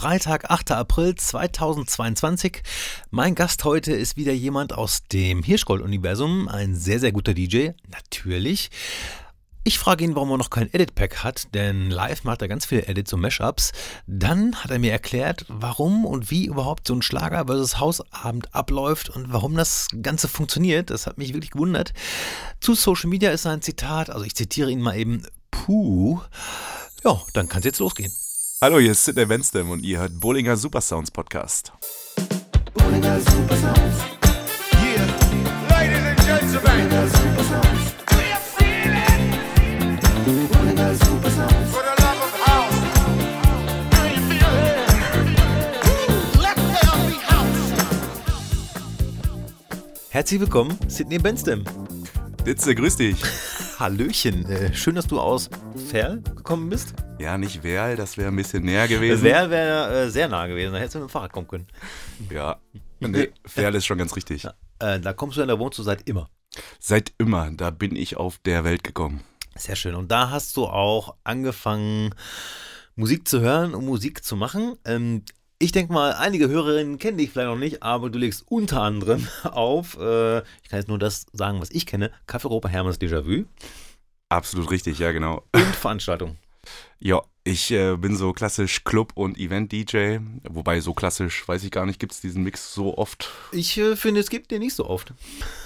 Freitag, 8. April 2022. Mein Gast heute ist wieder jemand aus dem Hirschgold-Universum, ein sehr, sehr guter DJ, natürlich. Ich frage ihn, warum er noch kein Edit-Pack hat, denn live macht er ganz viele Edits und Mashups. Dann hat er mir erklärt, warum und wie überhaupt so ein Schlager versus Hausabend abläuft und warum das Ganze funktioniert. Das hat mich wirklich gewundert. Zu Social Media ist ein Zitat, also ich zitiere ihn mal eben, Puh. Ja, dann kann es jetzt losgehen. Hallo, hier ist Sidney Wenstem und ihr hört Bollinger Supersounds Podcast. Bollinger Supersounds. Yeah, ladies and gentlemen. Bollinger Supersounds. Bollinger Supersounds. For the love of house. How you feel? Woo, Let there be house. Herzlich willkommen, Sidney Benstem. Ditze, grüß dich. Hallöchen, äh, schön, dass du aus Ferl gekommen bist. Ja, nicht Werl, das wäre ein bisschen näher gewesen. Wer wäre äh, sehr nah gewesen, da hättest du mit dem Fahrrad kommen können. Ja, nee, Werl ist schon ganz richtig. Äh, da kommst du in der wohnst du seit immer. Seit immer, da bin ich auf der Welt gekommen. Sehr schön. Und da hast du auch angefangen, Musik zu hören und Musik zu machen. Ähm, ich denke mal, einige Hörerinnen kennen dich vielleicht noch nicht, aber du legst unter anderem auf, äh, ich kann jetzt nur das sagen, was ich kenne, Café Europa Hermes Déjà-vu Absolut richtig, ja, genau. und Veranstaltung. Ja, ich äh, bin so klassisch Club- und Event-DJ. Wobei, so klassisch, weiß ich gar nicht, gibt es diesen Mix so oft. Ich äh, finde, es gibt den nicht so oft.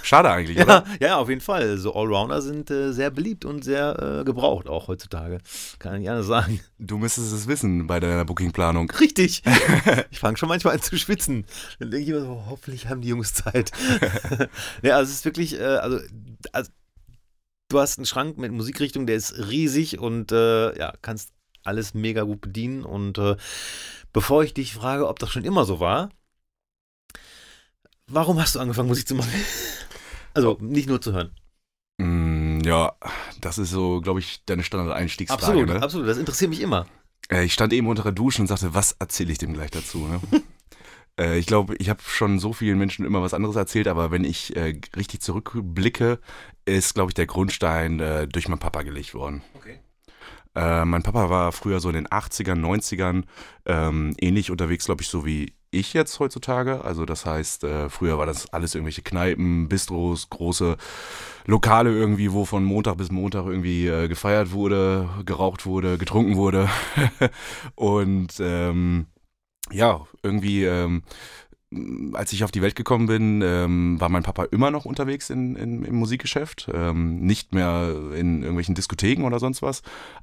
Schade eigentlich, Ja, oder? ja, auf jeden Fall. So Allrounder sind äh, sehr beliebt und sehr äh, gebraucht, auch heutzutage. Kann ich anders sagen. Du müsstest es wissen bei deiner Bookingplanung. Richtig. Ich fange schon manchmal an zu schwitzen. Dann denke ich immer so, hoffentlich haben die Jungs Zeit. ja, also es ist wirklich, äh, also, also du hast einen Schrank mit Musikrichtung, der ist riesig und äh, ja, kannst alles mega gut bedienen. Und äh, bevor ich dich frage, ob das schon immer so war, warum hast du angefangen, Musik zu machen? Also nicht nur zu hören. Mm, ja, das ist so, glaube ich, deine Standard-Einstiegsfrage. Absolut, ne? absolut. Das interessiert mich immer. Äh, ich stand eben unter der Dusche und sagte, was erzähle ich dem gleich dazu? Ne? äh, ich glaube, ich habe schon so vielen Menschen immer was anderes erzählt, aber wenn ich äh, richtig zurückblicke, ist, glaube ich, der Grundstein äh, durch meinen Papa gelegt worden. Okay. Äh, mein Papa war früher so in den 80ern, 90ern ähm, ähnlich unterwegs, glaube ich, so wie ich jetzt heutzutage. Also das heißt, äh, früher war das alles irgendwelche Kneipen, Bistros, große Lokale irgendwie, wo von Montag bis Montag irgendwie äh, gefeiert wurde, geraucht wurde, getrunken wurde. Und ähm, ja, irgendwie, ähm, als ich auf die Welt gekommen bin, ähm, war mein Papa immer noch unterwegs in, in, im Musikgeschäft. Ähm, nicht mehr in irgendwelchen Diskotheken oder sonst was.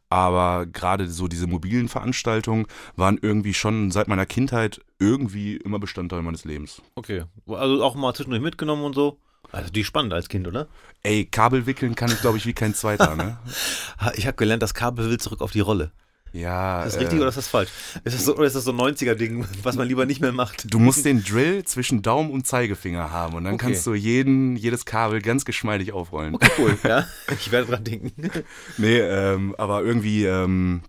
Aber gerade so diese mobilen Veranstaltungen waren irgendwie schon seit meiner Kindheit irgendwie immer Bestandteil meines Lebens. Okay. Also auch mal zwischendurch mitgenommen und so. Also die spannend als Kind, oder? Ey, Kabel wickeln kann ich, glaube ich, wie kein zweiter, ne? Ich habe gelernt, das Kabel will zurück auf die Rolle. Ja. Ist das richtig äh, oder ist das falsch? Ist das so, oder ist das so ein 90er-Ding, was man lieber nicht mehr macht? Du musst den Drill zwischen Daumen und Zeigefinger haben und dann Okay. kannst du jeden, jedes Kabel ganz geschmeidig aufrollen. Okay, cool. Ja, ich werde dran denken. Nee, ähm, aber irgendwie ähm,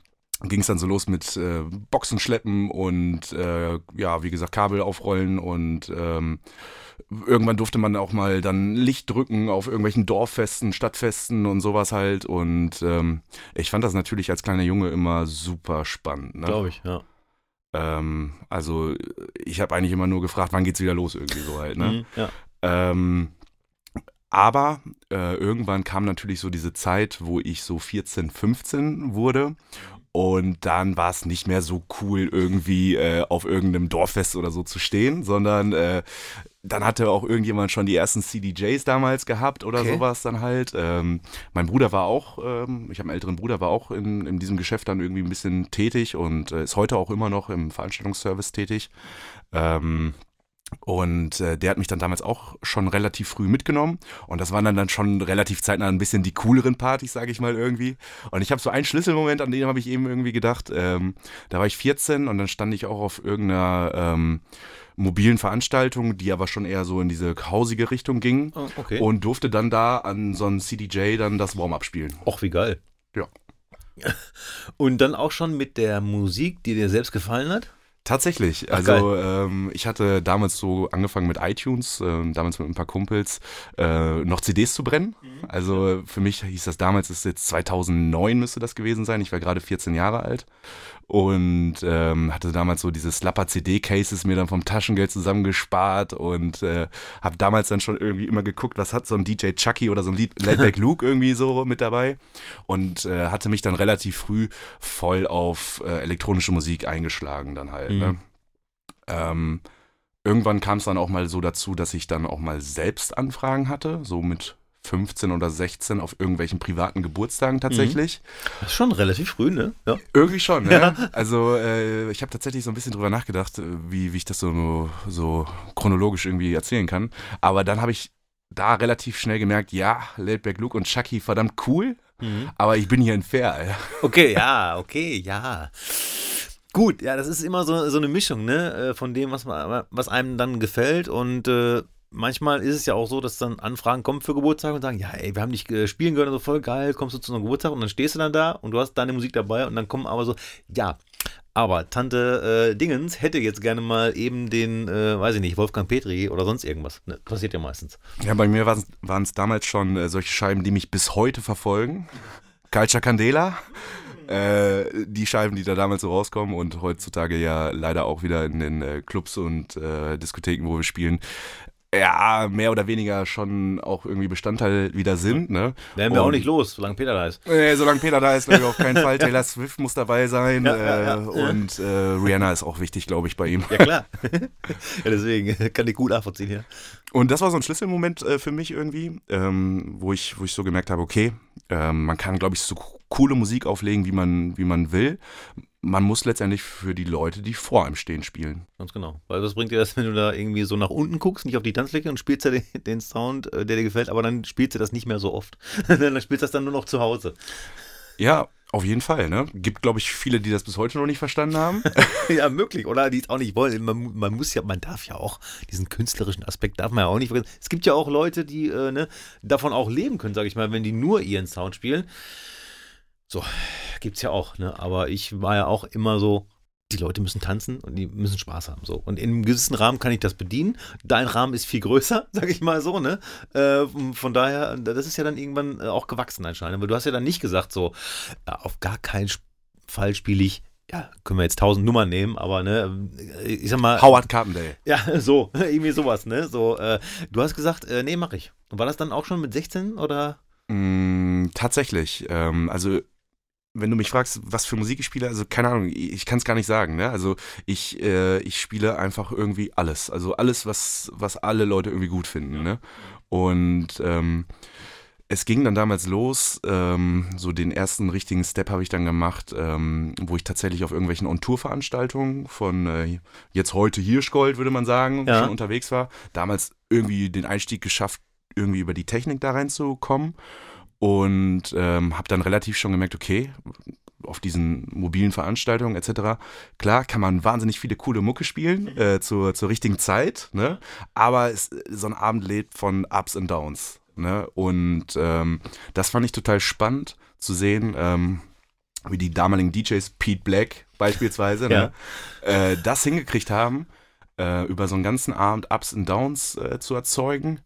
ging es dann so los mit äh, Boxen schleppen und äh, ja, wie gesagt, Kabel aufrollen und ähm, irgendwann durfte man auch mal dann Licht drücken auf irgendwelchen Dorffesten, Stadtfesten und sowas halt. Und ähm, ich fand das natürlich als kleiner Junge immer super spannend. Ne? Glaube ich, ja. Ähm, also ich habe eigentlich immer nur gefragt, wann geht's wieder los irgendwie so halt. Ne? Mhm, ja. Ähm, aber äh, irgendwann kam natürlich so diese Zeit, wo ich so 14, 15 wurde. Und dann war es nicht mehr so cool, irgendwie äh, auf irgendeinem Dorffest oder so zu stehen, sondern äh, dann hatte auch irgendjemand schon die ersten CDJs damals gehabt oder Okay. sowas dann halt. Ähm, mein Bruder war auch, ähm, ich habe einen älteren Bruder, war auch in, in diesem Geschäft dann irgendwie ein bisschen tätig und äh, ist heute auch immer noch im Veranstaltungsservice tätig. Ähm, und äh, der hat mich dann damals auch schon relativ früh mitgenommen. Und das waren dann, dann schon relativ zeitnah ein bisschen die cooleren Partys, sage ich mal irgendwie. Und ich habe so einen Schlüsselmoment, an den habe ich eben irgendwie gedacht. Ähm, da war ich 14 und dann stand ich auch auf irgendeiner ähm, mobilen Veranstaltung, die aber schon eher so in diese hausige Richtung ging. Oh, okay. Und durfte dann da an so einem CDJ dann das Warm-up spielen. Och, wie geil. Ja. Und dann auch schon mit der Musik, die dir selbst gefallen hat? Tatsächlich. Ach, Also ähm, ich hatte damals so angefangen mit iTunes, ähm, damals mit ein paar Kumpels, äh, noch CDs zu brennen. Also für mich hieß das damals, ist jetzt 2009 müsste das gewesen sein. Ich war gerade 14 Jahre alt. Und ähm, hatte damals so diese Slapper CD-Cases mir dann vom Taschengeld zusammengespart und äh, habe damals dann schon irgendwie immer geguckt, was hat so ein DJ Chucky oder so ein Laidback Luke irgendwie so mit dabei und äh, hatte mich dann relativ früh voll auf äh, elektronische Musik eingeschlagen dann halt. Ne? Ähm, irgendwann kam es dann auch mal so dazu, dass ich dann auch mal selbst Anfragen hatte, so mit 15 oder 16 auf irgendwelchen privaten Geburtstagen tatsächlich. Das ist schon relativ früh, ne? Ja. Irgendwie schon, ne? Also äh, ich habe tatsächlich so ein bisschen drüber nachgedacht, äh, wie, wie ich das so, so chronologisch irgendwie erzählen kann. Aber dann habe ich da relativ schnell gemerkt, ja, Laidback Luke und Chucky verdammt cool, aber ich bin hier in Fair, Alter. Okay, ja, okay, ja. Gut, ja, das ist immer so, so eine Mischung, ne, äh, von dem, was, man, was einem dann gefällt und äh, manchmal ist es ja auch so, dass dann Anfragen kommen für Geburtstag und sagen, ja, ey, wir haben dich äh, spielen gehört, so voll geil, kommst du zu unserem Geburtstag und dann stehst du dann da und du hast deine Musik dabei und dann kommen aber so, ja, aber Tante äh, Dingens hätte jetzt gerne mal eben den, äh, weiß ich nicht, Wolfgang Petri oder sonst irgendwas. Ne, passiert ja meistens. Ja, bei mir waren es damals schon äh, solche Scheiben, die mich bis heute verfolgen. Culture Candela. Äh, die Scheiben, die da damals so rauskommen und heutzutage ja leider auch wieder in den äh, Clubs und äh, Diskotheken, wo wir spielen, ja, mehr oder weniger schon auch irgendwie Bestandteil wieder sind. Ne? Wären wir auch Und- nicht los, solange Peter da ist. Äh, solange Peter da ist, glaube ich auf keinen Fall. Taylor Swift muss dabei sein. Ja, äh, ja, ja. Und äh, Rihanna ist auch wichtig, glaube ich, bei ihm. Ja, klar. ja, deswegen kann ich gut nachvollziehen hier. Und das war so ein Schlüsselmoment äh, für mich irgendwie, ähm, wo, ich, wo ich so gemerkt habe, okay, ähm, man kann, glaube ich, so coole Musik auflegen, wie man, wie man will. Man muss letztendlich für die Leute, die vor einem stehen, spielen. Ganz genau. Weil was bringt dir das, wenn du da irgendwie so nach unten guckst, nicht auf die Tanzfläche und spielst ja den, den Sound, äh, der dir gefällt, aber dann spielst du das nicht mehr so oft. dann spielst du das dann nur noch zu Hause. Ja, auf jeden Fall. Ne? Gibt, glaube ich, viele, die das bis heute noch nicht verstanden haben. ja, möglich. Oder die es auch nicht wollen. Man, man muss ja, man darf ja auch, diesen künstlerischen Aspekt darf man ja auch nicht vergessen. Es gibt ja auch Leute, die äh, ne, davon auch leben können, sage ich mal, wenn die nur ihren Sound spielen. So, gibt's ja auch, ne? Aber ich war ja auch immer so, die Leute müssen tanzen und die müssen Spaß haben. So. Und in einem gewissen Rahmen kann ich das bedienen. Dein Rahmen ist viel größer, sage ich mal so, ne? Äh, von daher, das ist ja dann irgendwann äh, auch gewachsen anscheinend. Aber du hast ja dann nicht gesagt, so, auf gar keinen Fall spiele ich, ja, können wir jetzt tausend Nummern nehmen, aber ne, ich sag mal. Howard Carpendale. Ja, so, irgendwie sowas, ne? So, äh, du hast gesagt, äh, nee, mach ich. Und war das dann auch schon mit 16 oder? Mm, tatsächlich. Ähm, also, wenn du mich fragst, was für Musik ich spiele, also keine Ahnung, ich, kann es gar nicht sagen. Ne? Also, ich, äh, ich spiele einfach irgendwie alles. Also, alles, was, was alle Leute irgendwie gut finden. Ne? Und ähm, es ging dann damals los, ähm, so den ersten richtigen Step habe ich dann gemacht, ähm, wo ich tatsächlich auf irgendwelchen On-Tour-Veranstaltungen von äh, jetzt heute Hirschgold, würde man sagen, Ja. schon unterwegs war. Damals irgendwie den Einstieg geschafft, irgendwie über die Technik da reinzukommen. Und ähm, habe dann relativ schon gemerkt, okay, auf diesen mobilen Veranstaltungen etc. Klar, kann man wahnsinnig viele coole Mucke spielen äh, zur, zur richtigen Zeit, ne? aber es, so ein Abend lebt von Ups und Downs. Ne? Und ähm, das fand ich total spannend zu sehen, ähm, wie die damaligen DJs, Pete Black beispielsweise, ne? äh, das hingekriegt haben, äh, über so einen ganzen Abend Ups und Downs äh, zu erzeugen.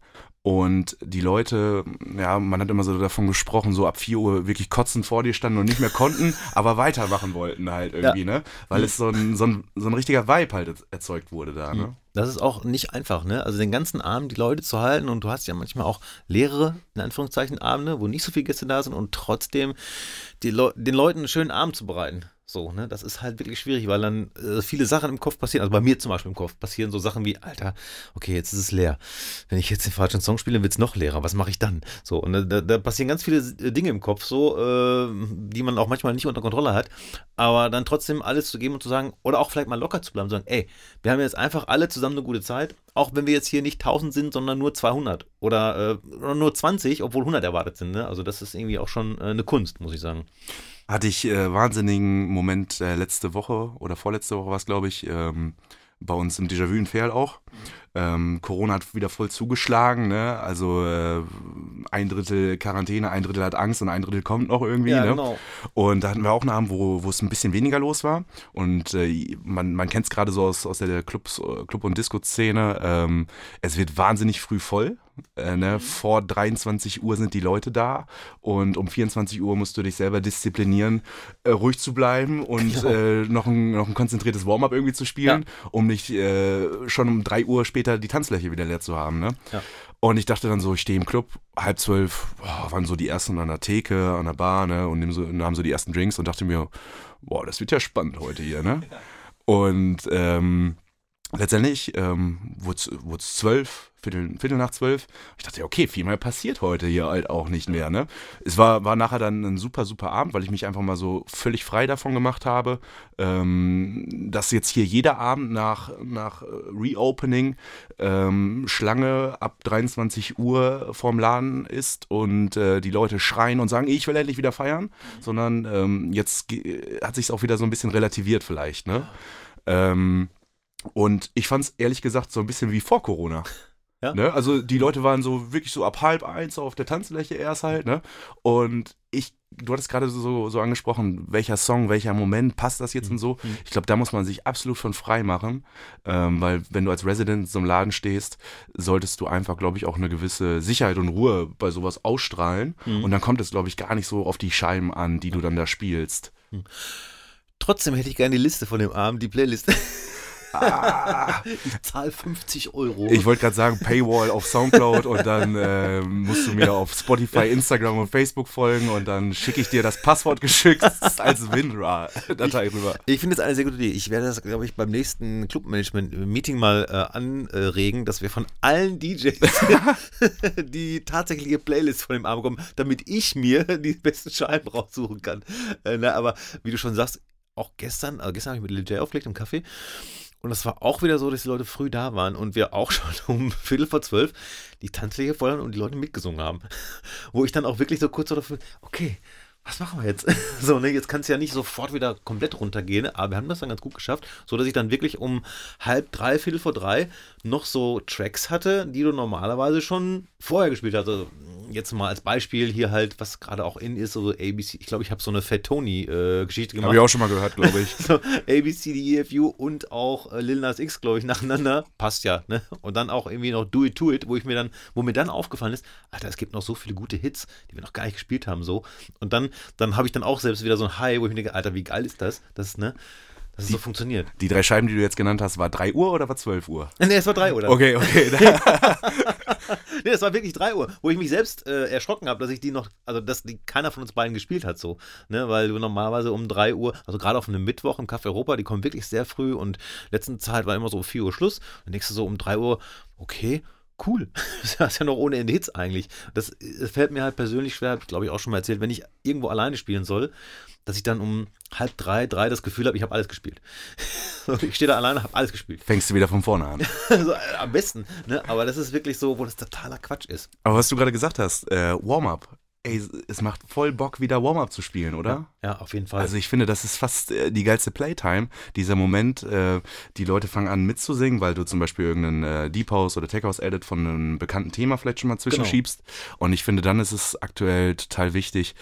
Und die Leute, ja, man hat immer so davon gesprochen, so ab 4 Uhr wirklich kotzend vor dir standen und nicht mehr konnten, aber weitermachen wollten halt irgendwie, ne? Weil es so ein, so, ein, so ein richtiger Vibe halt erzeugt wurde da, ne? Das ist auch nicht einfach, ne? Also den ganzen Abend die Leute zu halten und du hast ja manchmal auch leere, in Anführungszeichen, Abende, wo nicht so viele Gäste da sind und trotzdem Leu den Leuten einen schönen Abend zu bereiten. So, ne? Das ist halt wirklich schwierig, weil dann äh, viele Sachen im Kopf passieren. Also bei mir zum Beispiel im Kopf passieren so Sachen wie, Alter, okay, jetzt ist es leer. Wenn ich jetzt den falschen Song spiele, wird es noch leerer. Was mache ich dann? So, und da- da, passieren ganz viele äh, Dinge im Kopf, so, äh, die man auch manchmal nicht unter Kontrolle hat. Aber dann trotzdem alles zu geben und zu sagen, oder auch vielleicht mal locker zu bleiben und sagen, ey, wir haben jetzt einfach alle zusammen eine gute Zeit, auch wenn wir jetzt hier nicht 1000 sind, sondern nur 200 oder, äh, nur 20, obwohl 100 erwartet sind. Ne? Also das ist irgendwie auch schon äh, eine Kunst, muss ich sagen. Hatte ich äh, wahnsinnigen Moment äh, letzte Woche oder vorletzte Woche war es, glaube ich, ähm, bei uns im Déjà-vu in Ferl auch. Ähm, Corona hat wieder voll zugeschlagen, ne? Also äh, ein Drittel Quarantäne, ein Drittel hat Angst und ein Drittel kommt noch irgendwie, ne? genau. Und da hatten wir auch einen Abend, wo, wo es ein bisschen weniger los war. Und äh, man, man kennt es gerade so aus, aus der Clubs, Club- und Disco-Szene. Ähm, es wird wahnsinnig früh voll. Äh, ne? Vor 23 Uhr sind die Leute da und um 24 Uhr musst du dich selber disziplinieren, äh, ruhig zu bleiben und äh, noch, ein, noch ein konzentriertes Warm-up irgendwie zu spielen, um nicht äh, schon um 3 Uhr später die Tanzfläche wieder leer zu haben. Ne? Ja. Und ich dachte dann so, ich stehe im Club, halb zwölf, boah, waren so die ersten an der Theke, an der Bar, ne, und so, nahmen so die ersten Drinks und dachte mir, boah, das wird ja spannend heute hier, ne? Und ähm, letztendlich ähm, wurde es zwölf, Viertel, Viertel nach zwölf. Ich dachte, okay, viel mehr passiert heute hier halt auch nicht mehr. Ne? Es war, war nachher dann ein super, super Abend, weil ich mich einfach mal so völlig frei davon gemacht habe, ähm, dass jetzt hier jeder Abend nach, nach Reopening ähm, Schlange ab 23 Uhr vorm Laden ist und äh, die Leute schreien und sagen, ich will endlich wieder feiern, sondern ähm, jetzt hat sich auch wieder so ein bisschen relativiert vielleicht. Ne? Ähm, und ich fand es ehrlich gesagt so ein bisschen wie vor Corona. Ja. Ne? Also die Leute waren so wirklich so ab halb eins auf der Tanzfläche erst halt, ne? Und ich, du hattest gerade so, so angesprochen, welcher Song, welcher Moment passt das jetzt und so. Ich glaube, da muss man sich absolut von frei machen, ähm, weil wenn du als Resident in so einem Laden stehst, solltest du einfach, glaube ich, auch eine gewisse Sicherheit und Ruhe bei sowas ausstrahlen. Und dann kommt es, glaube ich, gar nicht so auf die Scheiben an, die du dann da spielst. Trotzdem hätte ich gerne die Liste von dem Abend, die Playlist. Ah. ich zahle 50 Euro. Ich wollte gerade sagen, Paywall auf Soundcloud und dann äh, musst du mir auf Spotify, Instagram und Facebook folgen und dann schicke ich dir das Passwort geschickt als WinRAR-Datei rüber. Ich finde es eine sehr gute Idee. Ich werde das, glaube ich, beim nächsten Clubmanagement-Meeting mal äh, anregen, dass wir von allen DJs die tatsächliche Playlist von dem Abend bekommen, damit ich mir die besten Scheiben raussuchen kann. Äh, na, aber wie du schon sagst, auch gestern, also gestern habe ich mit Lil J aufgelegt im Café. Und es war auch wieder so, dass die Leute früh da waren und wir auch schon um Viertel vor zwölf die Tanzfläche voll hatten und die Leute mitgesungen haben. Wo ich dann auch wirklich so kurz dafür, okay, was machen wir jetzt? So, ne, jetzt kann es ja nicht sofort wieder komplett runtergehen, aber wir haben das dann ganz gut geschafft, so dass ich dann wirklich um halb drei, Viertel vor drei noch so Tracks hatte, die du normalerweise schon vorher gespielt hast. Also, jetzt mal als Beispiel hier halt, was gerade auch in ist, so ABC, ich glaube, ich habe so eine Fat Tony-Geschichte gemacht. Habe ich auch schon mal gehört, glaube ich. So, A, B, C, D, E, F, U und auch äh, Lil Nas X, glaube ich, nacheinander. Passt ja, ne? Und dann auch irgendwie noch Do It To It, wo ich mir dann, wo mir dann aufgefallen ist, Alter, es gibt noch so viele gute Hits, die wir noch gar nicht gespielt haben, so. Und dann, dann habe ich dann auch selbst wieder so ein High, wo ich mir denke, Alter, wie geil ist das? Das ist, ne? Dass es so funktioniert. Die drei Scheiben, die du jetzt genannt hast, war 3 Uhr oder war 12 Uhr? Nee, es war 3 Uhr. dann. Okay, okay. Nee, es war wirklich 3 Uhr, wo ich mich selbst äh, erschrocken habe, dass ich die noch, also dass die keiner von uns beiden gespielt hat, so. Ne, weil du normalerweise um 3 Uhr, also gerade auf einem Mittwoch im Café Europa, die kommen wirklich sehr früh und letzten Zeit war immer so um 4 Uhr Schluss. Denkst du so um 3 Uhr, okay, cool. Das ist ja noch ohne Ende Hits eigentlich. Das äh, fällt mir halt persönlich schwer, habe ich glaube ich auch schon mal erzählt, wenn ich irgendwo alleine spielen soll, dass ich dann um halb drei, drei das Gefühl habe, ich habe alles gespielt. ich stehe da alleine, habe alles gespielt. Fängst du wieder von vorne an. Also, am besten, ne? Aber das ist wirklich so, wo das totaler Quatsch ist. Aber was du gerade gesagt hast, äh, Warm-up. Ey, es macht voll Bock, wieder Warm-up zu spielen, oder? Ja, auf jeden Fall. Also ich finde, das ist fast äh, die geilste Playtime. Dieser Moment, äh, die Leute fangen an mitzusingen, weil du zum Beispiel irgendeinen äh, Deep House oder Tech House Edit von einem bekannten Thema vielleicht schon mal zwischenschiebst. Und ich finde, dann ist es aktuell total wichtig,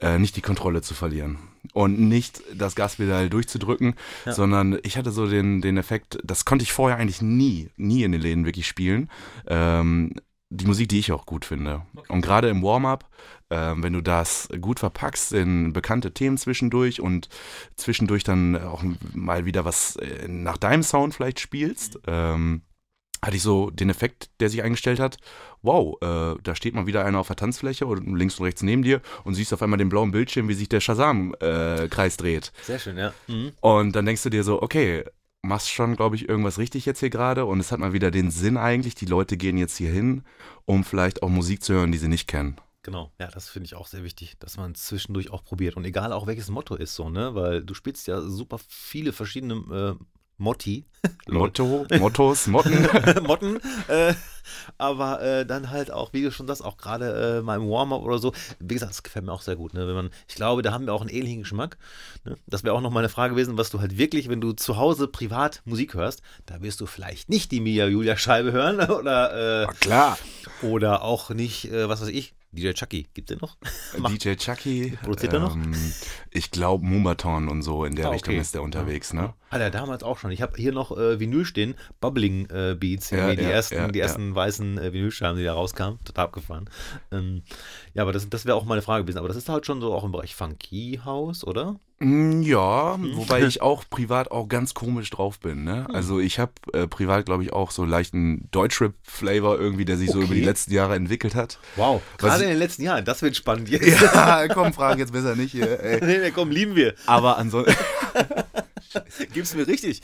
äh, nicht die Kontrolle zu verlieren. Und nicht das Gaspedal durchzudrücken, sondern ich hatte so den, den Effekt, das konnte ich vorher eigentlich nie, nie in den Läden wirklich spielen. Ähm, die Musik, die ich auch gut finde. Und gerade im Warm-up, ähm, wenn du das gut verpackst in bekannte Themen zwischendurch und zwischendurch dann auch mal wieder was äh, nach deinem Sound vielleicht spielst, ähm, hatte ich so den Effekt, der sich eingestellt hat, wow, äh, da steht mal wieder einer auf der Tanzfläche und links und rechts neben dir und siehst auf einmal den blauen Bildschirm, wie sich der Shazam-Kreis dreht. Sehr schön, ja. Mhm. Und dann denkst du dir so, okay, machst schon, glaube ich, irgendwas richtig jetzt hier gerade und es hat mal wieder den Sinn eigentlich, die Leute gehen jetzt hier hin, um vielleicht auch Musik zu hören, die sie nicht kennen. Genau, ja, das finde ich auch sehr wichtig, dass man zwischendurch auch probiert. Und egal auch welches Motto ist so, ne? Weil du spielst ja super viele verschiedene äh, Motti. Motto, Mottos, Motten. Motten. Äh, aber äh, dann halt auch, wie du schon sagst, auch gerade äh, mal im Warm-up oder so. Wie gesagt, das gefällt mir auch sehr gut. Ne? Wenn man, ich glaube, da haben wir auch einen ähnlichen Geschmack. Ne? Das wäre auch noch mal eine Frage gewesen, was du halt wirklich, wenn du zu Hause privat Musik hörst, da wirst du vielleicht nicht die Mia Julia Scheibe hören oder, äh, Klar. oder auch nicht, äh, was weiß ich, DJ Chucky, gibt es noch? DJ Chucky. Produziert er noch? ähm, Ich glaube, Mumaton und so in der Ah, Richtung okay. ist der unterwegs, ne? Hat er damals auch schon. Ich habe hier noch äh, Vinyl stehen, Bubbling äh, Beats, Ja, die, ja, ersten, ja, die ersten weißen äh, Vinylscheiben, die da rauskamen. Total abgefahren. Ähm, ja, aber das, das wäre auch meine Frage gewesen. Aber das ist halt schon so auch im Bereich Funky House, oder? Mm, Ja, Hm. wobei ich auch privat auch ganz komisch drauf bin. Ne? Also ich habe äh, privat, glaube ich, auch so leichten Deutschrap-Flavor irgendwie, der sich so Okay. über die letzten Jahre entwickelt hat. Wow. Gerade in den letzten Jahren, das wird spannend jetzt. Ja, komm, frag jetzt besser nicht hier. Ey. nee, nee, komm, lieben wir. Aber ansonsten, Gib's mir richtig.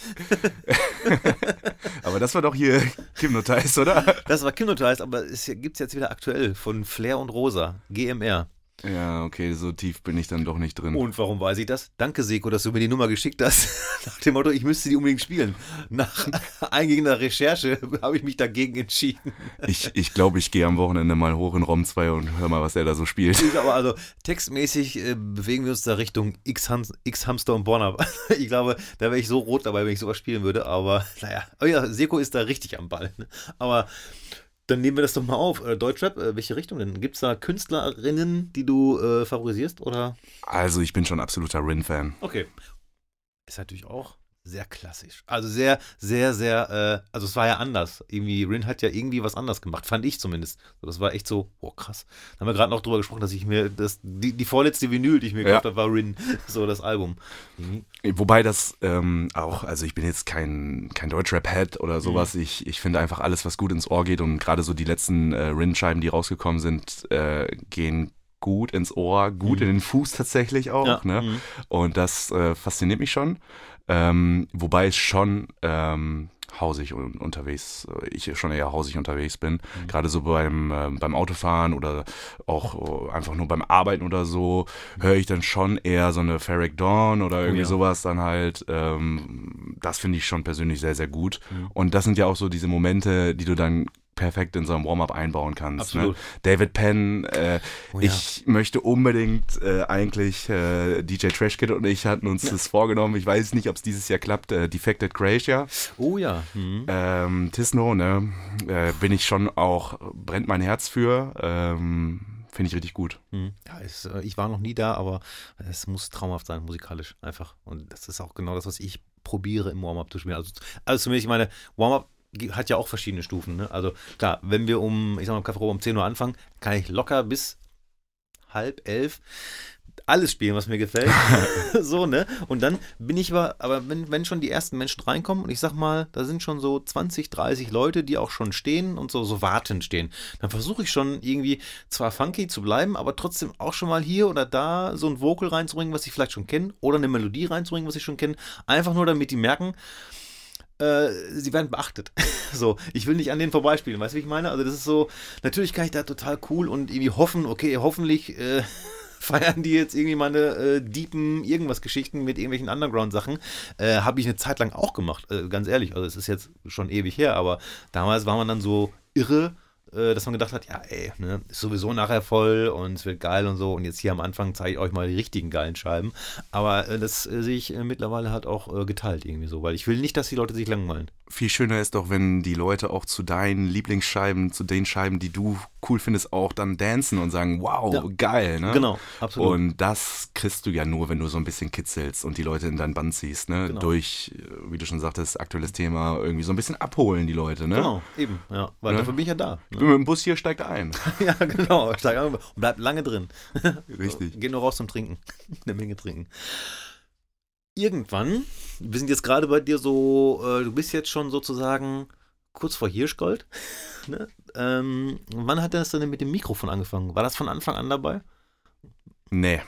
aber das war doch hier Hypnotize, oder? Das war Kinderteils, aber es gibt's jetzt wieder aktuell von Flair und Rosa, GMR. Ja, okay, so tief bin ich dann doch nicht drin. Und warum weiß ich das? Danke, Seko, dass du mir die Nummer geschickt hast. Nach dem Motto, ich müsste die unbedingt spielen. Nach eingehender Recherche habe ich mich dagegen entschieden. Ich, ich glaube, ich gehe am Wochenende mal hoch in Rom 2 und hör mal, was er da so spielt. Ich glaube also, textmäßig äh, bewegen wir uns da Richtung X-Hams- X-Hamster und Borner. Ich glaube, da wäre ich so rot dabei, wenn ich sowas spielen würde. Aber naja, aber ja, Seko ist da richtig am Ball. ne? Aber dann nehmen wir das doch mal auf. Äh, Deutschrap, äh, welche Richtung denn? Gibt es da Künstlerinnen, die du äh, favorisierst? Oder? Also, ich bin schon absoluter Rin-Fan. Okay. Ist natürlich auch sehr klassisch. Also sehr, sehr, sehr, äh, also es war ja anders. Irgendwie, Rin hat ja irgendwie was anders gemacht, fand ich zumindest. Das war echt so, boah, krass. Da haben wir gerade noch drüber gesprochen, dass ich mir, das, die, die vorletzte Vinyl, die ich mir Ja. gekauft habe, war Rin, so das Album. Mhm. Wobei das ähm, auch, also ich bin jetzt kein, kein Deutschrap-Head oder sowas. Mhm. Ich, ich finde einfach alles, was gut ins Ohr geht und gerade so die letzten äh, Rin-Scheiben, die rausgekommen sind, äh, gehen gut ins Ohr, gut in den Fuß tatsächlich auch. Mhm. Ja, Ne? mhm. Und das äh, fasziniert mich schon. Ähm, wobei es schon ähm, hausig un unterwegs, äh, ich schon eher hausig unterwegs bin. Mhm. Gerade so beim, ähm, beim Autofahren oder auch äh, einfach nur beim Arbeiten oder so, höre ich dann schon eher so eine Ferric Dawn oder irgendwie Oh ja. sowas dann halt. Ähm, das finde ich schon persönlich sehr, sehr gut. Mhm. Und das sind ja auch so diese Momente, die du dann perfekt in so einem Warm-up einbauen kannst. Ne? David Penn, äh, Oh ja. ich möchte unbedingt äh, eigentlich, äh, DJ Trash Kid und ich hatten uns das vorgenommen, ich weiß nicht, ob es dieses Jahr klappt, äh, Defected Croatia, Oh ja. Mhm. ähm, Tisno, ne, äh, bin ich schon auch, brennt mein Herz für, ähm, finde ich richtig gut. Mhm. Ja, es, äh, ich war noch nie da, aber es muss traumhaft sein, musikalisch einfach. Und das ist auch genau das, was ich probiere im Warm-up zu spielen. Also, also zumindest, ich meine, Warm-up hat ja auch verschiedene Stufen. Ne? Also klar, wenn wir um, ich sag mal, Kaffee um 10 Uhr anfangen, kann ich locker bis halb elf alles spielen, was mir gefällt. so, ne? Und dann bin ich aber, aber wenn, wenn schon die ersten Menschen reinkommen und ich sag mal, da sind schon so 20, 30 Leute, die auch schon stehen und so, so wartend stehen, dann versuche ich schon irgendwie zwar funky zu bleiben, aber trotzdem auch schon mal hier oder da so ein Vocal reinzubringen, was ich vielleicht schon kenne, oder eine Melodie reinzubringen, was ich schon kenne. Einfach nur, damit die merken, äh, sie werden beachtet. so, ich will nicht an denen vorbeispielen, weißt du, wie ich meine? Also das ist so, natürlich kann ich da total cool und irgendwie hoffen, okay, hoffentlich äh, feiern die jetzt irgendwie meine äh, deepen irgendwas Geschichten mit irgendwelchen Underground-Sachen. Äh, Habe ich eine Zeit lang auch gemacht, äh, ganz ehrlich. Also es ist jetzt schon ewig her, aber damals war man dann so irre, dass man gedacht hat, ja, ey, ne, ist sowieso nachher voll und es wird geil und so. Und jetzt hier am Anfang zeige ich euch mal die richtigen geilen Scheiben. Aber äh, das äh, sehe ich äh, mittlerweile halt auch äh, geteilt irgendwie so, weil ich will nicht, dass die Leute sich langweilen. Viel schöner ist doch, wenn die Leute auch zu deinen Lieblingsscheiben, zu den Scheiben, die du cool findest, auch dann dancen und sagen, wow, Ja. geil, ne? Genau, absolut. Und das kriegst du ja nur, wenn du so ein bisschen kitzelst und die Leute in dein Band ziehst, ne? Genau. Durch, äh, wie du schon sagtest, aktuelles Thema, irgendwie so ein bisschen abholen die Leute, ne? Genau, eben, ja, weil Ne? dafür bin ich ja da. Bin mit dem Bus hier, steigt ein. ja, genau. Steig ein und bleib lange drin. Richtig. Geh nur raus zum Trinken. Eine Menge trinken. Irgendwann, wir sind jetzt gerade bei dir so, äh, du bist jetzt schon sozusagen kurz vor Hirschgold. ne? ähm, wann hat das denn mit dem Mikrofon angefangen? War das von Anfang an dabei? Nee,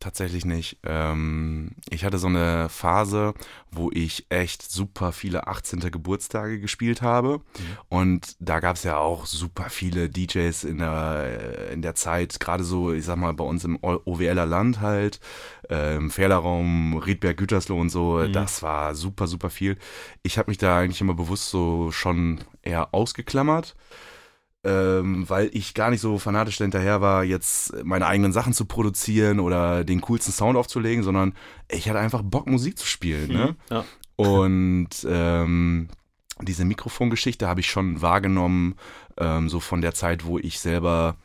tatsächlich nicht. Ähm, ich hatte so eine Phase, wo ich echt super viele 18. Geburtstage gespielt habe. Und da gab es ja auch super viele DJs in der, in der Zeit, gerade so, ich sag mal, bei uns im OWLer Land halt, äh, im Fehlerraum, Riedberg, Gütersloh und so. Mhm. Das war super, super viel. Ich habe mich da eigentlich immer bewusst so schon eher ausgeklammert ähm, weil ich gar nicht so fanatisch hinterher war, jetzt meine eigenen Sachen zu produzieren oder den coolsten Sound aufzulegen, sondern ich hatte einfach Bock, Musik zu spielen. Ne? Ja. Und ähm, diese Mikrofongeschichte habe ich schon wahrgenommen, ähm, so von der Zeit, wo ich selber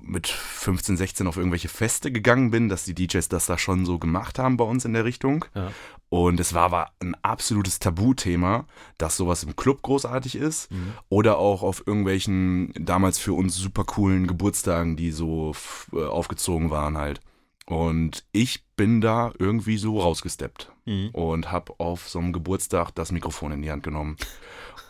mit 15, 16 auf irgendwelche Feste gegangen bin, dass die DJs das da schon so gemacht haben bei uns in der Richtung. Ja. Und es war aber ein absolutes Tabuthema, dass sowas im Club großartig ist oder auch auf irgendwelchen damals für uns super coolen Geburtstagen, die so äh, aufgezogen waren halt. Und ich bin da irgendwie so rausgesteppt Mhm. und habe auf so einem Geburtstag das Mikrofon in die Hand genommen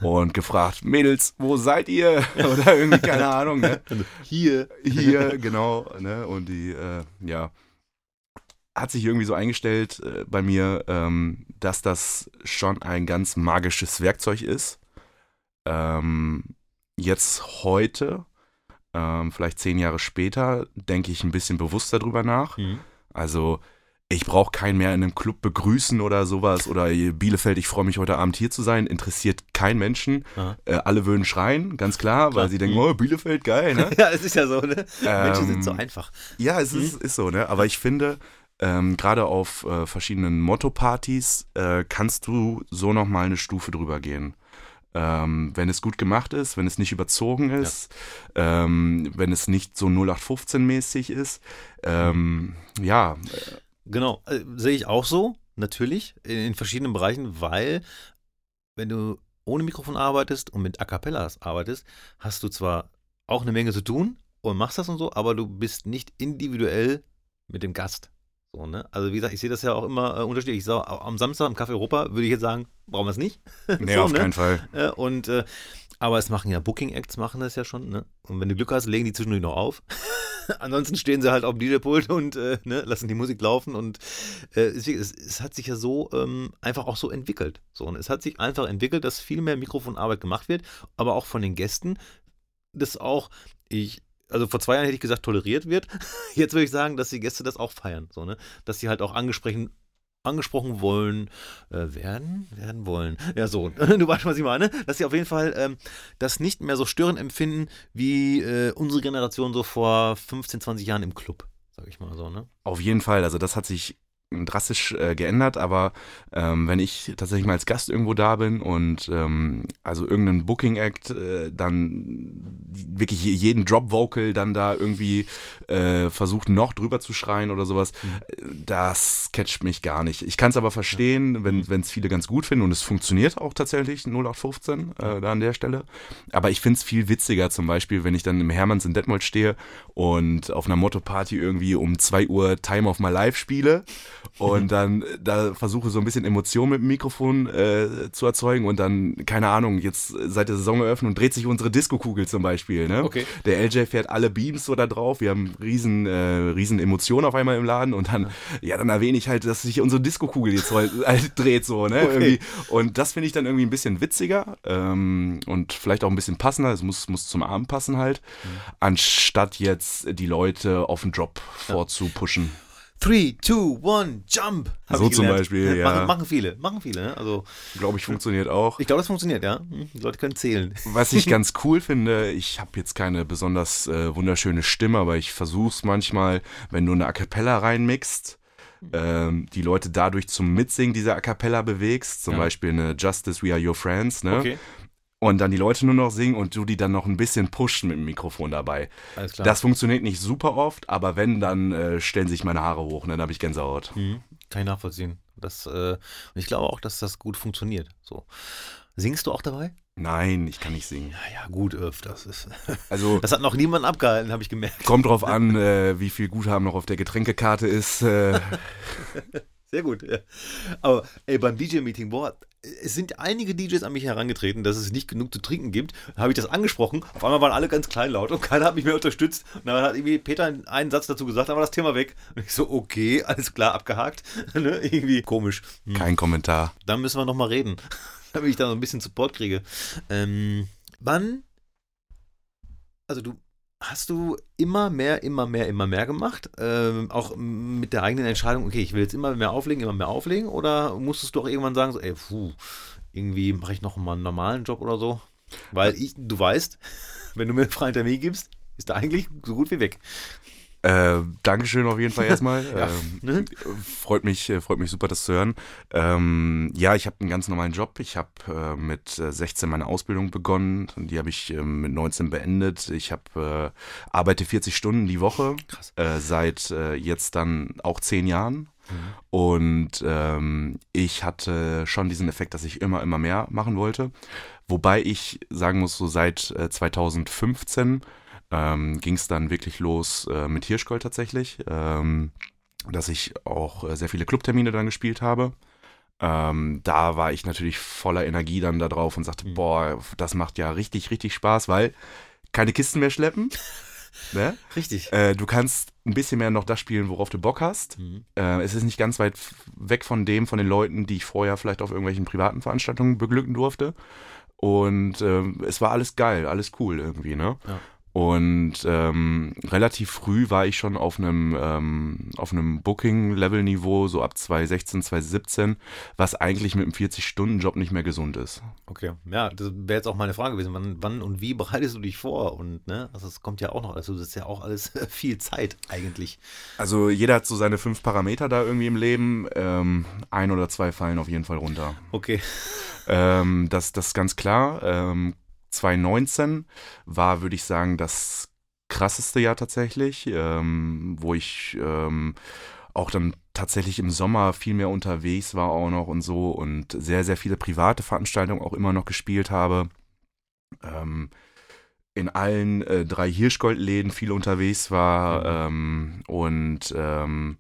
und gefragt, Mädels, wo seid ihr? Oder irgendwie, keine Ahnung, ne? Hier. hier, genau, ne? Und die, äh, ja, hat sich irgendwie so eingestellt äh, bei mir, ähm, dass das schon ein ganz magisches Werkzeug ist. Ähm, jetzt heute, ähm, vielleicht zehn Jahre später, denke ich ein bisschen bewusster drüber nach. Mhm. Also ich brauche keinen mehr in einem Club begrüßen oder sowas oder Bielefeld, ich freue mich heute Abend hier zu sein, interessiert kein Menschen. Äh, alle würden schreien, ganz klar, Klar. weil sie denken, Mhm. oh, Bielefeld, geil, ne? Ja, es ist ja so, ne? Menschen sind so Ähm, einfach. Ja, es ist, ist so, ne? Aber ich finde, ähm, gerade auf äh, verschiedenen Motto-Partys äh, kannst du so nochmal eine Stufe drüber gehen. Ähm, wenn es gut gemacht ist, wenn es nicht überzogen ist, ähm, wenn es nicht so 0815-mäßig ist. Ähm, ja, Genau, äh, sehe ich auch so, natürlich, in, in verschiedenen Bereichen, weil wenn du ohne Mikrofon arbeitest und mit A Cappellas arbeitest, hast du zwar auch eine Menge zu tun und machst das und so, aber du bist nicht individuell mit dem Gast. So, ne? Also wie gesagt, ich sehe das ja auch immer äh, unterschiedlich. Ich sag, am Samstag im Café Europa würde ich jetzt sagen, brauchen wir es nicht. nee, So, auf ne? keinen Fall. Äh, und äh, aber es machen ja Booking-Acts, machen das ja schon, ne? Und wenn du Glück hast, legen die zwischendurch noch auf. Ansonsten stehen sie halt auf dem DJ-Pult und äh, ne, lassen die Musik laufen und äh, es, es, hat sich ja so ähm, einfach auch so entwickelt. So, und es hat sich einfach entwickelt, dass viel mehr Mikrofonarbeit gemacht wird, aber auch von den Gästen, das auch, ich, also vor zwei Jahren hätte ich gesagt, toleriert wird. Jetzt würde ich sagen, dass die Gäste das auch feiern, so, ne? Dass sie halt auch angesprochen, angesprochen wollen, äh, werden, werden wollen. Ja, so, du weißt, was ich meine. Dass sie auf jeden Fall ähm, das nicht mehr so störend empfinden, wie äh, unsere Generation so vor 15, 20 Jahren im Club, sag ich mal so, ne? Auf jeden Fall. Also das hat sich drastisch äh, geändert, aber ähm, wenn ich tatsächlich mal als Gast irgendwo da bin und ähm, also irgendein Booking-Act äh, dann wirklich je- jeden Drop-Vocal dann da irgendwie äh, versucht noch drüber zu schreien oder sowas, äh, das catcht mich gar nicht. Ich kann es aber verstehen, wenn es viele ganz gut finden und es funktioniert auch tatsächlich 0815 äh, da an der Stelle. Aber ich finde es viel witziger zum Beispiel, wenn ich dann im Hermanns in Detmold stehe und auf einer Motto-Party irgendwie um 2 Uhr Time of My Life spiele und dann äh, da versuche so ein bisschen Emotion mit dem Mikrofon äh, zu erzeugen und dann, keine Ahnung, jetzt äh, seit der Saisoneröffnung dreht sich unsere Disco-Kugel zum Beispiel. Ne? Okay. Der LJ fährt alle Beams so da drauf, wir haben riesen, äh, riesen Emotionen auf einmal im Laden und dann, ja, dann erwähne ich halt, dass sich unsere Disco-Kugel jetzt halt, halt dreht so, ne? Okay. Und das finde ich dann irgendwie ein bisschen witziger ähm, und vielleicht auch ein bisschen passender, es muss, muss zum Abend passen halt, anstatt jetzt die Leute auf den Drop vorzupushen. 3, 2, 1, jump! So zum. Beispiel, ja. Machen, machen viele, machen viele, ne? Also, Glaube ich, funktioniert auch. ich glaube, das funktioniert, ja. Hm, Die Leute können zählen. Was ich ganz cool finde, ich habe jetzt keine besonders äh, wunderschöne Stimme, aber ich versuche es manchmal, wenn du eine A Cappella reinmixst, ähm, die Leute dadurch zum Mitsingen dieser A Cappella bewegst, zum Ja. Beispiel eine Justice We Are Your Friends, ne? Okay, Und dann die Leute nur noch singen und du die dann noch ein bisschen pushen mit dem Mikrofon dabei. alles klar. Das funktioniert nicht super oft, aber wenn, dann äh, stellen sich meine Haare hoch und dann habe ich Gänsehaut. Mhm. Kann ich nachvollziehen. Das, äh, und ich glaube auch, dass das gut funktioniert. So. Singst du auch dabei? Nein, ich kann nicht singen. Ja, ja, gut, öff, das ist. Also Das hat noch niemand abgehalten, habe ich gemerkt. kommt drauf an, äh, wie viel Guthaben noch auf der Getränkekarte ist. Äh, Sehr gut. Ja. Aber ey, beim DJ-Meeting, boah, es sind einige DJs an mich herangetreten, dass es nicht genug zu trinken gibt. Da habe ich das angesprochen. Auf einmal waren alle ganz kleinlaut und keiner hat mich mehr unterstützt. Und dann hat irgendwie Peter einen Satz dazu gesagt, dann war das Thema weg. Und ich so, okay, alles klar, abgehakt. ne? Irgendwie komisch. Hm. kein Kommentar. Dann müssen wir nochmal reden, damit ich da so ein bisschen Support kriege. Ähm, wann, also du, hast du immer mehr, immer mehr, immer mehr gemacht? Ähm, auch mit der eigenen Entscheidung, okay, ich will jetzt immer mehr auflegen, immer mehr auflegen? Oder musstest du auch irgendwann sagen, so, ey, puh, irgendwie mache ich noch mal einen normalen Job oder so? Weil ich, du weißt, wenn du mir einen freien Termin gibst, ist da eigentlich so gut wie weg. Äh, Dankeschön auf jeden Fall erstmal. Ja, ähm, ne? freut, mich, äh, freut mich super, das zu hören. Ähm, ja, ich habe einen ganz normalen Job. Ich habe äh, mit äh, 16 meine Ausbildung begonnen. Die habe ich äh, mit 19 beendet. Ich habe äh, arbeite 40 Stunden die Woche. Äh, seit äh, jetzt dann auch 10 Jahren. Mhm. Und ähm, ich hatte schon diesen Effekt, dass ich immer, immer mehr machen wollte. Wobei ich sagen muss, so seit äh, 2015 ähm, ging es dann wirklich los äh, mit Hirschgold tatsächlich, ähm, dass ich auch äh, sehr viele Clubtermine dann gespielt habe. Ähm, da war ich natürlich voller Energie dann da drauf und sagte, Mhm. boah, das macht ja richtig, richtig Spaß, weil keine Kisten mehr schleppen. ne? Richtig. äh, du kannst ein bisschen mehr noch das spielen, worauf du Bock hast. Mhm. Äh, es ist nicht ganz weit weg von dem, von den Leuten, die ich vorher vielleicht auf irgendwelchen privaten Veranstaltungen beglücken durfte. Und ähm, es war alles geil, alles cool irgendwie, ne? Ja. Und ähm, relativ früh war ich schon auf einem, ähm, auf einem Booking-Level-Niveau, so ab 2016, 2017, was eigentlich mit einem 40-Stunden-Job nicht mehr gesund ist. Okay, ja, das wäre jetzt auch meine Frage gewesen. Wann, wann und wie bereitest du dich vor? Und ne, also es kommt ja auch noch, also das ist ja auch alles viel Zeit eigentlich. Also jeder hat so seine fünf Parameter da irgendwie im Leben. Ähm, ein oder zwei fallen auf jeden Fall runter. Okay. Ähm, das, das ist ganz klar. Ähm, 2019 war, würde ich sagen, das krasseste Jahr tatsächlich, ähm, wo ich ähm, auch dann tatsächlich im Sommer viel mehr unterwegs war auch noch und so und sehr, sehr viele private Veranstaltungen auch immer noch gespielt habe. Ähm, in allen äh, drei Hirschgoldläden viel unterwegs war ähm, und ähm,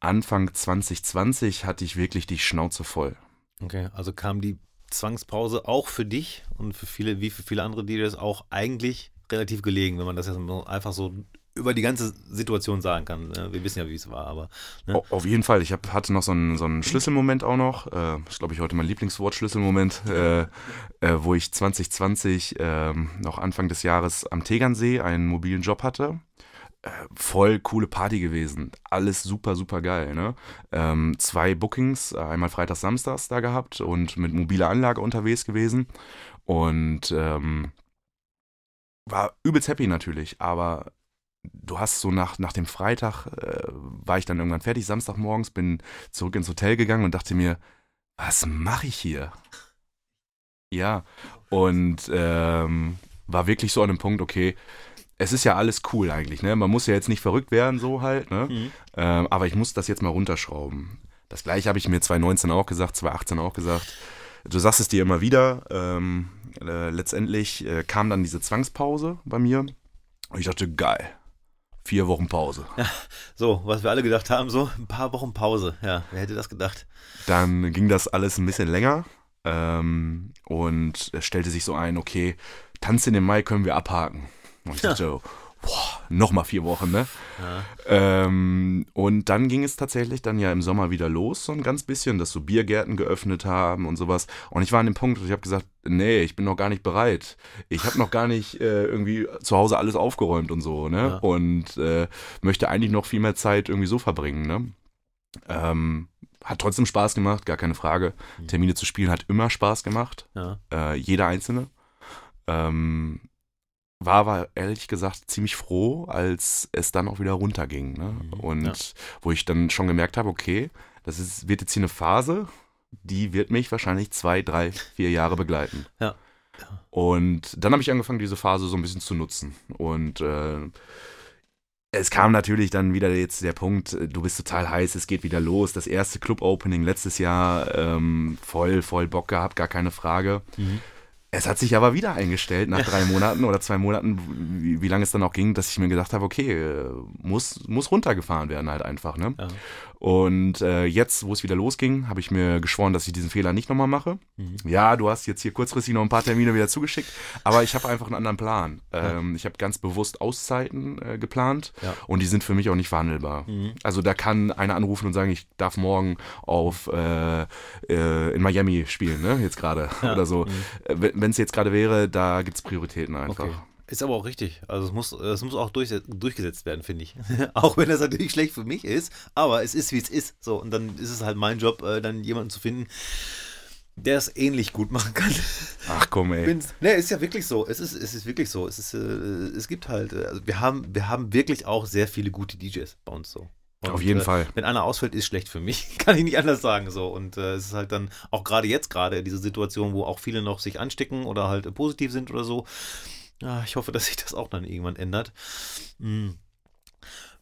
Anfang 2020 hatte ich wirklich die Schnauze voll. Okay, also kam die Zwangspause auch für dich und für viele, wie für viele andere DJs auch eigentlich relativ gelegen, wenn man das jetzt einfach so über die ganze Situation sagen kann. ne? Wir wissen ja, wie es war, aber. Au- Auf jeden Fall. Ich hab, hatte noch so einen, so einen Schlüsselmoment auch noch. Äh, ist, glaube ich, heute mein Lieblingswort, Schlüsselmoment, äh, äh, wo ich 2020 ähm, noch Anfang des Jahres am Tegernsee einen mobilen Job hatte. Voll coole Party gewesen. Alles super, super geil. Ne? Ähm, zwei Bookings, äh, einmal Freitags, Samstags da gehabt und mit mobiler Anlage unterwegs gewesen. Und ähm, war übelst happy natürlich, aber du hast so nach, nach dem Freitag, äh, war ich dann irgendwann fertig, Samstagmorgens, bin zurück ins Hotel gegangen und dachte mir, was mache ich hier? Ja, und ähm, war wirklich so an dem Punkt, okay, es ist ja alles cool eigentlich, ne? Man muss ja jetzt nicht verrückt werden, so halt, ne? Mhm. Ähm, aber ich muss das jetzt mal runterschrauben. Das gleiche habe ich mir 2019 auch gesagt, 2018 auch gesagt. Du sagst es dir immer wieder. Ähm, äh, letztendlich äh, kam dann diese Zwangspause bei mir. Und ich dachte, geil. Vier Wochen Pause. so, was wir alle gedacht haben, so ein paar Wochen Pause. Ja, wer hätte das gedacht? Dann ging das alles ein bisschen länger. Ähm, und es stellte sich so ein, okay, Tanz in den Mai können wir abhaken. Und ich dachte, so, boah, nochmal vier Wochen, ne? Ja. Ähm, und dann ging es tatsächlich dann ja im Sommer wieder los, so ein ganz bisschen, dass so Biergärten geöffnet haben und sowas. Und ich war an dem Punkt, ich habe gesagt, nee, ich bin noch gar nicht bereit. Ich habe noch gar nicht äh, irgendwie zu Hause alles aufgeräumt und so, ne? Ja. Und äh, möchte eigentlich noch viel mehr Zeit irgendwie so verbringen, ne? Ähm, hat trotzdem Spaß gemacht, gar keine Frage. Mhm. Termine zu spielen hat immer Spaß gemacht Ja. äh, jeder einzelne. Ähm, war aber ehrlich gesagt ziemlich froh, als es dann auch wieder runterging. Ne? Mhm, Und ja. wo ich dann schon gemerkt habe, okay, das ist, wird jetzt hier eine Phase, die wird mich wahrscheinlich zwei, drei, vier Jahre begleiten. Ja. Und dann habe ich angefangen, diese Phase so ein bisschen zu nutzen. Und äh, es kam natürlich dann wieder jetzt der Punkt, äh, du bist total heiß, es geht wieder los. Das erste Club-Opening letztes Jahr, ähm, voll, voll Bock gehabt, gar keine Frage. Mhm. Es hat sich aber wieder eingestellt nach drei Monaten oder zwei Monaten, wie, wie lange es dann auch ging, dass ich mir gedacht habe, okay, äh, muss, muss runtergefahren werden halt einfach. Ne? Ja. Und äh, jetzt, wo es wieder losging, habe ich mir geschworen, dass ich diesen Fehler nicht nochmal mache. Mhm. Ja, du hast jetzt hier kurzfristig noch ein paar Termine wieder zugeschickt, aber ich habe einfach einen anderen Plan. Ähm, ich habe ganz bewusst Auszeiten äh, geplant Ja. und die sind für mich auch nicht verhandelbar. Mhm. Also da kann einer anrufen und sagen, ich darf morgen auf äh, äh, in Miami spielen, ne? Jetzt gerade Ja. oder so. Mhm. Wenn es jetzt gerade wäre, da gibt es Prioritäten einfach. Okay. Ist aber auch richtig. Also es muss, es muss auch durch, durchgesetzt werden, finde ich. auch wenn das natürlich schlecht für mich ist, aber es ist, wie es ist. So, und dann ist es halt mein Job, äh, dann jemanden zu finden, der es ähnlich gut machen kann. Ach komm, ey. Bin's. Ne, ist ja wirklich so. Es ist, es ist wirklich so. Es, ist, äh, es gibt halt, äh, also wir haben, wir haben wirklich auch sehr viele gute DJs bei uns so. Auf jeden äh, Fall. Wenn einer ausfällt, ist schlecht für mich. Kann ich nicht anders sagen. So. Und äh, es ist halt dann auch gerade jetzt gerade diese Situation, wo auch viele noch sich anstecken oder halt äh, positiv sind oder so. Ja, ich hoffe, dass sich das auch dann irgendwann ändert. Hm.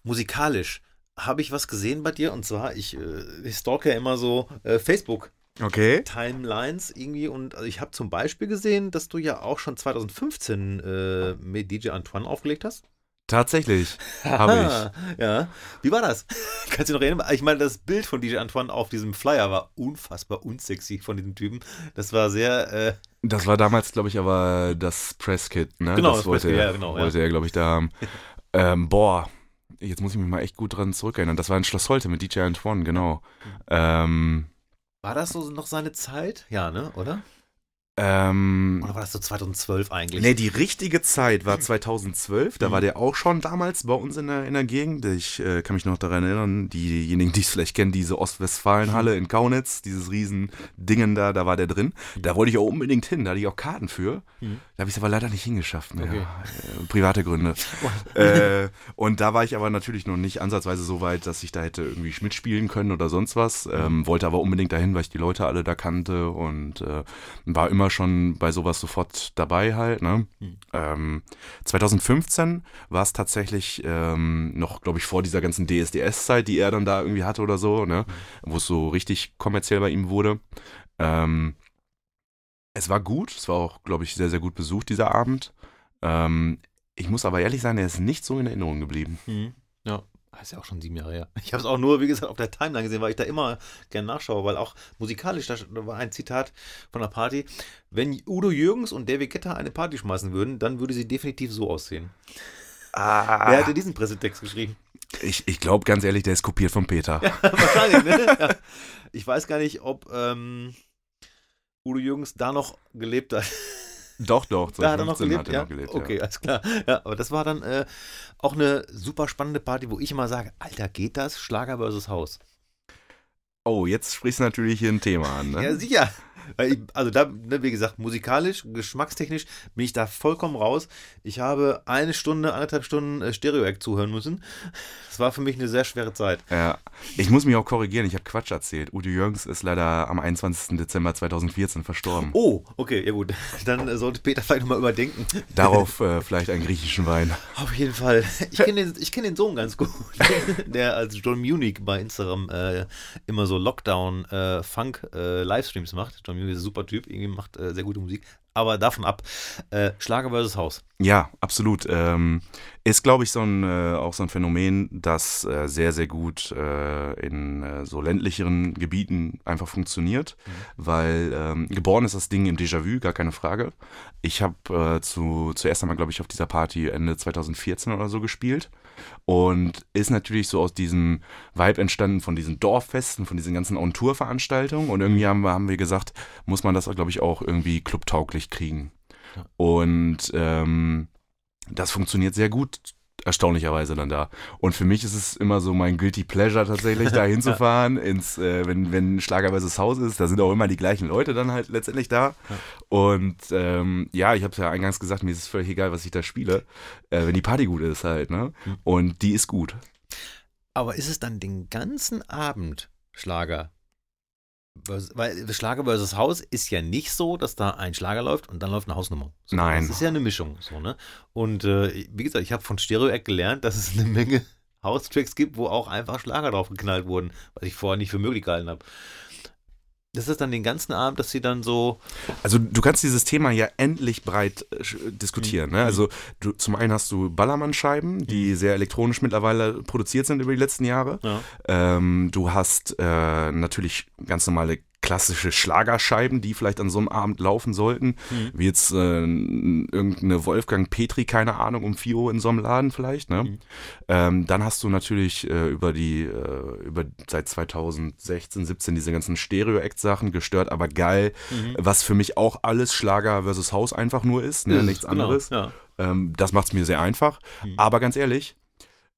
Musikalisch habe ich was gesehen bei dir und zwar, ich, äh, ich stalke ja immer so äh, Facebook Okay. Timelines irgendwie und also ich habe zum Beispiel gesehen, dass du ja auch schon 2015 äh, mit DJ Antoine aufgelegt hast. Tatsächlich. Habe Ah, Ja. Wie war das? Kannst du dich noch erinnern? Ich meine, das Bild von DJ Antoine auf diesem Flyer war unfassbar unsexy von diesem Typen. Das war sehr, äh, ich. Das war damals, glaube ich, aber das Presskit, ne? Genau, das das wollte, Presskit, er- ja, genau, ja. wollte er, glaube ich, da haben. ähm, boah, jetzt muss ich mich mal echt gut dran zurückerinnern. Das war in Schloss Holte mit DJ Antoine, genau. Ähm, war das so noch seine Zeit? Ja, ne? Oder? Ähm, Oder war das so 2012 eigentlich? Nee, die richtige Zeit war 2012. Da Mhm. war der auch schon damals bei uns in der, in der Gegend. Ich äh, kann mich noch daran erinnern, diejenigen, die es vielleicht kennen, diese Ostwestfalenhalle in Kaunitz, dieses riesen Dingen da, da war der drin. Da wollte ich auch unbedingt hin, da hatte ich auch Karten für. Mhm. Da habe ich es aber leider nicht hingeschafft. Ne? Okay. Äh, private Gründe. äh, und da war ich aber natürlich noch nicht ansatzweise so weit, dass ich da hätte irgendwie mitspielen können oder sonst was. Ähm, wollte aber unbedingt dahin, weil ich die Leute alle da kannte und äh, war immer schon bei sowas sofort dabei halt. Ne? Mhm. Ähm, 2015 war es tatsächlich ähm, noch, glaube ich, vor dieser ganzen DSDS-Zeit, die er dann da irgendwie hatte oder so, ne? wo es so richtig kommerziell bei ihm wurde. Ähm, es war gut, es war auch, glaube ich, sehr, sehr gut besucht, dieser Abend. Ähm, ich muss aber ehrlich sein, er ist nicht so in Erinnerung geblieben. Mhm. Ja. Das ist ja auch schon sieben Jahre her. Ich habe es auch nur, wie gesagt, auf der Timeline gesehen, weil ich da immer gerne nachschaue, weil auch musikalisch, da war ein Zitat von einer Party. Wenn Udo Jürgens und David Guetta eine Party schmeißen würden, dann würde sie definitiv so aussehen. Wer hätte diesen Pressetext geschrieben? Ich, ich glaube, ganz ehrlich, der ist kopiert von Peter. Wahrscheinlich, ne? Ja. Ich weiß gar nicht, ob ähm, Udo Jürgens da noch gelebt hat. Doch, doch, Da hat er noch 2015 gelebt, er ja? noch gelebt. okay, Ja. alles klar. Ja, aber das war dann äh, auch eine super spannende Party, wo ich immer sage, Alter, geht das? Schlager versus Haus. Oh, jetzt sprichst du natürlich hier ein Thema an. Ne? Ja, sicher. Weil ich, also da, ne, wie gesagt, musikalisch, geschmackstechnisch bin ich da vollkommen raus. Ich habe eine Stunde, anderthalb Stunden äh, Stereo-Act zuhören müssen. Das war für mich eine sehr schwere Zeit. Ja, ich muss mich auch korrigieren, ich habe Quatsch erzählt. Udo Jürgens ist leider am 21. Dezember 2014 verstorben. Oh, okay, ja gut. Dann äh, sollte Peter vielleicht nochmal überdenken. Darauf äh, vielleicht einen griechischen Wein. Auf jeden Fall. Ich kenne den, ich kenn den Sohn ganz gut, der als John Munich bei Instagram äh, immer so Lockdown-Funk-Livestreams macht. John Munich ist ein super Typ, irgendwie macht äh, sehr gute Musik. Aber davon ab, äh, Schlager versus Haus. Ja, absolut. Ähm, ist, glaube ich, so ein, äh, auch so ein Phänomen, das äh, sehr, sehr gut äh, in äh, so ländlicheren Gebieten einfach funktioniert, weil ähm, geboren ist das Ding im Déjà-vu, gar keine Frage. Ich habe zu, zuerst einmal, glaube ich, auf dieser Party Ende 2014 oder so gespielt und ist natürlich so aus diesem Vibe entstanden von diesen Dorffesten, von diesen ganzen On-Tour-Veranstaltungen. Und irgendwie haben wir, haben wir gesagt, muss man das, glaube ich, auch irgendwie clubtauglich kriegen. Und ähm, das funktioniert sehr gut, erstaunlicherweise dann da. Und für mich ist es immer so mein Guilty Pleasure tatsächlich, da hinzufahren, ins, äh, wenn, wenn Schlager vs. Haus ist, da sind auch immer die gleichen Leute dann halt letztendlich da. Und ähm, ja, ich habe es ja eingangs gesagt, mir ist es völlig egal, was ich da spiele, äh, wenn die Party gut ist halt, ne? Und die ist gut. Aber ist es dann den ganzen Abend Schlager? Weil Schlager versus Haus ist ja nicht so, dass da ein Schlager läuft und dann läuft eine Hausnummer. So, Nein. Das ist ja eine Mischung. So, ne? Und äh, wie gesagt, ich habe von Stereo Act gelernt, dass es eine Menge House-Tracks gibt, wo auch einfach Schlager drauf geknallt wurden, was ich vorher nicht für möglich gehalten habe. Das ist dann den ganzen Abend, dass sie dann so. Also du kannst dieses Thema ja endlich breit äh, sch- diskutieren. Ne? Also du, zum einen hast du Ballermann-Scheiben, die sehr elektronisch mittlerweile produziert sind über die letzten Jahre. Ja. Ähm, du hast äh, natürlich ganz normale klassische Schlagerscheiben, die vielleicht an so einem Abend laufen sollten. Wie jetzt äh, irgendeine Wolfgang Petri, keine Ahnung, um 4 Uhr in so einem Laden vielleicht. Ne? Ähm, dann hast du natürlich äh, über die, äh, über seit 2016, 17 diese ganzen Stereo-Act-Sachen gestört, aber geil, was für mich auch alles Schlager versus Haus einfach nur ist, ne? Nichts genau, anderes. ja. Ähm, das macht es mir sehr einfach. Aber ganz ehrlich,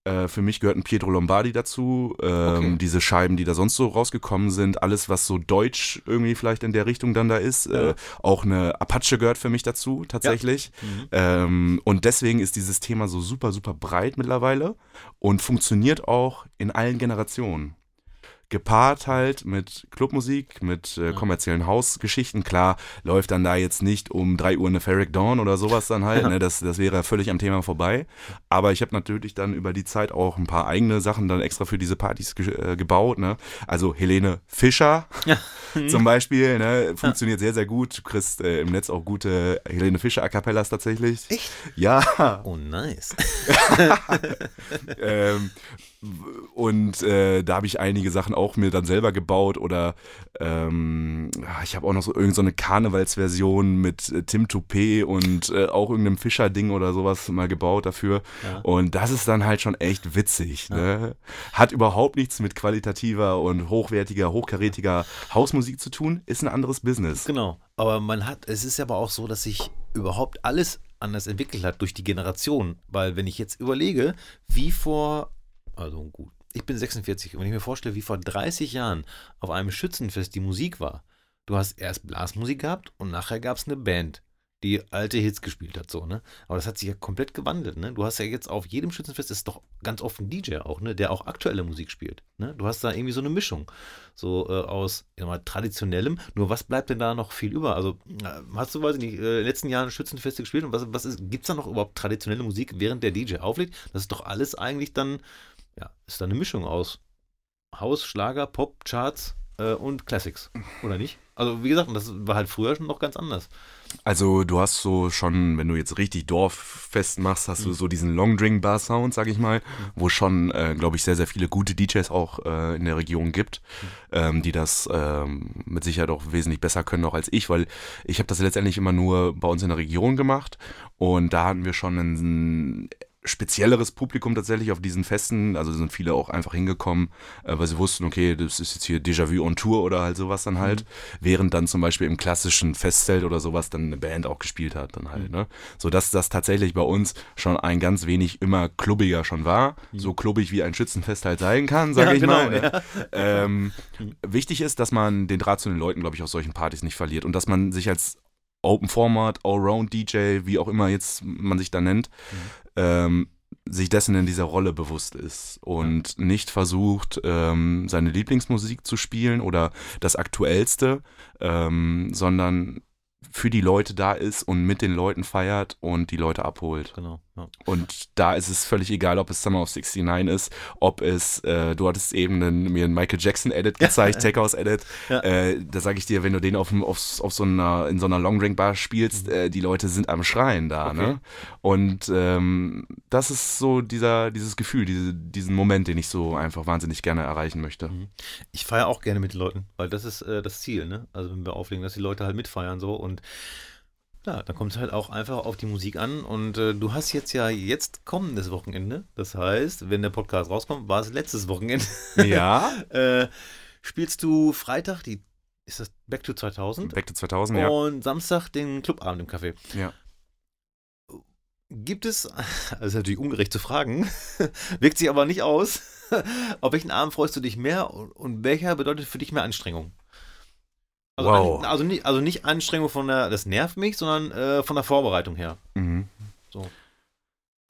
Äh, für mich gehört ein Pietro Lombardi dazu. Ähm, Okay. Diese Scheiben, die da sonst so rausgekommen sind, alles, was so deutsch irgendwie vielleicht in der Richtung dann da ist. Äh, auch eine Apache gehört für mich dazu, tatsächlich. Mhm. Ähm, und deswegen ist dieses Thema so super, super breit mittlerweile und funktioniert auch in allen Generationen. Gepaart halt mit Clubmusik, mit äh, kommerziellen Hausgeschichten. Klar, läuft dann da jetzt nicht um 3 Uhr eine Ferric Dawn oder sowas dann halt. Ne? Das, das wäre völlig am Thema vorbei. Aber ich habe natürlich dann über die Zeit auch ein paar eigene Sachen dann extra für diese Partys ge äh, gebaut. Ne? Also Helene Fischer zum Beispiel, ne? funktioniert sehr, sehr gut. Du kriegst äh, im Netz auch gute Helene Fischer A Cappellas tatsächlich. Echt? Ja. Oh, nice. ähm, und äh, da habe ich einige Sachen auch mir dann selber gebaut oder ähm, ah, ich habe auch noch so irgendeine so eine Karnevalsversion mit äh, Tim Toupet und äh, auch irgendeinem Fischer-Ding oder sowas mal gebaut dafür. Ja. Und das ist dann halt schon echt witzig. Ne? Hat überhaupt nichts mit qualitativer und hochwertiger, hochkarätiger Hausmusik zu tun, ist ein anderes Business. Genau. Aber man hat, es ist aber auch so, dass sich überhaupt alles anders entwickelt hat durch die Generation. Weil wenn ich jetzt überlege, wie vor, also gut, ich bin 46 und wenn ich mir vorstelle, wie vor 30 Jahren auf einem Schützenfest die Musik war, du hast erst Blasmusik gehabt und nachher gab es eine Band, die alte Hits gespielt hat, so, ne? Aber das hat sich ja komplett gewandelt, ne? Du hast ja jetzt auf jedem Schützenfest ist doch ganz oft ein DJ auch, ne? Der auch aktuelle Musik spielt, ne? Du hast da irgendwie so eine Mischung, so äh, aus, mal, traditionellem. Nur was bleibt denn da noch viel über? Also, äh, hast du, weiß ich nicht, äh, in den letzten Jahren Schützenfeste gespielt und was, was ist, gibt's da noch überhaupt traditionelle Musik, während der DJ auflegt? Das ist doch alles eigentlich dann, ja, ist da eine Mischung aus Haus, Schlager, Pop, Charts äh, und Classics, oder nicht? Also, wie gesagt, das war halt früher schon noch ganz anders. Also du hast so schon, wenn du jetzt richtig Dorffest machst, hast du so diesen Long Drink Bar Sound, sag ich mal, wo schon, äh, glaube ich, sehr, sehr viele gute DJs auch äh, in der Region gibt, ähm, die das ähm, mit Sicherheit auch wesentlich besser können noch als ich, weil ich habe das letztendlich immer nur bei uns in der Region gemacht und da hatten wir schon ein spezielleres Publikum tatsächlich auf diesen Festen. Also sind viele auch einfach hingekommen, äh, weil sie wussten, okay, das ist jetzt hier Déjà-vu on Tour oder halt sowas dann halt. Während dann zum Beispiel im klassischen Festzelt oder sowas dann eine Band auch gespielt hat dann halt. Ne? So dass das tatsächlich bei uns schon ein ganz wenig immer klubbiger schon war. So klubbig wie ein Schützenfest halt sein kann, sage Ja, ich genau, mal. Ne? Ähm, wichtig ist, dass man den Draht zu den Leuten, glaube ich, auf solchen Partys nicht verliert und dass man sich als Open Format, Allround DJ, wie auch immer jetzt man sich da nennt, ähm, sich dessen in dieser Rolle bewusst ist und nicht versucht, ähm, seine Lieblingsmusik zu spielen oder das Aktuellste, ähm, sondern für die Leute da ist und mit den Leuten feiert und die Leute abholt. Genau. Ja. Und da ist es völlig egal, ob es Summer of 69 ist, ob es, äh, du hattest eben einen, mir einen Michael Jackson-Edit gezeigt, Tech House-Edit. Ja. Äh, da sage ich dir, wenn du den auf, auf, auf so einer, in so einer Long Drink Bar spielst, äh, die Leute sind am Schreien da. Okay. Ne? Und ähm, das ist so dieser, dieses Gefühl, diese, diesen Moment, den ich so einfach wahnsinnig gerne erreichen möchte. Ich feiere auch gerne mit den Leuten, weil das ist äh, das Ziel, ne? Also wenn wir auflegen, dass die Leute halt mitfeiern so und ja, dann kommt es halt auch einfach auf die Musik an und äh, du hast jetzt ja jetzt kommendes Wochenende, das heißt, wenn der Podcast rauskommt, war es letztes Wochenende, Ja, äh, spielst du Freitag die, ist das Back to 2000? Back to 2000, ja. Und Samstag den Clubabend im Café. ja. Gibt es, das ist natürlich ungerecht zu fragen, wirkt sich aber nicht aus, auf welchen Abend freust du dich mehr und welcher bedeutet für dich mehr Anstrengung? Also, Wow. an, also, nicht, also nicht Anstrengung von der, das nervt mich, sondern äh, von der Vorbereitung her. Mhm. So.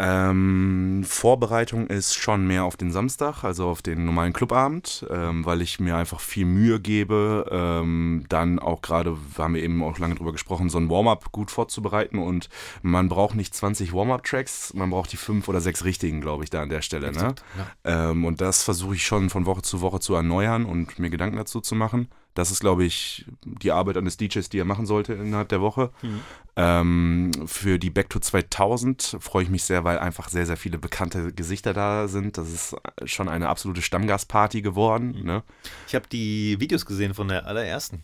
Ähm, Vorbereitung ist schon mehr auf den Samstag, also auf den normalen Clubabend, ähm, weil ich mir einfach viel Mühe gebe, ähm, dann auch gerade, wir haben wir eben auch lange drüber gesprochen, so ein Warm-up gut vorzubereiten und man braucht nicht 20 Warm-up-Tracks, man braucht die fünf oder sechs richtigen, glaube ich, da an der Stelle. Ne? Ja. Ähm, und das versuche ich schon von Woche zu Woche zu erneuern und mir Gedanken dazu zu machen. Das ist, glaube ich, die Arbeit eines DJs, die er machen sollte innerhalb der Woche. Ähm, für die Back to 2000 freue ich mich sehr, weil einfach sehr, sehr viele bekannte Gesichter da sind. Das ist schon eine absolute Stammgastparty geworden. Ne? Ich habe die Videos gesehen von der allerersten.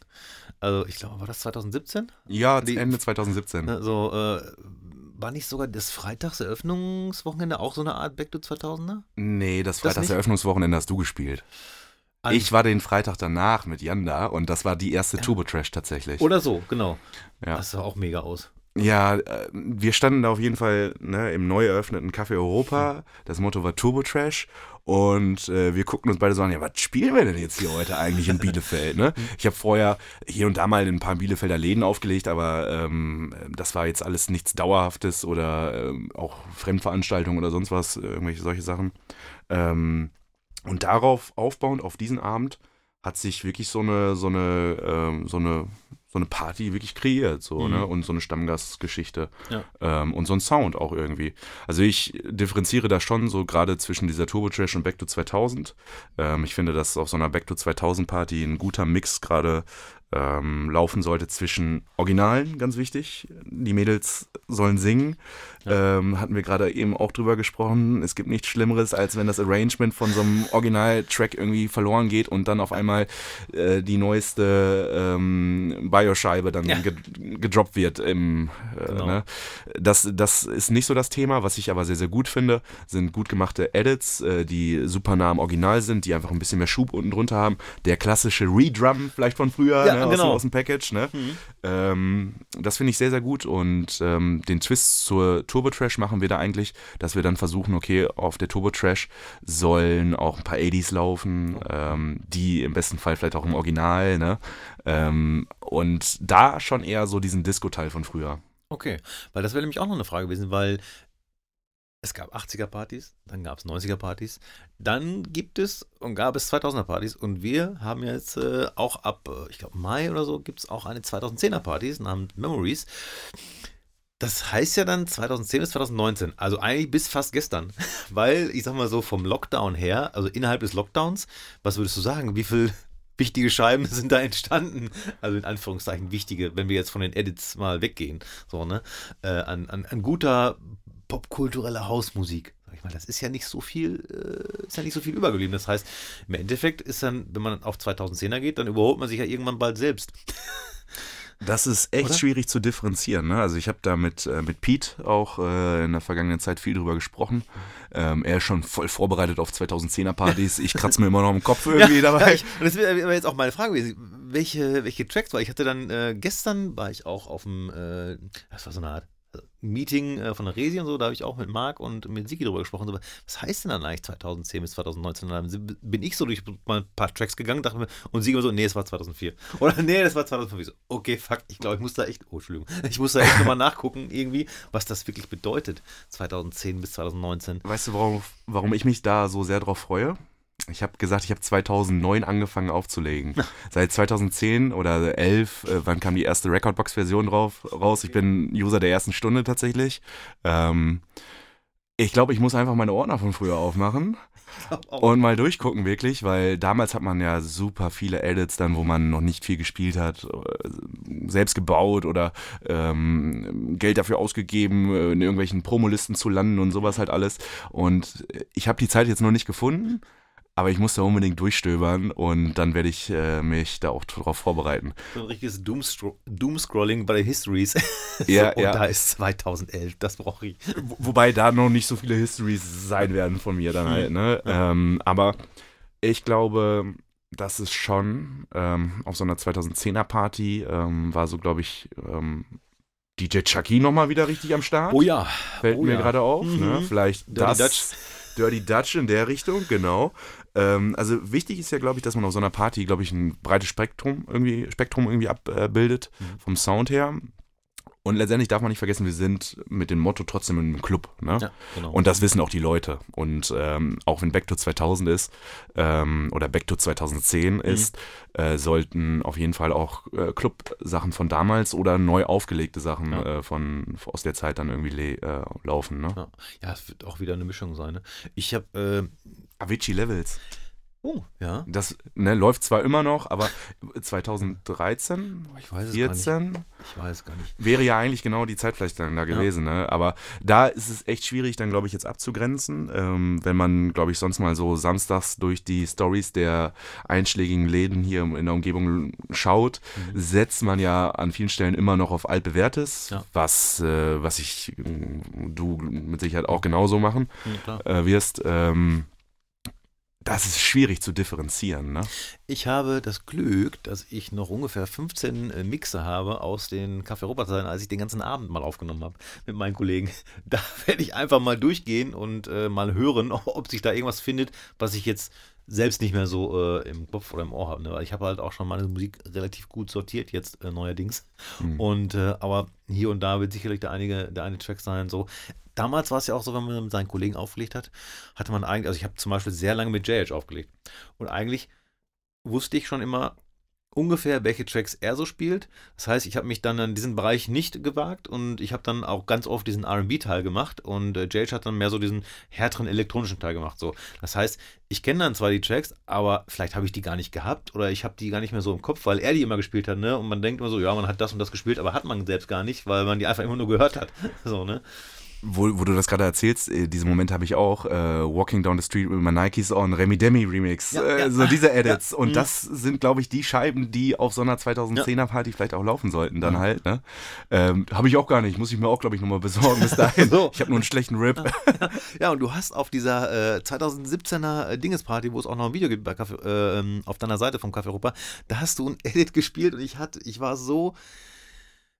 Also ich glaube, war das 2017? Ja, Die- Ende 2017. Also äh, war nicht sogar das Freitagseröffnungswochenende auch so eine Art Back to 2000er? Nee, das Das Freitagseröffnungswochenende hast du gespielt. An- Ich war den Freitag danach mit Jan da und das war die erste Turbo Trash tatsächlich. Oder so, genau. Ja. Das sah auch mega aus. Ja, äh, wir standen da auf jeden Fall ne, im neu eröffneten Café Europa. Das Motto war Turbo Trash. Und äh, wir guckten uns beide so an, ja, was spielen wir denn jetzt hier heute eigentlich in Bielefeld? Ne? Ich habe vorher hier und da mal in ein paar Bielefelder Läden aufgelegt, aber ähm, das war jetzt alles nichts Dauerhaftes oder ähm, auch Fremdveranstaltungen oder sonst was, irgendwelche solche Sachen. Ähm, und darauf aufbauend, auf diesen Abend, hat sich wirklich so eine, so eine, ähm, so eine, so eine Party wirklich kreiert, so, Mhm. ne? Und so eine Stammgastgeschichte. Ja. Ähm, und so ein Sound auch irgendwie. Also ich differenziere da schon so gerade zwischen dieser Turbo Trash und Back to 2000. Ähm, ich finde, dass auf so einer Back to 2000 Party ein guter Mix gerade ähm, laufen sollte zwischen Originalen, ganz wichtig. Die Mädels sollen singen. Ähm, hatten wir gerade eben auch drüber gesprochen. Es gibt nichts Schlimmeres, als wenn das Arrangement von so einem Original-Track irgendwie verloren geht und dann auf einmal äh, die neueste ähm, Bioscheibe dann Ja. ge gedroppt wird. Im, äh, Genau. ne? das, das ist nicht so das Thema. Was ich aber sehr, sehr gut finde, sind gut gemachte Edits, äh, die super nah am Original sind, die einfach ein bisschen mehr Schub unten drunter haben. Der klassische Redrum vielleicht von früher, Ja, ne, aus, dem, genau. aus dem Package. Ne? Ähm, das finde ich sehr, sehr gut und ähm, den Twist zur Turbo Trash machen wir da eigentlich, dass wir dann versuchen, okay, auf der Turbo Trash sollen auch ein paar 80s laufen, ähm, die im besten Fall vielleicht auch im Original, ne? Ähm, und da schon eher so diesen Disco-Teil von früher. Okay, weil das wäre nämlich auch noch eine Frage gewesen, weil es gab 80er-Partys, dann gab es 90er-Partys, dann gibt es und gab es 2000er-Partys und wir haben jetzt äh, auch ab, äh, ich glaube Mai oder so, gibt es auch eine 2010er-Partys namens Memories. Das heißt ja dann 2010 bis 2019, also eigentlich bis fast gestern, weil ich sag mal so vom Lockdown her, also innerhalb des Lockdowns, was würdest du sagen, wie viel wichtige Scheiben sind da entstanden? Also in Anführungszeichen wichtige, wenn wir jetzt von den Edits mal weggehen, so ne, äh, an, an, an guter popkultureller Hausmusik. Ich mal, das ist ja nicht so viel, äh, ist ja nicht so viel übergeblieben. Das heißt, im Endeffekt ist dann, wenn man auf 2010er geht, dann überholt man sich ja irgendwann bald selbst. Das ist echt Oder? schwierig zu differenzieren. Ne? Also ich habe da mit, äh, mit Pete auch äh, in der vergangenen Zeit viel drüber gesprochen. Ähm, er ist schon voll vorbereitet auf 2010er Partys. Ich kratze mir immer noch im Kopf irgendwie Ja, dabei. ich, und das wäre jetzt auch meine Frage gewesen. Welche, welche Tracks war? Ich hatte dann äh, gestern war ich auch auf dem, äh, das war so eine Art Meeting äh, von der Resi und so, da habe ich auch mit Marc und mit Siki drüber gesprochen. So, was heißt denn dann eigentlich 2010 bis 2019? Und dann bin ich so durch mal ein paar Tracks gegangen, dachte mir, und Sigi immer so, nee, es war 2004. Oder nee, das war 2005. Ich so, okay, fuck, ich glaube, ich muss da echt, oh, Entschuldigung, ich muss da echt nochmal nachgucken, irgendwie, was das wirklich bedeutet, 2010 bis 2019. Weißt du, warum, warum ich mich da so sehr drauf freue? Ich habe gesagt, ich habe 2009 angefangen aufzulegen. Seit 2010 oder 11, äh, wann kam die erste Recordbox-Version drauf raus? Ich bin User der ersten Stunde tatsächlich. Ähm, ich glaube, ich muss einfach meine Ordner von früher aufmachen und mal durchgucken wirklich, weil damals hat man ja super viele Edits dann, wo man noch nicht viel gespielt hat, äh, selbst gebaut oder ähm, Geld dafür ausgegeben, äh, in irgendwelchen Promolisten zu landen und sowas halt alles. Und ich habe die Zeit jetzt noch nicht gefunden, aber ich muss da unbedingt durchstöbern und dann werde ich äh, mich da auch darauf vorbereiten. So ein richtiges Doomstro Doomscrolling bei den Histories. Ja, und ja. da ist 2011, das brauche ich. Wo- Wobei da noch nicht so viele Histories sein werden von mir dann halt, ne? Ähm, aber ich glaube, das ist schon ähm, auf so einer 2010er Party ähm, war so, glaube ich, ähm, DJ Chucky nochmal wieder richtig am Start. Oh ja. Fällt oh mir ja. gerade auf. Mhm. Ne? Vielleicht Dirty das. Dutch. Dirty Dutch in der Richtung, genau. Ähm, also wichtig ist ja, glaube ich, dass man auf so einer Party, glaube ich, ein breites Spektrum irgendwie, Spektrum irgendwie abbildet, Mhm. vom Sound her. Und letztendlich darf man nicht vergessen, wir sind mit dem Motto trotzdem im Club. Ne? Ja, genau. Und das wissen auch die Leute. Und ähm, auch wenn Back to 2000 ist ähm, oder Back to 2010 Mhm. ist, äh, sollten auf jeden Fall auch äh, Club-Sachen von damals oder neu aufgelegte Sachen Ja. äh, von aus der Zeit dann irgendwie äh, laufen. Ne? ja. ja, es wird auch wieder eine Mischung sein. Ne? Ich habe, äh, Avicii Levels. oh, ja. Das ne, läuft zwar immer noch, aber 2013, Ich weiß es gar nicht. 14 Ich weiß gar nicht. wäre ja eigentlich genau die Zeit vielleicht dann da gewesen. Ne? Aber da ist es echt schwierig, dann glaube ich jetzt abzugrenzen. Ähm, wenn man, glaube ich, sonst mal so samstags durch die Stories der einschlägigen Läden hier in der Umgebung schaut, setzt man ja an vielen Stellen immer noch auf altbewährtes, Ja. was, äh, was ich, du mit Sicherheit auch genauso machen Ja, äh, wirst. Ähm, das ist schwierig zu differenzieren, ne? Ich habe das Glück, dass ich noch ungefähr 15 äh, Mixer habe aus den Café Europa-Zeiten, als ich den ganzen Abend mal aufgenommen habe mit meinen Kollegen. Da werde ich einfach mal durchgehen und äh, mal hören, ob sich da irgendwas findet, was ich jetzt selbst nicht mehr so äh, im Kopf oder im Ohr habe. Ne? Weil ich habe halt auch schon meine Musik relativ gut sortiert jetzt äh, neuerdings. Und äh, aber hier und da wird sicherlich der einige, der eine Track sein. So damals war es ja auch so, wenn man mit seinen Kollegen aufgelegt hat, hatte man eigentlich, also ich habe zum Beispiel sehr lange mit JH aufgelegt. Und eigentlich wusste ich schon immer ungefähr, welche Tracks er so spielt. Das heißt, ich habe mich dann an diesen Bereich nicht gewagt und ich habe dann auch ganz oft diesen RB-Teil gemacht und äh, JH hat dann mehr so diesen härteren elektronischen Teil gemacht. So. Das heißt, ich kenne dann zwar die Tracks, aber vielleicht habe ich die gar nicht gehabt oder ich habe die gar nicht mehr so im Kopf, weil er die immer gespielt hat, ne? Und man denkt immer so, ja, man hat das und das gespielt, aber hat man selbst gar nicht, weil man die einfach immer nur gehört hat. So, ne? Wo, wo du das gerade erzählst, äh, diese Momente habe ich auch. Äh, Walking Down the Street with my Nikes on, Remy Demi Remix, Ja, äh, ja. so diese Edits. Ja. Und Mhm. das sind, glaube ich, die Scheiben, die auf so einer 2010er Party vielleicht auch laufen sollten, dann halt. Ne? Ähm, habe ich auch gar nicht, muss ich mir auch, glaube ich, nochmal besorgen bis dahin. So. Ich habe nur einen schlechten Rip. Ja, und du hast auf dieser äh, 2017er äh, Dingesparty, wo es auch noch ein Video gibt bei äh, ähm, auf deiner Seite vom Café Europa, da hast du ein Edit gespielt und ich hatte, ich war so,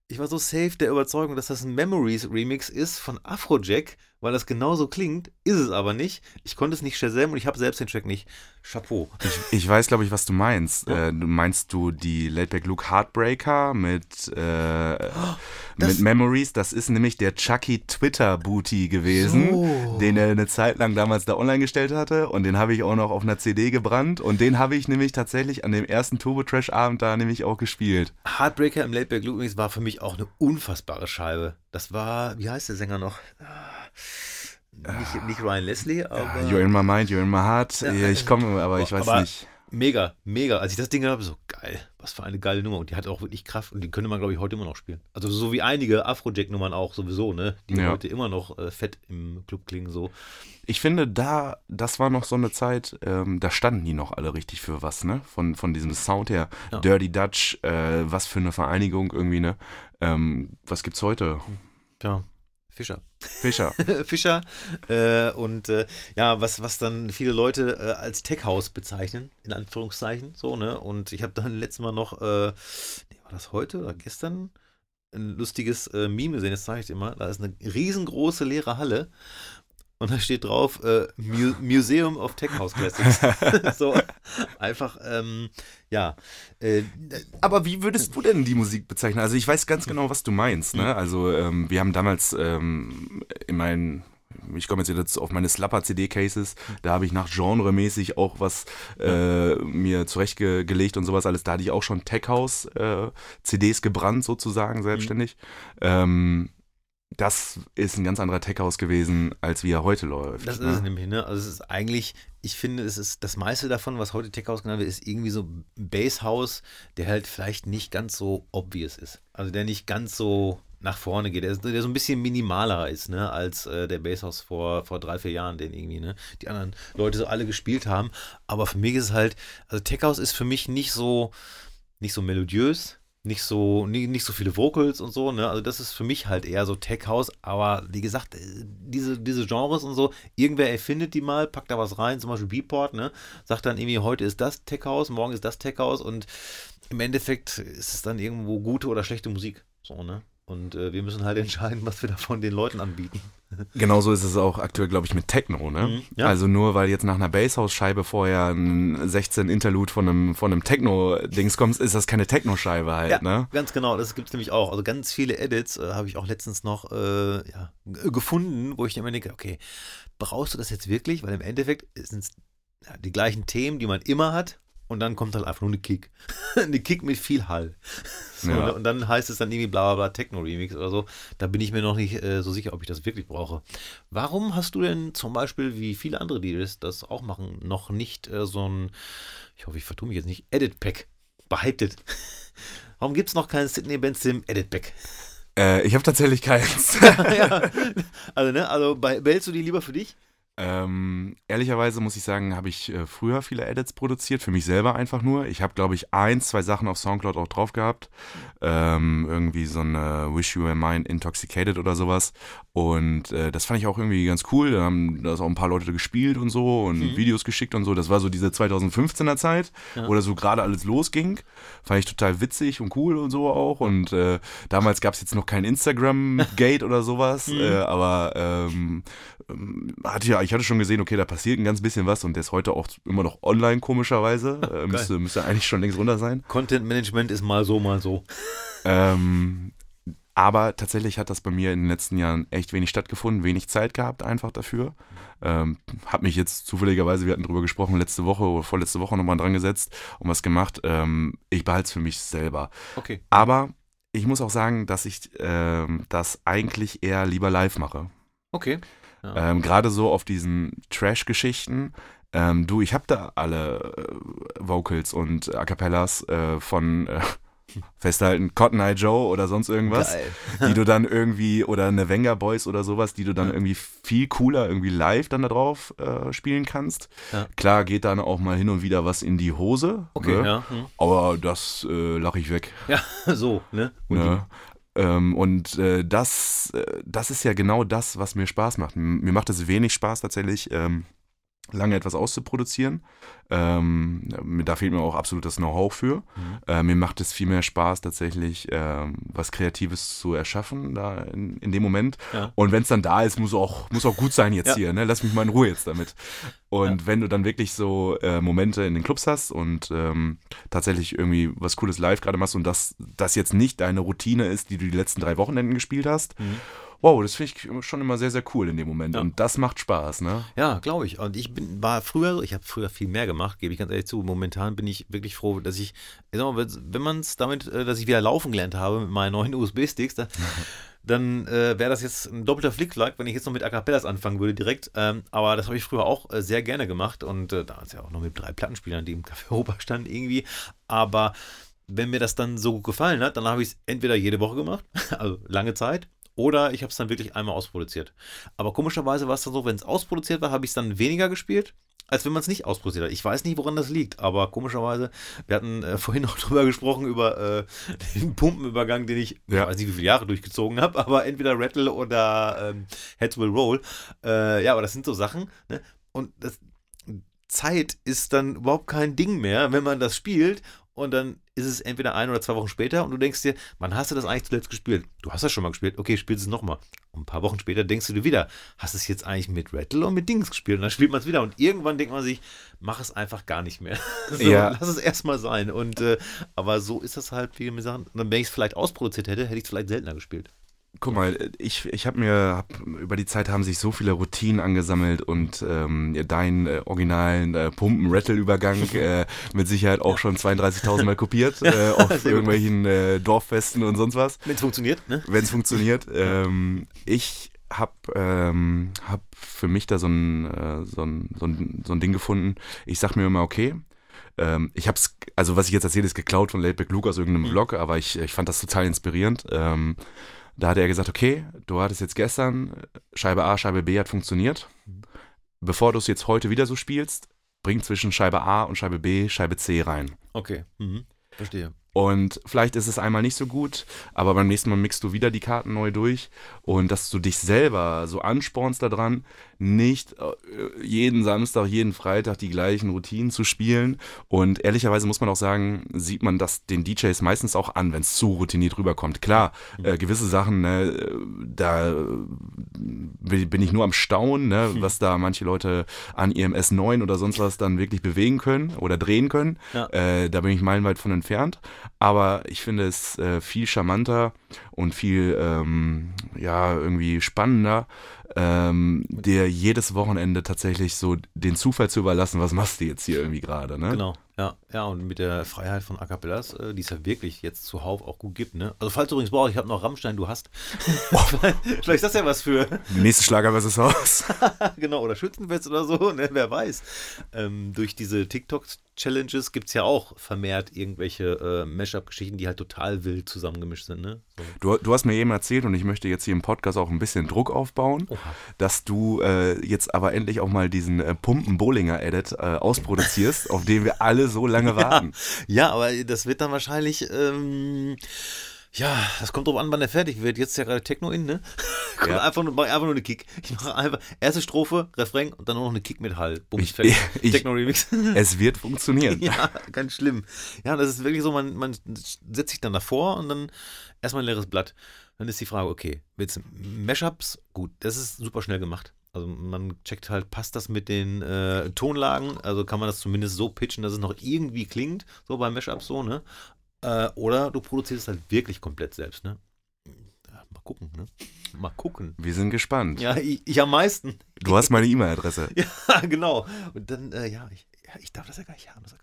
ich war so safe der Überzeugung, dass das ein Memories Remix ist von Afrojack, weil das genauso klingt, ist es aber nicht. Ich konnte es nicht shazam und ich habe selbst den Track nicht. Chapeau. Ich, ich weiß, glaube ich, was du meinst. Äh, du meinst du die Laidback Luke Heartbreaker mit, äh, das- mit Memories? Das ist nämlich der Chucky Twitter Booty gewesen, So. den er eine Zeit lang damals da online gestellt hatte. Und den habe ich auch noch auf einer CD gebrannt. Und den habe ich nämlich tatsächlich an dem ersten Turbo Trash Abend da nämlich auch gespielt. Heartbreaker im Laidback Luke war für mich auch eine unfassbare Scheibe. Das war, wie heißt der Sänger noch? Ah, Nicht, nicht Ryan Leslie, aber. You're in my mind, you're in my heart. Ich komme, aber ich weiß aber nicht. Mega, mega. Als ich das Ding habe, so geil. Was für eine geile Nummer. Und die hat auch wirklich Kraft. Und die könnte man, glaube ich, heute immer noch spielen. Also so wie einige Afrojack-Nummern auch sowieso, ne? Die Ja. heute immer noch äh, fett im Club klingen so. Ich finde, da, das war noch so eine Zeit, ähm, da standen die noch alle richtig für was, ne? Von, von diesem Sound her. Ja. Dirty Dutch, äh, was für eine Vereinigung irgendwie, ne? Ähm, was gibt's heute? Ja. Fischer. Fischer. Fischer. Äh, und äh, ja, was, was dann viele Leute äh, als Tech-House bezeichnen, in Anführungszeichen. So, ne? Und ich habe dann letztes Mal noch, äh, nee, war das heute oder gestern? Ein lustiges äh, Meme gesehen, das zeige ich dir mal. Da ist eine riesengroße leere Halle. Und da steht drauf äh, Mu Museum of Tech House Classics. so einfach, ähm, ja. Äh, Aber wie würdest du denn die Musik bezeichnen? Also ich weiß ganz genau, was du meinst, ne? Also ähm, wir haben damals ähm, in meinen ich komme jetzt jetzt auf meine Slapper-CD-Cases, da habe ich nach Genre-mäßig auch was äh, mir zurechtgelegt und sowas alles. Da hatte ich auch schon Tech-House-CDs gebrannt sozusagen, selbstständig. Ähm, das ist ein ganz anderer Tech-House gewesen, als wie er heute läuft. Das ist ne? es nämlich, ne? Also es ist eigentlich, ich finde, es ist das meiste davon, was heute Tech House genannt wird, ist irgendwie so Bass House, der halt vielleicht nicht ganz so obvious ist. Also der nicht ganz so nach vorne geht, der, ist- der so ein bisschen minimaler ist, ne, als äh, der Bass House vor, vor drei, vier Jahren, den irgendwie, ne, die anderen Leute so alle gespielt haben. Aber für mich ist es halt, also Tech House ist für mich nicht so, nicht so melodiös, nicht so, nicht so viele Vocals und so, ne? Also das ist für mich halt eher so Tech House, aber wie gesagt, äh, diese, diese Genres und so, irgendwer erfindet die mal, packt da was rein, zum Beispiel Beatport, ne? Sagt dann irgendwie, heute ist das Tech House, morgen ist das Tech House und im Endeffekt ist es dann irgendwo gute oder schlechte Musik. So, ne? Und äh, wir müssen halt entscheiden, was wir davon den Leuten anbieten. Genauso ist es auch aktuell, glaube ich, mit Techno, ne? Mhm, ja. Also nur weil jetzt nach einer Basshouse-Scheibe vorher ein 16 Interlude von einem, von einem Techno-Dings kommt, ist das keine Techno-Scheibe halt, Ja, ne? ganz genau, das gibt es nämlich auch. Also ganz viele Edits äh, habe ich auch letztens noch äh, ja, g- gefunden, wo ich immer denke, okay, brauchst du das jetzt wirklich? Weil im Endeffekt sind es die gleichen Themen, die man immer hat. Und dann kommt halt einfach nur eine Kick. eine Kick mit viel Hall. So, Ja. ne? Und dann heißt es dann irgendwie bla bla bla Techno-Remix oder so. Da bin ich mir noch nicht äh, so sicher, ob ich das wirklich brauche. Warum hast du denn zum Beispiel, wie viele andere DJs das auch machen, noch nicht äh, so ein, ich hoffe, ich vertue mich jetzt nicht, Edit-Pack behauptet? Warum gibt es noch keinen Sydney Benzim Edit-Pack? Äh, ich habe tatsächlich keins. ja. Also, ne, also bei, behältst du die lieber für dich? Ähm, ehrlicherweise muss ich sagen, habe ich äh, früher viele Edits produziert, für mich selber einfach nur. Ich habe, glaube ich, ein, zwei Sachen auf Soundcloud auch drauf gehabt. Ähm, irgendwie so eine Wish You Were Mine Intoxicated oder sowas. Und äh, das fand ich auch irgendwie ganz cool. Da haben da ist auch ein paar Leute gespielt und so und Mhm. Videos geschickt und so. Das war so diese 2015er Zeit, wo das so gerade alles losging. Fand ich total witzig und cool und so auch. Und äh, damals gab es jetzt noch kein Instagram-Gate oder sowas. Mhm. Äh, aber ähm, ähm, hatte ja, ich hatte schon gesehen, okay, da passiert ein ganz bisschen was und der ist heute auch immer noch online, komischerweise. Äh, müsste, müsste eigentlich schon längst runter sein. Content Management ist mal so, mal so. Ähm, aber tatsächlich hat das bei mir in den letzten Jahren echt wenig stattgefunden, wenig Zeit gehabt einfach dafür. Ähm, hab mich jetzt zufälligerweise, wir hatten drüber gesprochen, letzte Woche oder vorletzte Woche nochmal dran gesetzt und was gemacht. Ähm, ich behalte es für mich selber. Okay. Aber ich muss auch sagen, dass ich ähm, das eigentlich eher lieber live mache. Okay. Ja. Ähm, Gerade so auf diesen Trash-Geschichten. Ähm, du, ich habe da alle äh, Vocals und A Cappellas äh, von äh, Festhalten Cotton Eye Joe oder sonst irgendwas, Geil. die du dann irgendwie, oder eine Wenger Boys oder sowas, die du dann Ja. irgendwie viel cooler irgendwie live dann da drauf äh, spielen kannst. Ja. Klar geht dann auch mal hin und wieder was in die Hose, Okay, ne? ja. Hm. aber das äh, lache ich weg. Ja, so, ne? Und Ne? Ähm, und äh, das, äh, das ist ja genau das, was mir Spaß macht. Mir macht es wenig Spaß tatsächlich, ähm, lange etwas auszuproduzieren. Ähm, da fehlt mir auch absolut das Know-how für. Mhm. Äh, mir macht es viel mehr Spaß, tatsächlich ähm, was Kreatives zu erschaffen, da in, in dem Moment. Ja. Und wenn es dann da ist, muss auch, muss auch gut sein jetzt Ja. hier. Ne? Lass mich mal in Ruhe jetzt damit. Und wenn du dann wirklich so äh, Momente in den Clubs hast und ähm, tatsächlich irgendwie was Cooles live gerade machst und das, das jetzt nicht deine Routine ist, die du die letzten drei Wochenenden gespielt hast, Mhm. Wow, das finde ich schon immer sehr, sehr cool in dem Moment. Ja. Und das macht Spaß, ne? Ja, glaube ich. Und ich bin, war früher, ich habe früher viel mehr gemacht, gebe ich ganz ehrlich zu. Momentan bin ich wirklich froh, dass ich, ich sag mal, wenn- man es damit, äh, dass ich wieder laufen gelernt habe mit meinen neuen USB-Sticks, da, dann äh, wäre das jetzt ein doppelter Flickflack, wenn ich jetzt noch mit A Cappellas anfangen würde direkt. Ähm, aber das habe ich früher auch äh, sehr gerne gemacht und äh, da ist ja auch noch mit drei Plattenspielern, die im Café Europa standen irgendwie. Aber wenn mir das dann so gut gefallen hat, dann habe ich es entweder jede Woche gemacht, also lange Zeit, oder ich habe es dann wirklich einmal ausproduziert. Aber komischerweise war es dann so, wenn es ausproduziert war, habe ich es dann weniger gespielt, als wenn man es nicht ausproduziert hat. Ich weiß nicht, woran das liegt, aber komischerweise, wir hatten äh, vorhin noch drüber gesprochen, über äh, den Pumpenübergang, den ich, Ja. ich weiß nicht, wie viele Jahre durchgezogen habe, aber entweder Rattle oder ähm, Heads Will Roll. Äh, ja, aber das sind so Sachen, ne? Und das, Zeit ist dann überhaupt kein Ding mehr, wenn man das spielt. Und dann ist es entweder ein oder zwei Wochen später und du denkst dir, wann hast du das eigentlich zuletzt gespielt? Du hast das schon mal gespielt, okay, spielst es nochmal. Und ein paar Wochen später denkst du dir wieder, hast du es jetzt eigentlich mit Rattle und mit Dings gespielt? Und dann spielt man es wieder. Und irgendwann denkt man sich, mach es einfach gar nicht mehr. so, Ja. Lass es erstmal sein. Und äh, aber so ist das halt, wie mir sagen. Und wenn ich es vielleicht ausproduziert hätte, hätte ich es vielleicht seltener gespielt. Guck mal, ich, ich habe mir, hab, über die Zeit haben sich so viele Routinen angesammelt und ähm, deinen äh, originalen äh, Pumpen-Rattle-Übergang äh, mit Sicherheit auch schon 32.000 Mal kopiert äh, auf irgendwelchen äh, Dorffesten und sonst was. Wenn es funktioniert, ne? wenn es funktioniert. Ähm, ich habe ähm, hab für mich da so ein, äh, so, ein, so, ein, so ein Ding gefunden. Ich sag mir immer, okay, ähm, ich hab's, also was ich jetzt erzähle, ist geklaut von Laidback Luke aus irgendeinem Vlog, aber ich, ich fand das total inspirierend. Ähm, da hat er gesagt, okay, du hattest jetzt gestern Scheibe A, Scheibe B hat funktioniert. Bevor du es jetzt heute wieder so spielst, bring zwischen Scheibe A und Scheibe B Scheibe C rein. Okay. Mhm. Verstehe. Und vielleicht ist es einmal nicht so gut, aber beim nächsten Mal mixt du wieder die Karten neu durch und dass du dich selber so anspornst daran, nicht äh, jeden Samstag, jeden Freitag die gleichen Routinen zu spielen. Und ehrlicherweise muss man auch sagen, sieht man das den DJs meistens auch an, wenn es zu routiniert rüberkommt. Klar, äh, gewisse Sachen, ne, da bin ich nur am Staunen, ne, was da manche Leute an ihrem S9 oder sonst was dann wirklich bewegen können oder drehen können. Ja. Äh, da bin ich meilenweit von entfernt. Aber ich finde es äh, viel charmanter und viel, ähm, ja, irgendwie spannender, ähm, dir jedes Wochenende tatsächlich so den Zufall zu überlassen, was machst du jetzt hier irgendwie gerade, ne? Genau, ja, ja, und mit der Freiheit von A Cappellas, äh, die es ja wirklich jetzt zuhauf auch gut gibt, ne? Also falls du übrigens brauchst, ich habe noch Rammstein, du hast. Vielleicht ist das ja was für, nächste Schlager versus Haus. genau, oder Schützenfest oder so, ne? Wer weiß. Ähm, durch diese TikTok-Challenges gibt es ja auch vermehrt irgendwelche äh, Mashup-Geschichten, die halt total wild zusammengemischt sind, ne? So. Du, du hast mir eben erzählt und ich möchte jetzt hier im Podcast auch ein bisschen Druck aufbauen, Oha. dass du äh, jetzt aber endlich auch mal diesen äh, Pumpen-Bollinger-Edit äh, ausproduzierst, auf den wir alle so lange warten. Ja, aber das wird dann wahrscheinlich, ähm, Ja, das kommt drauf an, wann der fertig wird. Jetzt ist ja gerade Techno in, ne? Komm, Ja. einfach, nur, mach einfach nur eine Kick. Ich mache einfach erste Strophe, Refrain und dann nur noch eine Kick mit Hall. Bumm, Ich- fertig. ich- Techno-Remix. Es wird funktionieren. ja, ganz schlimm. Ja, das ist wirklich so, man, man setzt sich dann davor und dann erstmal ein leeres Blatt. Dann ist die Frage, okay, willst du Mashups? Gut, das ist super schnell gemacht. Also man checkt halt, passt das mit den äh, Tonlagen? Also kann man das zumindest so pitchen, dass es noch irgendwie klingt, so beim Mashup so, ne? Äh, oder du produzierst es halt wirklich komplett selbst, ne? Ja, mal gucken, ne? Mal gucken. Wir sind gespannt. Ja, ich, ich am meisten. Du hast meine E-Mail-Adresse. Ja, genau. Und dann, äh, ja, ich, ja, ich darf das ja gar nicht haben, das.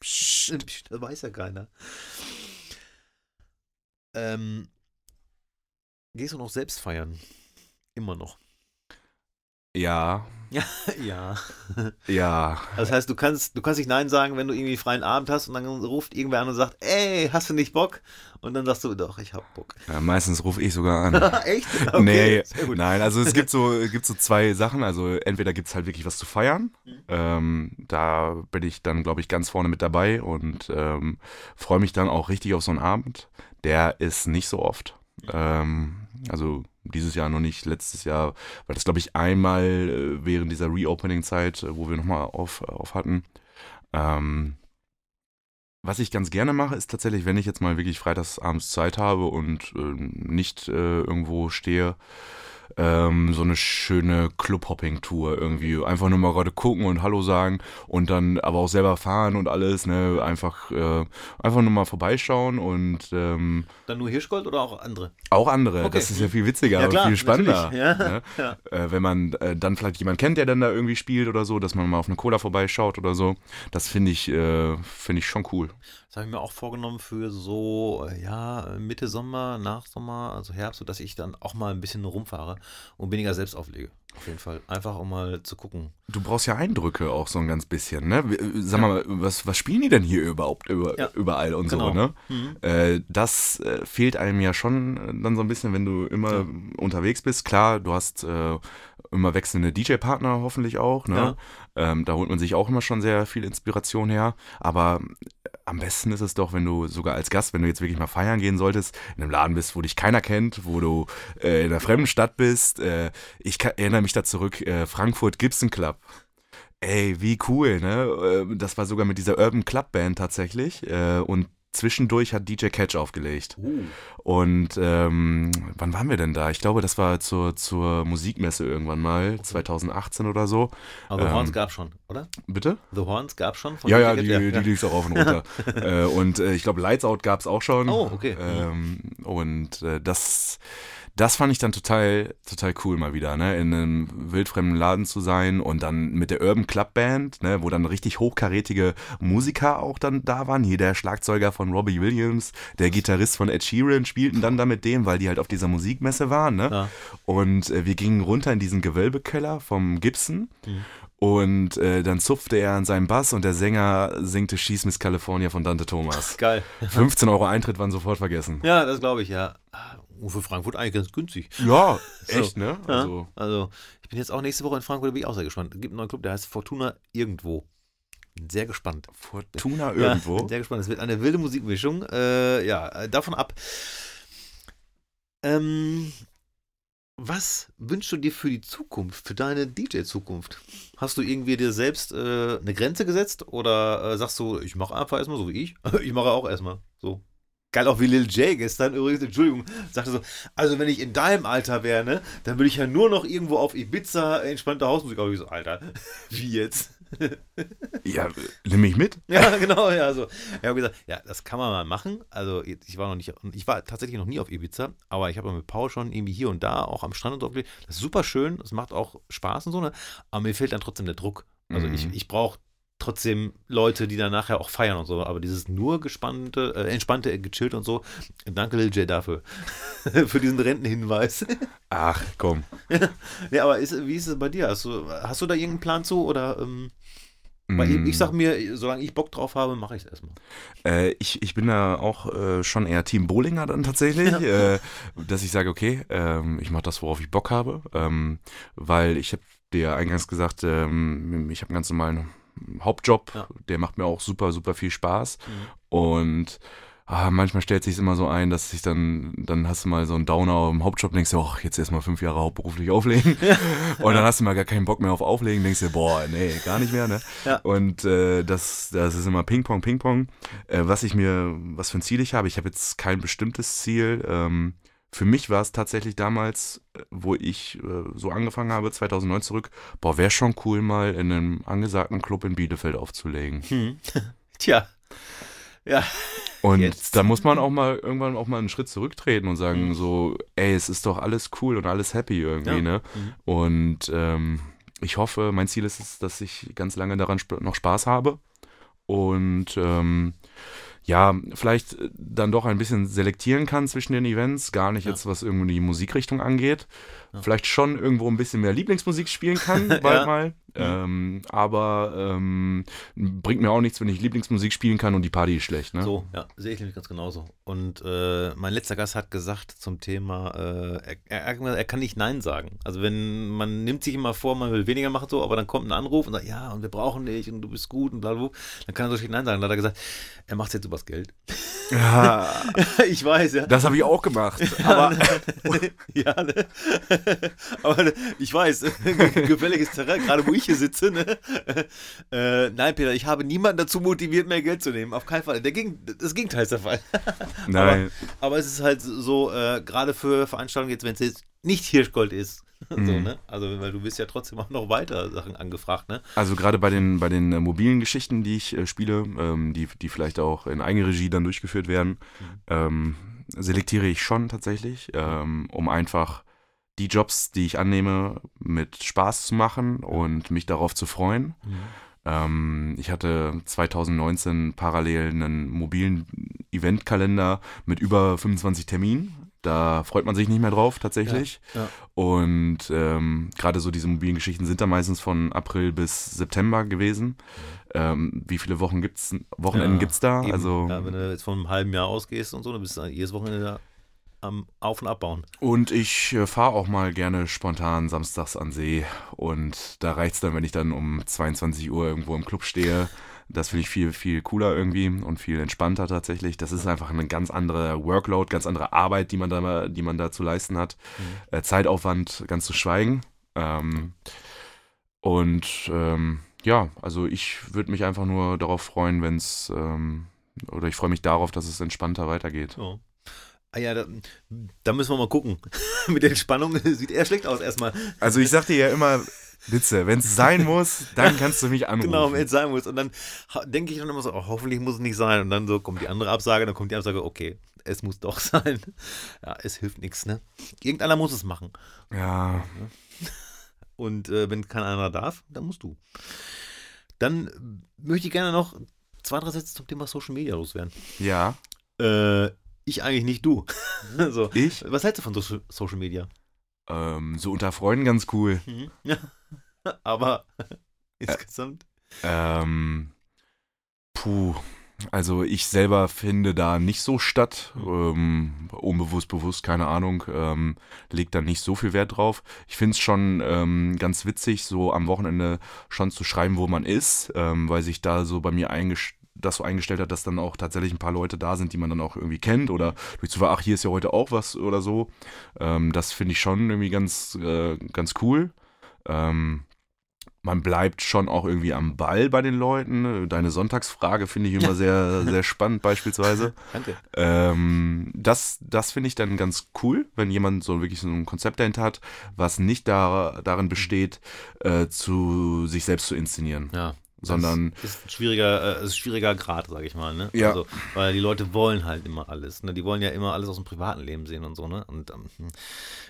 Psst, psst, das weiß ja keiner. Ähm, gehst du noch selbst feiern? Immer noch. Ja, Ja, ja. ja. Das heißt, du kannst, du kannst nicht Nein sagen, wenn du irgendwie freien Abend hast und dann ruft irgendwer an und sagt, ey, hast du nicht Bock? Und dann sagst du, doch, ich hab Bock. ja meistens rufe ich sogar an. Echt? nee, sehr gut. nein, also es gibt so, gibt so zwei Sachen. Also entweder gibt es halt wirklich was zu feiern. Mhm. Ähm, da bin ich dann, glaube ich, ganz vorne mit dabei und ähm, freue mich dann auch richtig auf so einen Abend. Der ist nicht so oft. Ähm, also dieses Jahr noch nicht, letztes Jahr, weil das, glaube ich, einmal äh, während dieser Reopening-Zeit, äh, wo wir nochmal auf, auf hatten. Ähm, was ich ganz gerne mache, ist tatsächlich, wenn ich jetzt mal wirklich freitags abends Zeit habe und äh, nicht äh, irgendwo stehe, ähm, so eine schöne Club-Hopping-Tour irgendwie. Einfach nur mal gerade gucken und Hallo sagen und dann aber auch selber fahren und alles, ne? Einfach, äh, einfach nur mal vorbeischauen und ähm, Dann nur Hirschgold oder auch andere? auch andere. Okay. Das ist ja viel witziger Ja, und klar, viel spannender. Ja, Ne? ja. Äh, wenn man äh, dann vielleicht jemanden kennt, der dann da irgendwie spielt oder so, dass man mal auf eine Cola vorbeischaut oder so. Das finde ich, äh, finde ich schon cool. Das habe ich mir auch vorgenommen für so, äh, ja, Mitte Sommer, nach Sommer, also Herbst, sodass ich dann auch mal ein bisschen rumfahre und weniger selbst auflege. Auf jeden Fall. Einfach um mal zu gucken. Du brauchst ja Eindrücke auch so ein ganz bisschen, ne? Äh, Sag mal, was, was spielen die denn hier überhaupt über, Ja. überall und Genau. so, ne? Mhm. Äh, das äh, fehlt einem ja schon äh, dann so ein bisschen, wenn du immer Ja. unterwegs bist. Klar, du hast äh, immer wechselnde DJ-Partner hoffentlich auch, ne? Ähm, da holt man sich auch immer schon sehr viel Inspiration her. Aber am besten ist es doch, wenn du sogar als Gast, wenn du jetzt wirklich mal feiern gehen solltest, in einem Laden bist, wo dich keiner kennt, wo du äh, in einer fremden Stadt bist. Äh, ich kann, erinnere mich da zurück, äh, Frankfurt Gibson Club. Ey, wie cool, ne? Äh, Das war sogar mit dieser Urban Club Band tatsächlich. Äh, Und zwischendurch hat DJ Catch aufgelegt. Uh, Und ähm, wann waren wir denn da? Ich glaube, das war zur, zur Musikmesse irgendwann mal, 2018 oder so. aber The Ähm, Horns gab schon, oder? Bitte? The Horns gab schon von Ja, ja, die, Get? die liegt's auch auf und runter. äh, und äh, ich glaube, Lights Out gab's auch schon. Oh, okay. Ähm, und äh, das, das fand ich dann total, total cool mal wieder, ne? In einem wildfremden Laden zu sein und dann mit der Urban Club Band, ne? Wo dann richtig hochkarätige Musiker auch dann da waren. Hier der Schlagzeuger von Robbie Williams, der Gitarrist von Ed Sheeran spielten dann da mit dem, weil die halt auf dieser Musikmesse waren, ne? Ja. Und äh, wir gingen runter in diesen Gewölbekeller vom Gibson. Mhm. Und äh, dann zupfte er an seinem Bass und der Sänger singte Schieß Miss California von Dante Thomas. Geil. 15 Euro Eintritt waren sofort vergessen. Ja, das glaube ich, ja. Und für Frankfurt eigentlich ganz günstig. Ja, So. echt, ne? Ja, Also, also, ich bin jetzt auch nächste Woche in Frankfurt, da bin ich auch sehr gespannt. Es gibt einen neuen Club, der heißt Fortuna Irgendwo. Bin sehr gespannt. Fortuna Ja, irgendwo. bin sehr gespannt. Es wird eine wilde Musikmischung. Äh, ja, äh, davon ab. Ähm, was wünschst du dir für die Zukunft, für deine DJ-Zukunft? Hast du irgendwie dir selbst äh, eine Grenze gesetzt oder äh, sagst du, ich mache einfach erstmal so wie ich? ich mache auch erstmal so. Geil, auch wie Lil J gestern übrigens, Entschuldigung, sagte so, also wenn ich in deinem Alter wäre, ne, dann würde ich ja nur noch irgendwo auf Ibiza entspannte Hausmusik, aber ich so, Alter, wie jetzt? Ja, nimm mich mit. Ja, genau, ja, so. Ich habe gesagt, ja, das kann man mal machen. Also ich war noch nicht, ich war tatsächlich noch nie auf Ibiza, aber ich habe mit Paul schon irgendwie hier und da auch am Strand und so. Das ist super schön, es macht auch Spaß und so, ne? Aber mir fehlt dann trotzdem der Druck. Also ich, Mhm. ich brauche trotzdem Leute, die dann nachher auch feiern und so. Aber dieses nur gespannte, äh, entspannte, äh, gechillt und so. Danke, Lil J, dafür. Für diesen Rentenhinweis. Ach, komm. ja, aber ist, wie ist es bei dir? Hast du, hast du da irgendeinen Plan zu? Oder ähm, weil ich, Mm, ich sag mir, solange ich Bock drauf habe, mache ich es erstmal. äh, ich, ich bin da auch äh, schon eher Team Bowlinger dann tatsächlich, äh, dass ich sage, okay, ähm, ich mache das, worauf ich Bock habe, ähm, weil ich habe dir eingangs gesagt, ähm, ich habe ganz normalen Hauptjob, Ja. der macht mir auch super, super viel Spaß Mhm. und ah, manchmal stellt sich immer so ein, dass sich dann, dann hast du mal so einen Downer im Hauptjob, denkst du, ach, jetzt erstmal fünf Jahre hauptberuflich auflegen. und dann hast du mal gar keinen Bock mehr auf Auflegen, denkst du, boah, nee, gar nicht mehr, ne? Ja. Und äh, das, das ist immer Ping-Pong, Ping-Pong. Äh, was ich mir, was für ein Ziel ich habe, ich habe jetzt kein bestimmtes Ziel. Ähm, für mich war es tatsächlich damals, äh, wo ich äh, so angefangen habe, 2009 zurück, boah, wäre schon cool, mal in einem angesagten Club in Bielefeld aufzulegen. Hm. Tja. Ja. Und Jetzt. da muss man auch mal irgendwann auch mal einen Schritt zurücktreten und sagen so, ey, es ist doch alles cool und alles happy irgendwie, Ja. ne? Mhm. Und ähm, ich hoffe, mein Ziel ist es, dass ich ganz lange daran sp noch Spaß habe und ähm, ja, vielleicht äh, dann doch ein bisschen selektieren kann zwischen den Events, gar nicht Ja. jetzt, was irgendwie die Musikrichtung angeht. Ja. Vielleicht schon irgendwo ein bisschen mehr Lieblingsmusik spielen kann, bald Ja. Mal. Ähm, aber ähm, bringt mir auch nichts, wenn ich Lieblingsmusik spielen kann und die Party ist schlecht. Ne? So, ja, sehe ich nämlich ganz genauso. Und äh, mein letzter Gast hat gesagt zum Thema, äh, er, er, er kann nicht Nein sagen. Also wenn man nimmt sich immer vor, man will weniger machen so, aber dann kommt ein Anruf und sagt, ja, und wir brauchen dich und du bist gut und bla bla, bla, dann kann er so schlecht Nein sagen. Dann hat er gesagt, er macht jetzt übers Geld. Ja, ich weiß, ja. das habe ich auch gemacht. Aber ja, ne? aber ne, ich weiß, gefälliges Terrain, gerade wo ich hier sitze. Ne? Äh, nein, Peter, ich habe niemanden dazu motiviert, mehr Geld zu nehmen. Auf keinen Fall. Der Geg das Gegenteil ist der Fall. nein, Aber es ist halt so, äh, gerade für Veranstaltungen jetzt, wenn es jetzt nicht Hirschgold ist. so, Mhm. ne? Also, weil du bist ja trotzdem auch noch weiter Sachen angefragt, ne? also gerade bei den, bei den äh, mobilen Geschichten, die ich äh, spiele, ähm, die, die vielleicht auch in Eigenregie dann durchgeführt werden, ähm, selektiere ich schon tatsächlich, ähm, um einfach die Jobs, die ich annehme, mit Spaß zu machen und mich darauf zu freuen. Ähm, ich hatte 2019 parallel einen mobilen Eventkalender mit über 25 Terminen. Da freut man sich nicht mehr drauf, tatsächlich. Ja, ja. Und ähm, gerade so diese mobilen Geschichten sind da meistens von April bis September gewesen. Ähm, wie viele Wochen gibt's, Wochenenden Ja, gibt's da? Eben. Also, ja, wenn du jetzt von einem halben Jahr ausgehst und so, dann bist du jedes Wochenende da am Auf- und Abbauen. und ich äh, fahre auch mal gerne spontan samstags an See. Und da reicht's dann, wenn ich dann um 22 Uhr irgendwo im Club stehe. Das finde ich viel, viel cooler irgendwie und viel entspannter tatsächlich. Das ist einfach eine ganz andere Workload, ganz andere Arbeit, die man da, die man da zu leisten hat. Äh, Zeitaufwand ganz zu schweigen. Ähm, und ähm, ja, also ich würde mich einfach nur darauf freuen, wenn es, ähm, oder ich freue mich darauf, dass es entspannter weitergeht. So. Ah ja, da, da müssen wir mal gucken. Mit der Entspannung sieht eher schlecht aus erstmal. Also ich sag dir ja immer, Witze, wenn es sein muss, dann kannst du mich anrufen. Genau, wenn es sein muss. Und dann denke ich dann immer so, oh, hoffentlich muss es nicht sein. Und dann so kommt die andere Absage, dann kommt die Absage, okay, es muss doch sein. Ja, es hilft nichts, ne? Irgendeiner muss es machen. Ja, Und äh, wenn kein anderer darf, dann musst du. Dann möchte ich gerne noch zwei, drei Sätze zum Thema Social Media loswerden. ja, Äh, ich eigentlich nicht du. so. ich, Was hältst du von so Social Media? ähm, so unter Freunden ganz cool. Ja. Aber insgesamt. Ähm, puh, also ich selber finde da nicht so statt. Ähm, unbewusst, bewusst, keine Ahnung. Ähm, leg da nicht so viel Wert drauf. Ich finde es schon ähm, ganz witzig, so am Wochenende schon zu schreiben, wo man ist, ähm, weil sich da so bei mir eingestellt das so eingestellt hat, dass dann auch tatsächlich ein paar Leute da sind, die man dann auch irgendwie kennt oder durch Zufall, ach, hier ist ja heute auch was oder so. Ähm, das finde ich schon irgendwie ganz, äh, ganz cool. Ähm, man bleibt schon auch irgendwie am Ball bei den Leuten. Deine Sonntagsfrage finde ich immer sehr, sehr spannend beispielsweise. Danke. Ähm, das das finde ich dann ganz cool, wenn jemand so wirklich so ein Konzept dahinter hat, was nicht da, darin besteht, äh, zu sich selbst zu inszenieren, Ja. Sondern Das ist ein schwieriger, äh, ist ein schwieriger Grad, sag ich mal, ne? Ja. Also, weil die Leute wollen halt immer alles, ne? Die wollen ja immer alles aus dem privaten Leben sehen und so, ne? Und ähm,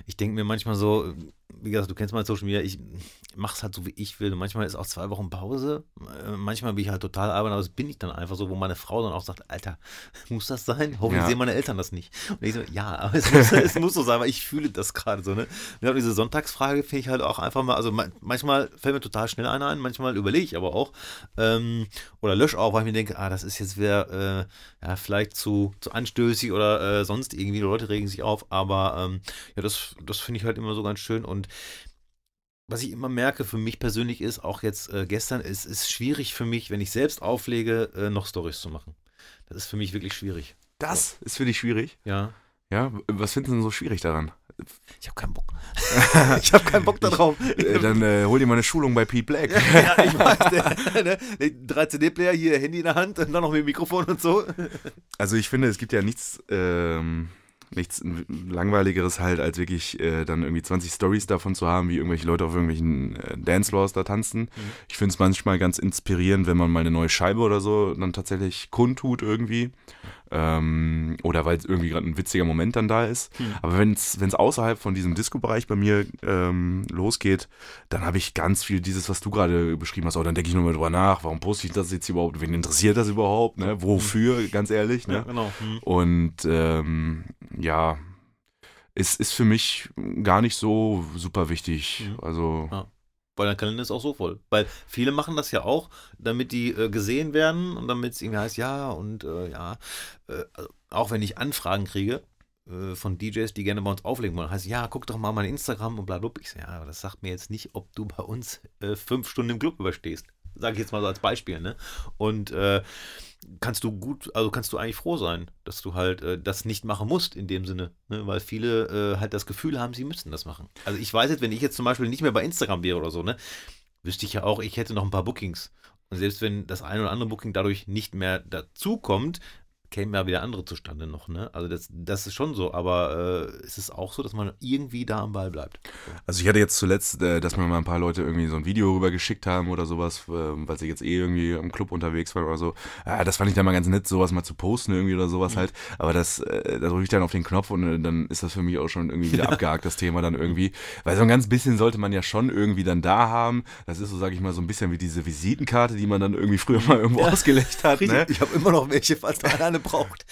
ich denke mir manchmal so, wie gesagt, du kennst mein Social Media, ich mach's halt so, wie ich will. Und manchmal ist auch zwei Wochen Pause. Äh, Manchmal bin ich halt total arbeiten, aber das bin ich dann einfach so, wo meine Frau dann auch sagt, Alter, muss das sein? Hoffentlich Ja. sehen meine Eltern das nicht. Und ich so, ja, aber es muss, es muss so sein, weil ich fühle das gerade so, ne? Und diese Sonntagsfrage finde ich halt auch einfach mal, also ma- manchmal fällt mir total schnell einer ein, manchmal überlege ich aber auch, ähm, oder lösche auch, weil ich mir denke, ah, das ist jetzt wieder, äh, ja, vielleicht zu, zu anstößig oder äh, sonst irgendwie, die Leute regen sich auf, aber ähm, ja, das, das finde ich halt immer so ganz schön und was ich immer merke für mich persönlich ist, auch jetzt äh, gestern, es ist schwierig für mich, wenn ich selbst auflege, äh, noch Stories zu machen. Das ist für mich wirklich schwierig. Das ist für dich schwierig. Ja. Ja, was findest du denn so schwierig daran? Ich habe keinen Bock. ich habe keinen Bock darauf. Äh, dann äh, hol dir mal eine Schulung bei Pete Black. ja, ich weiß, ne, der 3 CD-Player, hier Handy in der Hand und dann noch mit dem Mikrofon und so. Also ich finde, es gibt ja nichts, ähm, nichts langweiligeres halt, als wirklich äh, dann irgendwie 20 Stories davon zu haben, wie irgendwelche Leute auf irgendwelchen äh, Dancefloors da tanzen. Ich finde es manchmal ganz inspirierend, wenn man mal eine neue Scheibe oder so dann tatsächlich kundtut irgendwie. Ähm, oder weil irgendwie gerade ein witziger Moment dann da ist. Aber wenn es außerhalb von diesem Disco-Bereich bei mir ähm, losgeht, dann habe ich ganz viel dieses, was du gerade beschrieben hast. Oh, dann denke ich nur mal drüber nach, warum poste ich das jetzt überhaupt? Wen interessiert das überhaupt? Ne? Wofür, ganz ehrlich? Ne? Ja, genau. Hm. Und ähm, ja, es ist für mich gar nicht so super wichtig. Also, Ja. Weil der Kalender ist auch so voll. Weil viele machen das ja auch, damit die äh, gesehen werden und damit es irgendwie heißt, ja, und äh, ja, äh, also auch wenn ich Anfragen kriege äh, von DJs, die gerne bei uns auflegen wollen, heißt, ja, guck doch mal mein Instagram und bla, bla. Ich so, ja, aber das sagt mir jetzt nicht, ob du bei uns äh, fünf Stunden im Club überstehst. Sage ich jetzt mal so als Beispiel, ne? Und äh, kannst du gut, also kannst du eigentlich froh sein, dass du halt äh, das nicht machen musst in dem Sinne, ne? weil viele äh, halt das Gefühl haben, sie müssten das machen. Also ich weiß jetzt, wenn ich jetzt zum Beispiel nicht mehr bei Instagram wäre oder so, ne, wüsste ich ja auch, ich hätte noch ein paar Bookings. Und selbst wenn das eine oder andere Booking dadurch nicht mehr dazukommt, kämen ja wieder andere zustande noch, ne? Also das, das ist schon so, aber äh, es ist auch so, dass man irgendwie da am Ball bleibt. also ich hatte jetzt zuletzt, äh, dass mir mal ein paar Leute irgendwie so ein Video rüber geschickt haben oder sowas, äh, weil sie jetzt eh irgendwie im Club unterwegs waren oder so. Ja, das fand ich dann mal ganz nett, sowas mal zu posten irgendwie oder sowas halt. Aber das, äh, da drücke ich dann auf den Knopf und äh, dann ist das für mich auch schon irgendwie wieder abgehakt, das Thema dann irgendwie. Weil so ein ganz bisschen sollte man ja schon irgendwie dann da haben. Das ist so, sag ich mal, so ein bisschen wie diese Visitenkarte, die man dann irgendwie früher mal irgendwo ausgelegt hat. Ne? Ich habe immer noch welche, falls da einer eine braucht.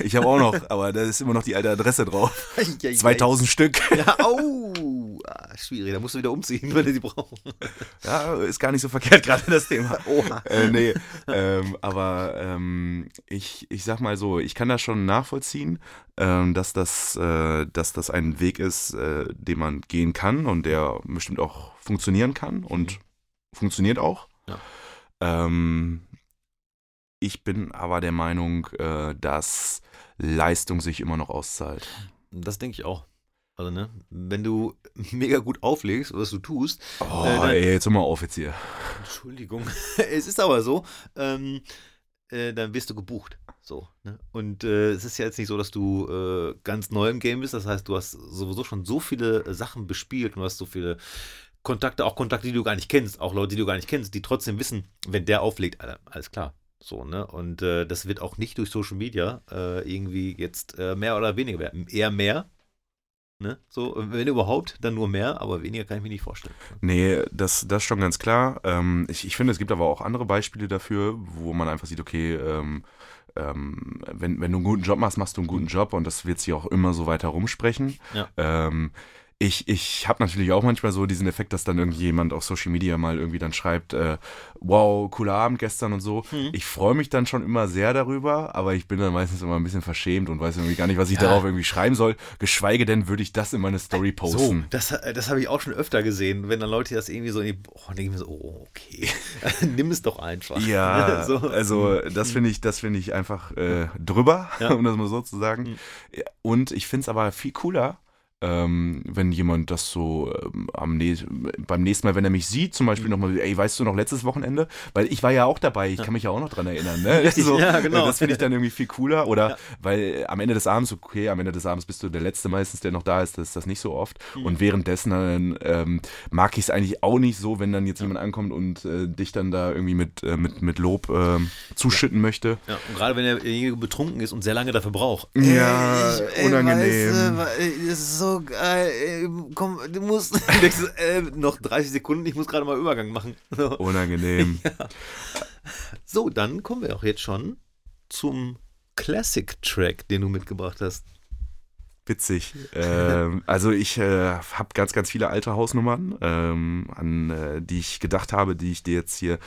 Ich habe auch noch, aber da ist immer noch die alte Adresse drauf. Ja, 2000 Stück. Ja, au! Ah, schwierig, da musst du wieder umziehen, wenn du die brauchst. Ja, ist gar nicht so verkehrt gerade das Thema. Oha. Äh, nee, ähm, aber ähm, ich, ich sag mal so, ich kann das schon nachvollziehen, ähm, dass, das, äh, dass das ein Weg ist, äh, den man gehen kann und der bestimmt auch funktionieren kann und funktioniert auch. Ja. Ähm, ich bin aber der Meinung, äh, dass Leistung sich immer noch auszahlt. Das denke ich auch. Also, ne, wenn du mega gut auflegst, was du tust, Oh, Äh, dann- ey, jetzt hör mal auf jetzt hier. Entschuldigung, es ist aber so, ähm, äh, dann wirst du gebucht. So, ne? Und äh, es ist ja jetzt nicht so, dass du äh, ganz neu im Game bist. Das heißt, du hast sowieso schon so viele äh, Sachen bespielt und hast so viele Kontakte, auch Kontakte, die du gar nicht kennst, auch Leute, die du gar nicht kennst, die trotzdem wissen, wenn der auflegt, Alter, alles klar. So, ne? Und äh, das wird auch nicht durch Social Media äh, irgendwie jetzt äh, mehr oder weniger werden. Eher mehr. Ne? So, wenn überhaupt, dann nur mehr, aber weniger kann ich mir nicht vorstellen. Nee, das, das schon ganz klar. Ähm, ich, ich finde, es gibt aber auch andere Beispiele dafür, wo man einfach sieht, okay, ähm, ähm, wenn, wenn du einen guten Job machst, machst du einen guten Job und das wird sich auch immer so weiter rumsprechen. Ja. Ich, ich habe natürlich auch manchmal so diesen Effekt, dass dann irgendjemand auf Social Media mal irgendwie dann schreibt, äh, wow, cooler Abend gestern und so. Mhm. Ich freue mich dann schon immer sehr darüber, aber ich bin dann meistens immer ein bisschen verschämt und weiß irgendwie gar nicht, was ich Ja. darauf irgendwie schreiben soll. Geschweige denn, würde ich das in meine Story So, posten. das, das habe ich auch schon öfter gesehen, wenn dann Leute das irgendwie so, in die- oh, denke ich mir so, oh, okay, nimm es doch einfach. Ja, so. also das finde ich, das finde ich einfach äh, drüber, Ja. um das mal so zu sagen. Mhm. Und ich finde es aber viel cooler, ähm, wenn jemand das so ähm, am nä beim nächsten Mal, wenn er mich sieht, zum Mhm. Beispiel nochmal, ey, weißt du noch letztes Wochenende? Weil ich war ja auch dabei, ich kann mich ja auch noch dran erinnern. Ne? Richtig, ja, genau. äh, Das finde ich dann irgendwie viel cooler. Oder Ja. weil äh, am Ende des Abends, okay, am Ende des Abends bist du der Letzte meistens, der noch da ist, das ist das nicht so oft. Mhm. Und währenddessen dann, ähm, mag ich es eigentlich auch nicht so, wenn dann jetzt jemand ankommt und äh, dich dann da irgendwie mit, äh, mit, mit Lob ähm, zuschütten möchte. Ja, und gerade wenn derjenige betrunken ist und sehr lange dafür braucht. Ja, unangenehm. das ist so geil. ey, Komm, du musst. Äh, noch 30 Sekunden, ich muss gerade mal Übergang machen. So. Unangenehm. so, dann kommen wir auch jetzt schon zum Classic-Track, den du mitgebracht hast. Witzig. ähm, also ich äh, habe ganz, ganz viele alte Hausnummern, ähm, an äh, die ich gedacht habe, die ich dir jetzt hier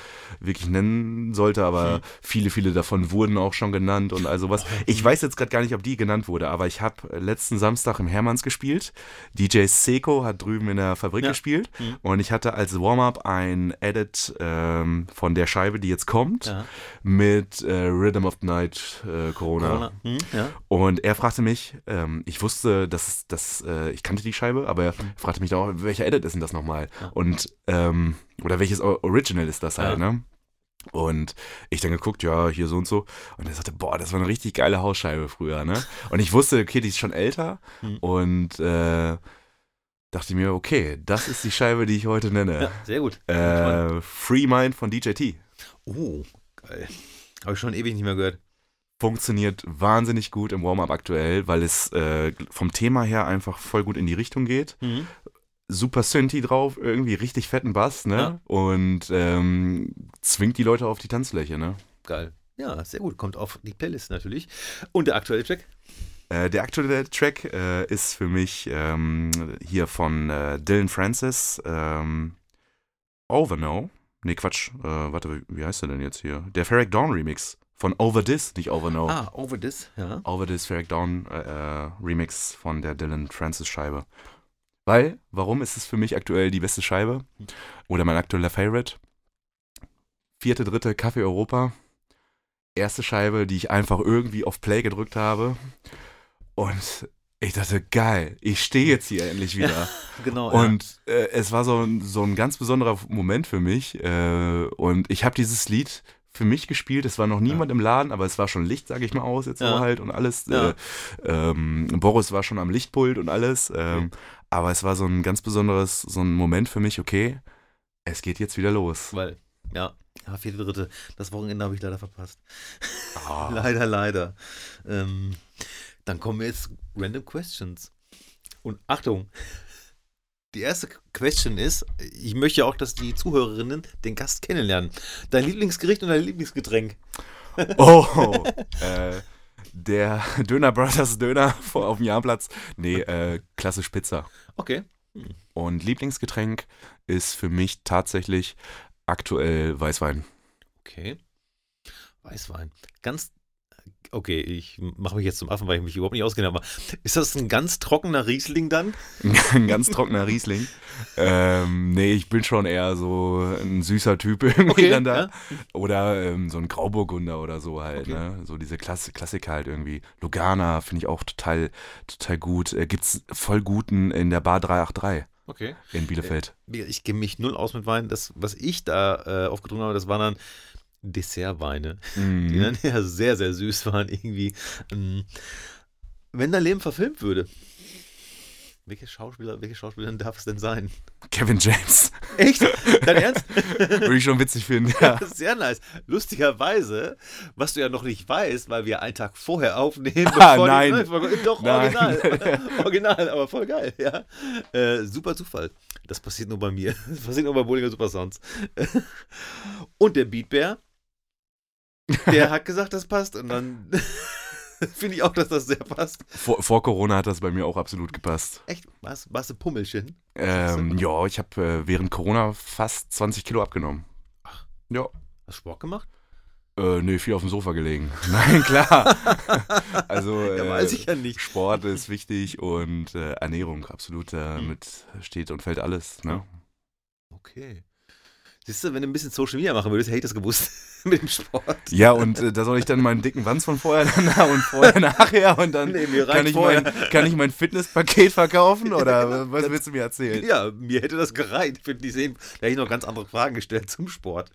wirklich nennen sollte, aber Hm. viele, viele davon wurden auch schon genannt und all sowas. Ich weiß jetzt gerade gar nicht, ob die genannt wurde, aber ich habe letzten Samstag im Hermanns gespielt. DJ Seco hat drüben in der Fabrik Ja. gespielt Hm. und ich hatte als Warm-up ein Edit ähm, von der Scheibe, die jetzt kommt, Ja. mit äh, Rhythm of the Night äh, Corona. Corona. Hm, ja. Und er fragte mich, ähm, ich wusste, dass, dass äh, ich kannte die Scheibe, aber er fragte mich auch, welcher Edit ist denn das nochmal? Ja. Und, ähm, oder welches Original ist das halt, Ja. ne? Und ich dann geguckt, ja, hier so und so. Und er sagte, boah, das war eine richtig geile Hausscheibe früher, ne? Und ich wusste, okay, die ist schon älter. Hm. Und äh, dachte mir, okay, das ist die Scheibe, die ich heute nenne. ja, sehr gut. Äh, Free Mind von DJT. Oh, geil. Habe ich schon ewig nicht mehr gehört. Funktioniert wahnsinnig gut im Warm-up aktuell, weil es äh, vom Thema her einfach voll gut in die Richtung geht. Mhm. Super Synthi drauf, irgendwie richtig fetten Bass, ne? Ja. Und ähm, zwingt die Leute auf die Tanzfläche, ne? Geil. Ja, sehr gut. Kommt auf die Playlist natürlich. Und der aktuelle Track? Äh, der aktuelle Track äh, ist für mich ähm, hier von äh, Dylan Francis, ähm, Overknow. Nee, Quatsch. Äh, warte, wie heißt der denn jetzt hier? Der Ferric Dawn Remix von Over This, nicht Overknow. Ah, Over This, ja. Over This Ferric Dawn äh, äh, Remix von der Dylan Francis Scheibe. Weil, warum ist es für mich aktuell die beste Scheibe? Oder mein aktueller Favorite? Vierte, dritte Kaffee Europa. Erste Scheibe, die ich einfach irgendwie auf Play gedrückt habe. Und ich dachte, geil, ich stehe jetzt hier endlich wieder. Genau. Und äh, es war so ein, so ein ganz besonderer Moment für mich. Äh, und ich habe dieses Lied für mich gespielt. Es war noch niemand im Laden, aber es war schon Licht, sage ich mal aus, jetzt Ja. so halt und alles. Ja. Äh, ähm, Boris war schon am Lichtpult und alles. Ähm, Aber es war so ein ganz besonderes, so ein Moment für mich, okay, es geht jetzt wieder los. ja. Weil, ja, ja, vierte, dritte. Das Wochenende habe ich leider verpasst. Ah. Leider, leider. Ähm, dann kommen jetzt Random Questions. Und Achtung, die erste Question ist, ich möchte auch, dass die Zuhörerinnen den Gast kennenlernen. Dein Lieblingsgericht und dein Lieblingsgetränk. Oh, äh, der Döner Brothers Döner vor, auf dem Jahnplatz. Nee, äh, klassisch Pizza. Okay. Und Lieblingsgetränk ist für mich tatsächlich aktuell Weißwein. Okay. Weißwein. Ganz. Okay, ich mache mich jetzt zum Affen, weil ich mich überhaupt nicht auskenne, aber ist das ein ganz trockener Riesling dann? Ein ganz trockener Riesling. ähm, nee, ich bin schon eher so ein süßer Typ irgendwie Okay, dann da. ja. Oder ähm, so ein Grauburgunder oder so halt, Okay. ne? So diese Klasse, Klassiker halt irgendwie. Lugana finde ich auch total, total gut. Äh, gibt's voll guten in der Bar 383 Okay. in Bielefeld. Ich kenne mich null aus mit Wein. Das, was ich da äh, aufgetrunken habe, das waren dann Dessertweine, die Mhm. dann ja sehr, sehr süß waren irgendwie. Ähm, Wenn dein Leben verfilmt würde, welche Schauspieler, welche Schauspielerin darf es denn sein? Kevin James. Echt? Dein Ernst? Würde ich schon witzig finden, ja. Sehr nice. Lustigerweise, was du ja noch nicht weißt, weil wir einen Tag vorher aufnehmen. Ah, die- nein. Ne, Doch, Nein. original. original, aber voll geil, ja. Äh, super Zufall. Das passiert nur bei mir. Das passiert nur bei Bollinger Super Sounds. Und der Beatbär, der hat gesagt, das passt. Und dann finde ich auch, dass das sehr passt. Vor, vor Corona hat das bei mir auch absolut gepasst. Echt? Was? Warst du Pummelchen? Ähm, ja, ich habe äh, während Corona fast 20 Kilo abgenommen. Ach. Ja. Hast du Sport gemacht? Äh, nee, viel auf dem Sofa gelegen. Nein, klar. also, Ja, äh, weiß ich ja nicht. Sport ist wichtig und äh, Ernährung absolut damit steht und fällt alles. Ne? Okay. Siehst du, wenn du ein bisschen Social Media machen würdest, hätte ich das gewusst mit dem Sport. Ja, und äh, da soll ich dann meinen dicken Wanz von vorher und vorher nachher und dann Nee, kann, ich vorher. mein, kann ich mein Fitnesspaket verkaufen oder was willst du mir erzählen? Ja, mir hätte das gereicht. Ich finde, die sehen, da hätte ich noch ganz andere Fragen gestellt zum Sport.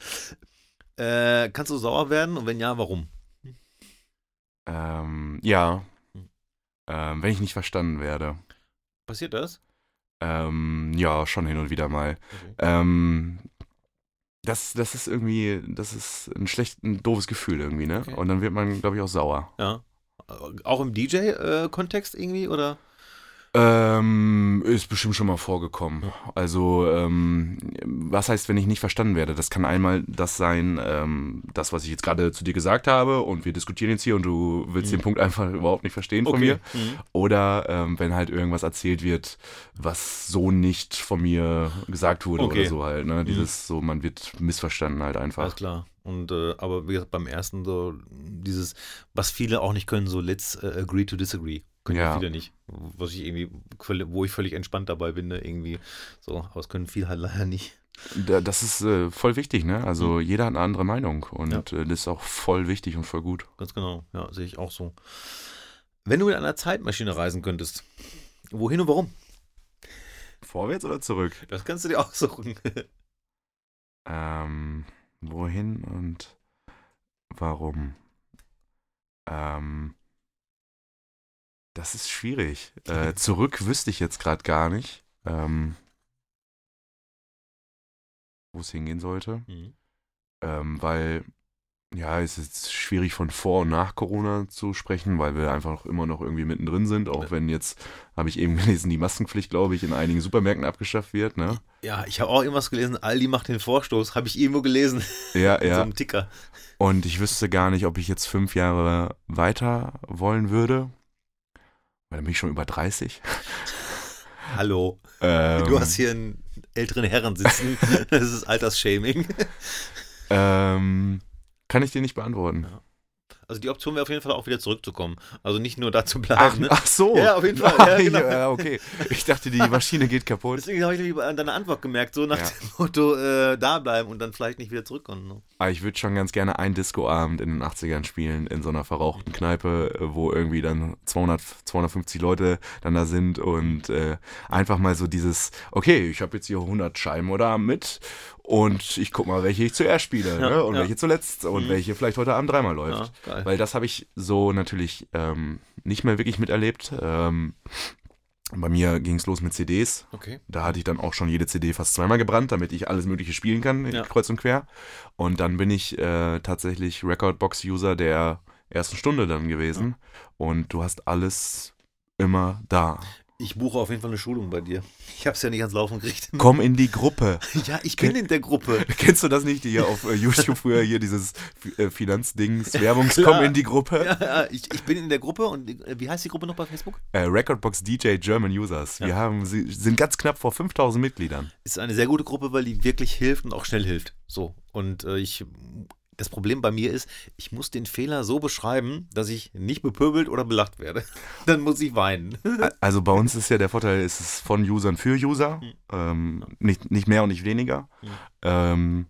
Äh, kannst du sauer werden und wenn ja, warum? Ähm, ja. Hm. Ähm, wenn ich nicht verstanden werde. Passiert das? Ähm, ja, schon hin und wieder mal. Okay. Ähm, das, das ist irgendwie, das ist ein schlecht, ein doofes Gefühl irgendwie, ne? Okay. Und dann wird man, glaube ich, auch sauer. Ja. Auch im DJ-Kontext irgendwie oder? Ähm, ist bestimmt schon mal vorgekommen. Also, ähm, was heißt, wenn ich nicht verstanden werde? Das kann einmal das sein, ähm, das, was ich jetzt gerade zu dir gesagt habe und wir diskutieren jetzt hier und du willst den Punkt einfach überhaupt nicht verstehen von Mhm. Okay. mir. Mhm. Oder ähm, wenn halt irgendwas erzählt wird, was so nicht von mir gesagt wurde Okay. Mhm. oder so halt. Ne? Dieses so, man wird missverstanden halt Alles einfach. klar. Und äh, aber wie gesagt, beim ersten so dieses, was viele auch nicht können, so let's äh, agree to disagree. Können ja. Ja. viele nicht. Was ich irgendwie, wo ich völlig entspannt dabei bin, ne, irgendwie. So, aber es können viele halt leider nicht. Da, das ist äh, voll wichtig, ne? Also Mhm. jeder hat eine andere Meinung und äh, das ist auch voll wichtig und voll gut. Ganz genau. Ja, sehe ich auch so. Wenn du mit einer Zeitmaschine reisen könntest, wohin und warum? Vorwärts oder zurück? Das kannst du dir aussuchen. Ähm, wohin und warum? Ähm, das ist schwierig. Äh, zurück wüsste ich jetzt gerade gar nicht, ähm, wo es hingehen sollte. Mhm. Ähm, weil, ja, es ist schwierig von vor und nach Corona zu sprechen, weil wir einfach noch immer noch irgendwie mittendrin sind, auch wenn jetzt, habe ich eben gelesen, die Maskenpflicht, glaube ich, in einigen Supermärkten abgeschafft wird, ne? Ja, ich habe auch irgendwas gelesen, Aldi macht den Vorstoß, habe ich irgendwo gelesen. Ja, In so ja. einem Ticker. Und ich wüsste gar nicht, ob ich jetzt fünf Jahre weiter wollen würde. Weil dann bin ich schon über 30. Hallo. Ähm, Du hast hier einen älteren Herren sitzen. Das ist Altersshaming. Ähm, kann ich dir nicht beantworten. Also die Option wäre auf jeden Fall auch wieder zurückzukommen. Also nicht nur da zu Ach, bleiben. ne? ach so. Ja, auf jeden Fall. Ja, genau. ja, okay. Ich dachte, die Maschine geht kaputt. Deswegen habe ich an deiner Antwort gemerkt, so nach Ja. dem Motto, äh, da bleiben und dann vielleicht nicht wieder zurückkommen. Ne? Aber ich würde schon ganz gerne einen Discoabend in den 80ern spielen, in so einer verrauchten Kneipe, äh, wo irgendwie dann 200, 250 Leute dann da sind und äh, einfach mal so dieses, okay, ich habe jetzt hier 100 Scheiben oder mit und ich guck mal, welche ich zuerst spiele Ja, ne? und ja. welche zuletzt und Mhm. welche vielleicht heute Abend dreimal läuft. Ja. Weil das habe ich so natürlich ähm, nicht mehr wirklich miterlebt. Ähm, bei mir ging es los mit CDs. Okay. Da hatte ich dann auch schon jede CD fast zweimal gebrannt, damit ich alles Mögliche spielen kann, kreuz und quer. Und dann bin ich äh, tatsächlich Recordbox-User der ersten Stunde dann gewesen. Und du hast alles immer da. Ich buche auf jeden Fall eine Schulung bei dir. Ich habe es ja nicht ans Laufen gekriegt. Komm in die Gruppe. Ja, ich bin in der Gruppe. Kennst du das nicht, die hier auf äh, YouTube früher hier dieses äh, Finanzdings, Werbungs, komm in die Gruppe? Ja, ich, ich bin in der Gruppe und äh, wie heißt die Gruppe noch bei Facebook? Äh, Recordbox DJ German Users. Wir Ja. haben, sie sind ganz knapp vor 5000 Mitgliedern. Ist eine sehr gute Gruppe, weil die wirklich hilft und auch schnell hilft. So. Und äh, ich. Das Problem bei mir ist, ich muss den Fehler so beschreiben, dass ich nicht bepöbelt oder belacht werde. Dann muss ich weinen. Also bei uns ist ja der Vorteil, es ist von Usern für User, ähm, nicht, nicht mehr und nicht weniger. Mhm. Ähm,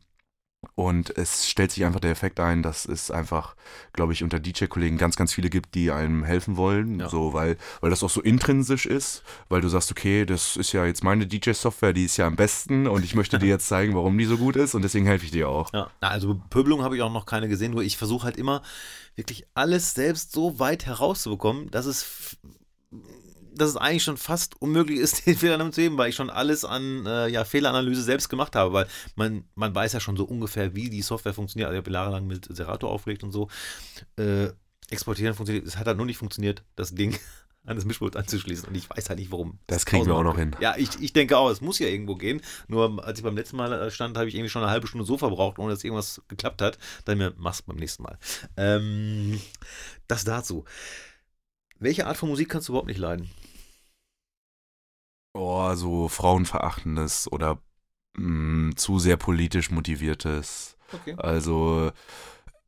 und es stellt sich einfach der Effekt ein, dass es einfach, glaube ich, unter DJ-Kollegen ganz, ganz viele gibt, die einem helfen wollen. Ja. So, weil, weil das auch so intrinsisch ist, weil du sagst, okay, das ist ja jetzt meine DJ-Software, die ist ja am besten und ich möchte dir jetzt zeigen, warum die so gut ist und deswegen helfe ich dir auch. Ja, na, also Pöbelung habe ich auch noch keine gesehen, nur ich versuche halt immer wirklich alles selbst so weit herauszubekommen, dass es, dass es eigentlich schon fast unmöglich ist, den Fehler zu heben, weil ich schon alles an äh, ja, Fehleranalyse selbst gemacht habe, weil man, man weiß ja schon so ungefähr, wie die Software funktioniert. Also ich habe jahrelang mit Serato aufgelegt und so. Äh, exportieren funktioniert, es hat halt nur nicht funktioniert, das Ding an das Mischpult anzuschließen und ich weiß halt nicht, warum. Das kriegen wir auch noch hin. Ja, ich, ich denke auch, es muss ja irgendwo gehen. Nur als ich beim letzten Mal äh, stand, habe ich irgendwie schon eine halbe Stunde so verbraucht, ohne dass irgendwas geklappt hat. Dann mir, mach's beim nächsten Mal. Ähm, das dazu. Welche Art von Musik kannst du überhaupt nicht leiden? Oh, so frauenverachtendes oder mh, zu sehr politisch motiviertes. Okay. Also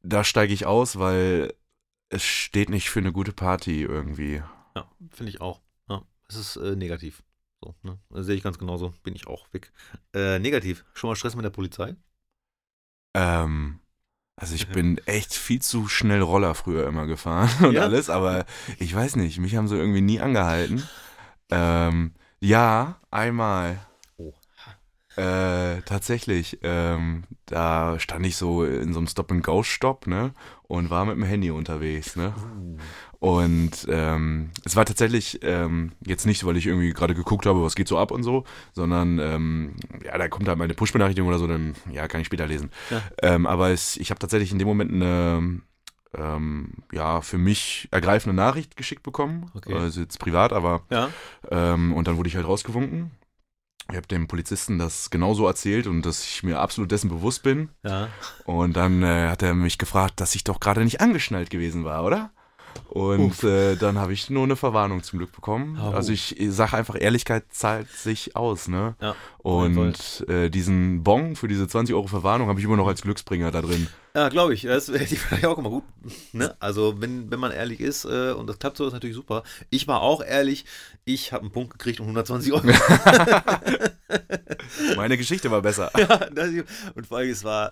da steige ich aus, weil es steht nicht für eine gute Party irgendwie. Ja, finde ich auch. Ja, es ist äh, negativ. So, ne? Sehe ich ganz genauso. Bin ich auch weg. Äh, negativ. Schon mal Stress mit der Polizei? Ähm, also ich bin echt viel zu schnell Roller früher immer gefahren und Ja? alles, aber ich weiß nicht, mich haben sie irgendwie nie angehalten. Ähm, ja, einmal. Oh. Äh, tatsächlich, ähm, da stand ich so in so einem Stop-and-Go-Stopp, ne, und war mit dem Handy unterwegs, ne. Und ähm, es war tatsächlich ähm, jetzt nicht, weil ich irgendwie gerade geguckt habe, was geht so ab und so, sondern ähm, ja, da kommt halt meine Push-Benachrichtigung oder so, dann ja, kann ich später lesen. Ja. Ähm, aber es, ich habe tatsächlich in dem Moment eine ähm, ja, für mich ergreifende Nachricht geschickt bekommen. Okay. Also jetzt privat, aber Ja. ähm, und dann wurde ich halt rausgewunken. Ich habe dem Polizisten das genauso erzählt und dass ich mir absolut dessen bewusst bin. Ja. Und dann äh, hat er mich gefragt, dass ich doch gerade nicht angeschnallt gewesen war, oder? Und äh, dann habe ich nur eine Verwarnung zum Glück bekommen. Ah, also ich sage einfach, Ehrlichkeit zahlt sich aus, ne? Ja. Und äh, diesen Bon für diese 20 Euro Verwarnung habe ich immer noch als Glücksbringer da drin. Ja, glaube ich. Das hätte ich vielleicht auch immer gut. Ne? Also, wenn, wenn man ehrlich ist äh, und das klappt so, ist natürlich super. Ich war auch ehrlich. Ich habe einen Punkt gekriegt um 120 Euro. Meine Geschichte war besser. ja, das, und vor allem, es war,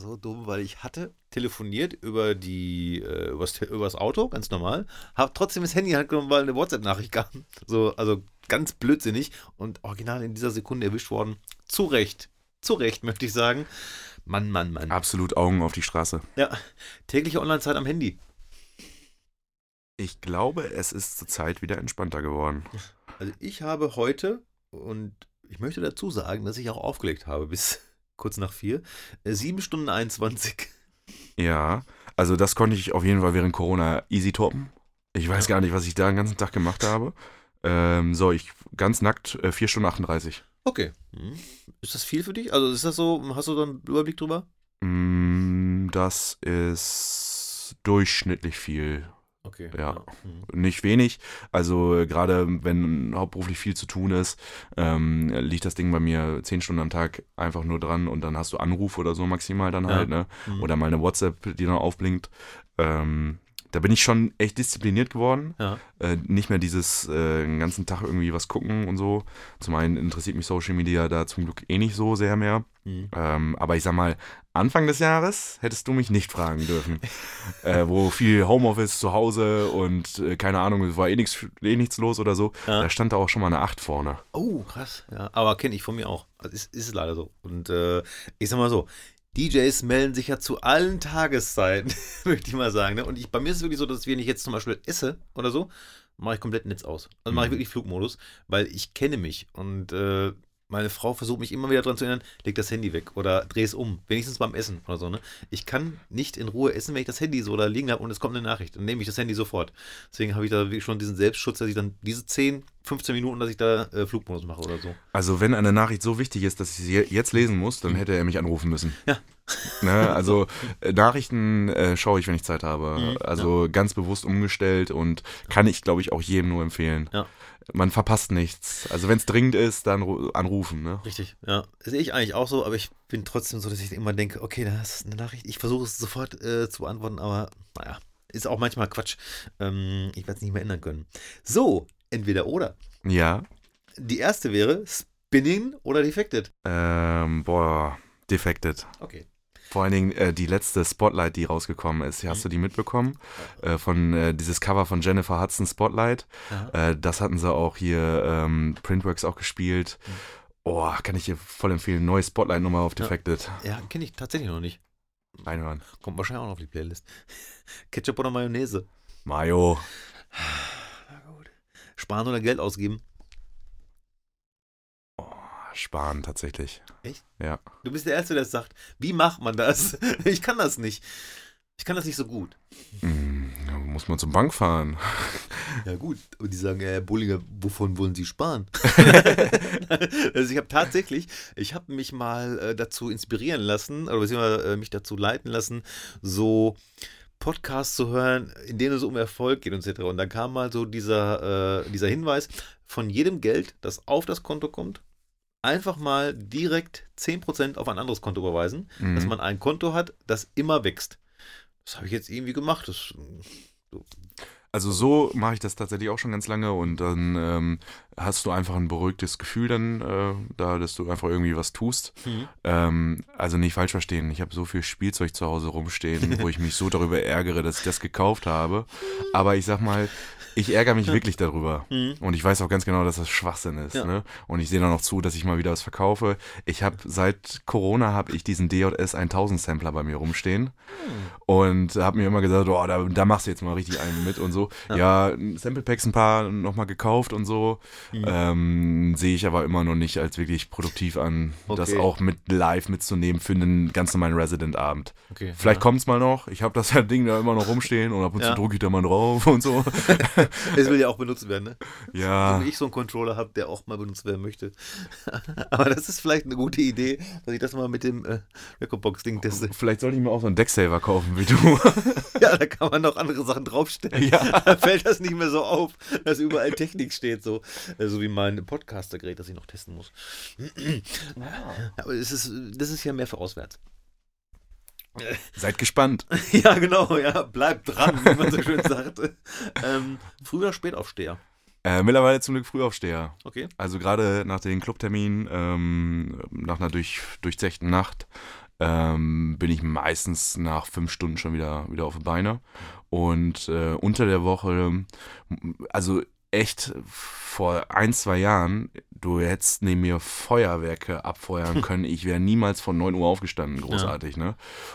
so dumm, weil ich hatte telefoniert über die, äh, übers, übers Auto, ganz normal, habe trotzdem das Handy halt genommen, weil eine WhatsApp-Nachricht kam. So, also ganz blödsinnig und original in dieser Sekunde erwischt worden. Zu Recht. Zu Recht, möchte ich sagen. Mann, Mann, Mann. Absolut Augen auf die Straße. Ja, tägliche Online-Zeit am Handy. Ich glaube, es ist zurzeit wieder entspannter geworden. Also ich habe heute, und ich möchte dazu sagen, dass ich auch aufgelegt habe bis kurz nach vier, äh, sieben Stunden 21. Ja, also das konnte ich auf jeden Fall während Corona easy toppen. Ich weiß Ja. gar nicht, was ich da den ganzen Tag gemacht habe. Ähm, so, ich ganz nackt, äh, 4 Stunden 38. Okay. Hm. Ist das viel für dich? Also ist das so, hast du da einen Überblick drüber? Mm, Das ist durchschnittlich viel. Okay. Ja. Hm. Nicht wenig. Also äh, gerade wenn hauptberuflich viel zu tun ist, ähm, liegt das Ding bei mir 10 Stunden am Tag einfach nur dran und dann hast du Anruf oder so maximal dann Ja. halt, ne? Hm. Oder mal eine WhatsApp, die dann aufblinkt. Ähm, da bin ich schon echt diszipliniert geworden. Ja. Äh, nicht mehr dieses äh, den ganzen Tag irgendwie was gucken und so. Zum einen interessiert mich Social Media da zum Glück eh nicht so sehr mehr. Hm. Ähm, aber ich sag mal, Anfang des Jahres hättest du mich nicht fragen dürfen. äh, wo viel Homeoffice zu Hause und äh, keine Ahnung, es war eh, nix, eh nichts los oder so. Ja. Da stand da auch schon mal eine 8 vorne. Oh, krass. Ja, aber kenne ich von mir auch. Also ist, ist leider so. Und äh, ich sag mal so, DJs melden sich ja zu allen Tageszeiten, möchte ich mal sagen. Ne? Und ich, bei mir ist es wirklich so, dass wenn ich jetzt zum Beispiel esse oder so, mache ich komplett Netz aus. Also mache ich Mhm. wirklich Flugmodus, weil ich kenne mich. Und äh, meine Frau versucht mich immer wieder daran zu erinnern, leg das Handy weg oder dreh es um, wenigstens beim Essen oder so. Ne? Ich kann nicht in Ruhe essen, wenn ich das Handy so da liegen habe und es kommt eine Nachricht. Dann nehme ich das Handy sofort. Deswegen habe ich da schon diesen Selbstschutz, dass ich dann diese 10, 15 Minuten, dass ich da äh, Flugmodus mache oder so. Also wenn eine Nachricht so wichtig ist, dass ich sie je- jetzt lesen muss, dann hätte er mich anrufen müssen. Ja. Ne, also äh, Nachrichten äh, schaue ich, wenn ich Zeit habe. Mhm, Also ganz bewusst umgestellt und kann ich, glaube ich, auch jedem nur empfehlen. Ja. Man verpasst nichts. Also wenn es dringend ist, dann ru- anrufen. Ne? Richtig, ja. Sehe ich eigentlich auch so, aber ich bin trotzdem so, dass ich immer denke, okay, da ist eine Nachricht. Ich versuche es sofort äh, zu beantworten, aber naja, ist auch manchmal Quatsch. Ähm, ich werde es nicht mehr ändern können. So, entweder oder. Ja. Die erste wäre Spinning oder Defected. Ähm, boah, defected. Okay. Vor allen Dingen äh, die letzte Spotlight, die rausgekommen ist. Hast du die mitbekommen? Äh, von äh, dieses Cover von Jennifer Hudson Spotlight. Äh, das hatten sie auch hier ähm, Printworks auch gespielt. Oh, kann ich dir voll empfehlen. Neue Spotlight-Nummer auf Ja. Defected. Ja, kenne ich tatsächlich noch nicht. Reinhören. Kommt wahrscheinlich auch noch auf die Playlist. Ketchup oder Mayonnaise? Mayo. Na gut. Sparen oder Geld ausgeben? Sparen tatsächlich. Echt? Ja. Du bist der Erste, der sagt. Wie macht man das? Ich kann das nicht. Ich kann das nicht so gut. Da muss man zur Bank fahren. Ja gut, und die sagen, Herr Bullinger, wovon wollen Sie sparen? also ich habe tatsächlich, ich habe mich mal äh, dazu inspirieren lassen, oder beziehungsweise äh, mich dazu leiten lassen, so Podcasts zu hören, in denen es um Erfolg geht und etc. Und dann kam mal so dieser, äh, dieser Hinweis, von jedem Geld, das auf das Konto kommt, einfach mal direkt 10% auf ein anderes Konto überweisen, dass Mhm. man ein Konto hat, das immer wächst. Das habe ich jetzt irgendwie gemacht. Das, Also so mache ich das tatsächlich auch schon ganz lange und dann ähm, hast du einfach ein beruhigtes Gefühl dann äh, da, dass du einfach irgendwie was tust. Mhm. Ähm, also nicht falsch verstehen, ich habe so viel Spielzeug zu Hause rumstehen, wo ich mich so darüber ärgere, dass ich das gekauft habe. Aber ich sag mal, ich ärgere mich wirklich darüber. Mhm. Und ich weiß auch ganz genau, dass das Schwachsinn ist. Ja. Ne? Und ich sehe dann auch zu, dass ich mal wieder was verkaufe. Ich habe seit Corona habe ich diesen DJS 1000 Sampler bei mir rumstehen Hm. und habe mir immer gesagt, oh, da, da machst du jetzt mal richtig einen mit und so. so. Ja, Sample Packs ein paar nochmal gekauft und so. Mhm. Ähm, Sehe ich aber immer noch nicht als wirklich produktiv an, das Okay. auch mit live mitzunehmen für einen ganz normalen Resident-Abend. Okay, Vielleicht ja. kommt's mal noch. Ich habe das ja Ding da immer noch rumstehen und ab und Ja. zu drücke ich da mal drauf und so. Es will ja auch benutzt werden, ne? ja. Wenn ich so einen Controller habe, der auch mal benutzt werden möchte. Aber das ist vielleicht eine gute Idee, dass ich das mal mit dem äh, Recordbox-Ding teste. Vielleicht sollte ich mir auch so einen Decksaver kaufen wie du. Ja, da kann man noch andere Sachen draufstellen. Ja. Da fällt das nicht mehr so auf, dass überall Technik steht, so, äh, so wie mein Podcaster-Gerät, das ich noch testen muss. Aber es ist, das ist ja mehr für auswärts. Seid gespannt. Ja, genau, ja, bleibt dran, wie man so schön sagt. Ähm, früher Spätaufsteher. Äh, mittlerweile zum Glück Frühaufsteher. Okay. Also gerade nach den Clubterminen, ähm, nach einer durch, durchzechten Nacht, ähm, bin ich meistens nach fünf Stunden schon wieder, wieder auf die Beine. Und äh, unter der Woche, also echt vor ein, zwei Jahren, du hättest neben mir Feuerwerke abfeuern können. Ich wäre niemals von 9 Uhr aufgestanden, großartig, ne?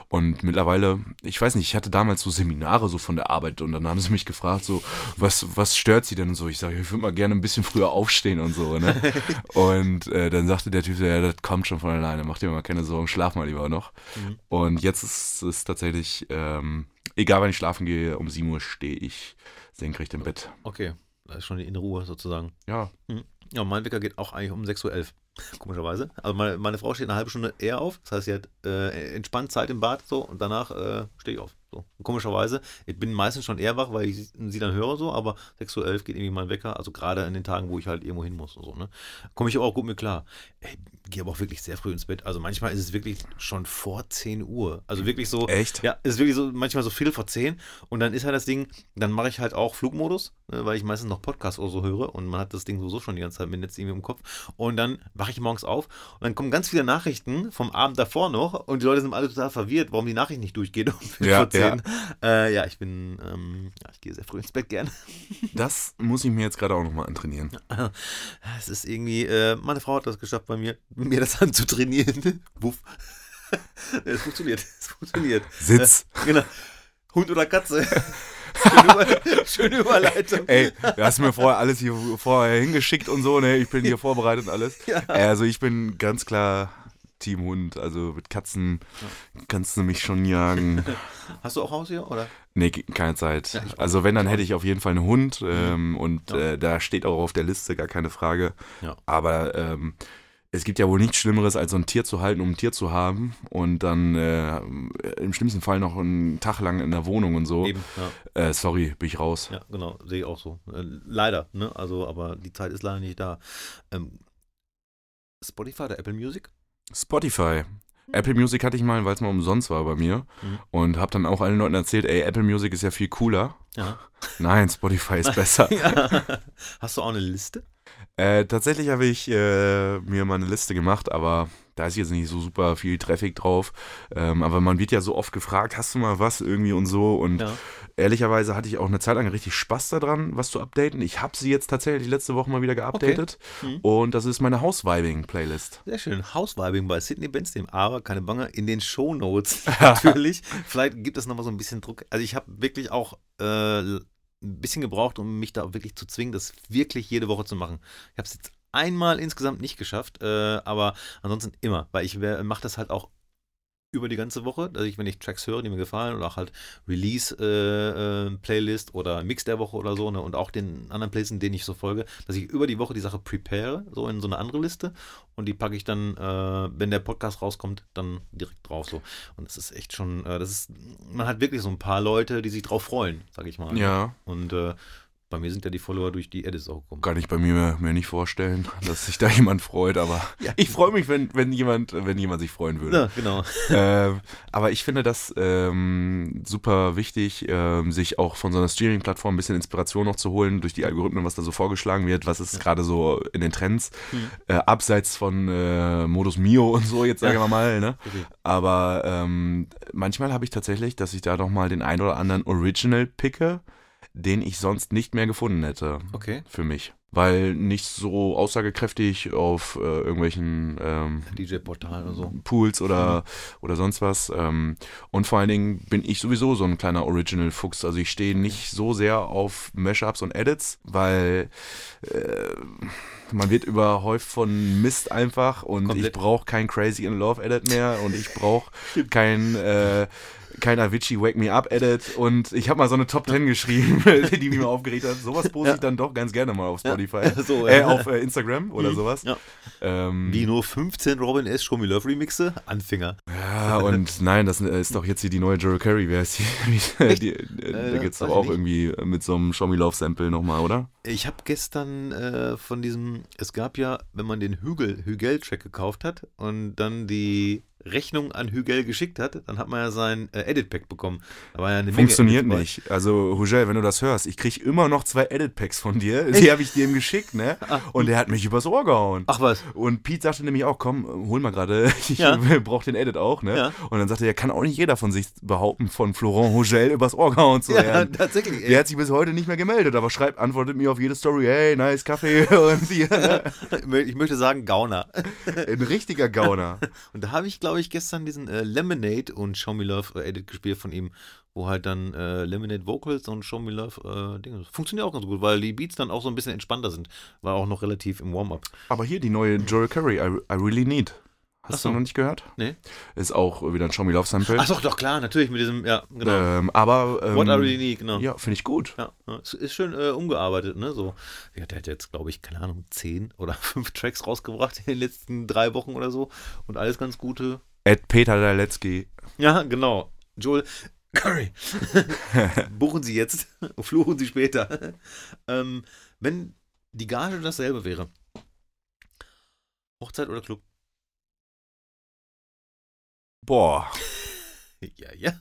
Und mittlerweile, ich weiß nicht, ich hatte damals so Seminare so von der Arbeit und dann haben sie mich gefragt, so, was, was stört sie denn und so? Ich sage, ich würde mal gerne ein bisschen früher aufstehen und so, ne? und äh, dann sagte der Typ, so, ja, das kommt schon von alleine, mach dir mal keine Sorgen, schlaf mal lieber noch. Mhm. Und jetzt ist es tatsächlich, ähm, egal wann ich schlafen gehe, um 7 Uhr stehe ich senkrecht im Bett. Okay, schon in Ruhe sozusagen. Ja, Ja, mein Wecker geht auch eigentlich um 6.11 Uhr, komischerweise. Also meine, meine Frau steht eine halbe Stunde eher auf. Das heißt, sie hat äh, entspannt Zeit im Bad so und danach äh, stehe ich auf. So. Und komischerweise, ich bin meistens schon eher wach, weil ich sie dann höre so, aber 6.11 Uhr geht irgendwie mein Wecker. Also gerade in den Tagen, wo ich halt irgendwo hin muss und so. Ne? Komme ich aber auch gut mit klar. Ey, gehe aber auch wirklich sehr früh ins Bett. Also manchmal ist es wirklich schon vor 10 Uhr. Also wirklich so. Echt? Ja, ist wirklich so, manchmal so viel vor 10. Und dann ist halt das Ding, dann mache ich halt auch Flugmodus, ne, weil ich meistens noch Podcasts oder so höre und man hat das Ding sowieso schon die ganze Zeit mit Netz irgendwie im Kopf. Und dann wache ich morgens auf und dann kommen ganz viele Nachrichten vom Abend davor noch und die Leute sind alle total verwirrt, warum die Nachricht nicht durchgeht um Ja, vor 10. Äh, ja, ich bin, ähm, ja, ich gehe sehr früh ins Bett gerne. das muss ich mir jetzt gerade auch nochmal antrainieren. Es ist irgendwie, äh, meine Frau hat das geschafft bei mir, mir das anzutrainieren. Wuff. Es funktioniert, es funktioniert. Sitz. Genau. Hund oder Katze. Schöne, Über schöne Überleitung. Ey, du hast mir vorher alles hier vorher hingeschickt und so, ne? Ich bin hier vorbereitet und alles. Ja. Also ich bin ganz klar Team Hund. Also mit Katzen kannst du mich schon jagen. Hast du auch Haustier? Oder? Nee, keine Zeit. Ja, also wenn, dann hätte ich auf jeden Fall einen Hund. Ähm, und Ja. äh, da steht auch auf der Liste, gar keine Frage. Ja. Aber ähm, es gibt ja wohl nichts Schlimmeres, als so ein Tier zu halten, um ein Tier zu haben. Und dann äh, im schlimmsten Fall noch einen Tag lang in der Wohnung und so. Eben, ja. Äh, sorry, bin ich raus. Ja, genau, sehe ich auch so. Äh, leider, ne? Also, aber die Zeit ist leider nicht da. Ähm, Spotify oder Apple Music? Spotify. Apple Music hatte ich mal, weil es mal umsonst war bei mir. Mhm. Und habe dann auch allen Leuten erzählt, ey, Apple Music ist ja viel cooler. Ja. Nein, Spotify ist besser. ja. Hast du auch eine Liste? Äh, tatsächlich habe ich äh, mir mal eine Liste gemacht, aber da ist jetzt nicht so super viel Traffic drauf. Ähm, aber man wird ja so oft gefragt, hast du mal was irgendwie und so. Und Ja. ehrlicherweise hatte ich auch eine Zeit lang richtig Spaß daran, was zu updaten. Ich habe sie jetzt tatsächlich letzte Woche mal wieder geupdatet. Mhm. Und das ist meine House-Vibing-Playlist. Sehr schön. House-Vibing bei Sidney Benstem. Aber keine Bange, in den Shownotes natürlich. Vielleicht gibt es nochmal so ein bisschen Druck. Also ich habe wirklich auch äh, ein bisschen gebraucht, um mich da wirklich zu zwingen, das wirklich jede Woche zu machen. Ich habe es jetzt einmal insgesamt nicht geschafft, äh, aber ansonsten immer, weil ich mache das halt auch über die ganze Woche, dass ich, wenn ich Tracks höre, die mir gefallen oder auch halt Release-Playlist oder Mix der Woche oder so, ne, und auch den anderen Playlisten, denen ich so folge, dass ich über die Woche die Sache prepare, so in so eine andere Liste und die packe ich dann, äh, wenn der Podcast rauskommt, dann direkt drauf so. Und das ist echt schon, äh, das ist, man hat wirklich so ein paar Leute, die sich drauf freuen, sag ich mal. Ja. Und äh, bei mir sind ja die Follower durch die Edits auch gekommen. Kann ich bei mir mir nicht vorstellen, dass sich da jemand freut, aber Ja. ich freue mich, wenn, wenn, jemand, wenn jemand sich freuen würde. Ja, genau. ähm, aber ich finde das ähm, super wichtig, ähm, sich auch von so einer Streaming-Plattform ein bisschen Inspiration noch zu holen durch die Algorithmen, was da so vorgeschlagen wird, was ist gerade so in den Trends, Hm. äh, abseits von äh, Modus Mio und so, jetzt sagen wir mal, ne? Okay. Aber ähm, manchmal habe ich tatsächlich, dass ich da doch mal den ein oder anderen Original picke. Den ich sonst nicht mehr gefunden hätte Okay. für mich. Weil nicht so aussagekräftig auf äh, irgendwelchen ähm, DJ-Portal oder so. Pools oder, oder sonst was. Ähm, und vor allen Dingen bin ich sowieso so ein kleiner Original-Fuchs. Also ich stehe nicht so sehr auf Mashups und Edits, weil äh, man wird überhäuft von Mist einfach und Komplett. ich brauche kein Crazy in Love Edit mehr und ich brauche kein äh, kein Avicii Wake Me Up Edit und ich habe mal so eine Top 10 geschrieben, die mich mal aufgeregt hat. Sowas poste ich dann doch ganz gerne mal auf Spotify. so, äh, ja. auf äh, Instagram oder sowas. Ja. Ähm, Wie nur 15 Robin S. Show Me Love Remixe? Anfänger. Ja, und nein, das ist doch jetzt hier die neue Jerry Curry. Wer ist die? die, die Äh, da ja, gibt's weiß doch auch nicht. irgendwie mit so einem Show Me Love Sample nochmal, oder? Ich habe gestern äh, von diesem, es gab ja, wenn man den Hügel, Hügel-Track gekauft hat und dann die Rechnung an Hügel geschickt hat, dann hat man ja sein äh, Edit-Pack bekommen. Ja Funktioniert nicht. Also, Hugel, wenn du das hörst, ich krieg immer noch zwei Edit-Packs von dir. Die habe ich dir ihm geschickt, ne? Und der hat mich übers Ohr gehauen. Ah. Ach was. Und Pete sagte nämlich auch, komm, hol mal gerade, ich Ja. brauche den Edit auch, ne? Ja. Und dann sagte er, kann auch nicht jeder von sich behaupten, von Florent Hugel übers Ohr gehauen zu Ja, werden. tatsächlich. Ey. Der hat sich bis heute nicht mehr gemeldet, aber schreibt, antwortet mir auf jede Story, hey, nice Kaffee und hier. Ich möchte sagen Gauner. Ein richtiger Gauner. Und da habe ich, glaube ich, gestern diesen äh, Lemonade und Show Me Love äh, Edit gespielt von ihm, wo halt dann äh, Lemonade Vocals und Show Me Love äh, Dinge. Funktioniert auch ganz gut, weil die Beats dann auch so ein bisschen entspannter sind. War auch noch relativ im Warm-up. Aber hier die neue Joel Curry, I, I Really Need. Hast so. du noch nicht gehört? Nee. Ist auch wieder ein Show Me Love Sample. Ach doch, doch, klar, natürlich mit diesem, ja, genau. ähm, aber. Ähm, What I Really Need, genau. Ja, finde ich gut. Ja, ist schön äh, umgearbeitet, ne? So, ja, der hat jetzt, glaube ich, keine Ahnung, zehn oder fünf Tracks rausgebracht in den letzten drei Wochen oder so. Und alles ganz gute. Ed Peter Daletzky. Ja, genau. Joel Curry. Buchen Sie jetzt, fluchen Sie später. ähm, wenn die Gage dasselbe wäre. Hochzeit oder Club? Boah. Ja, ja.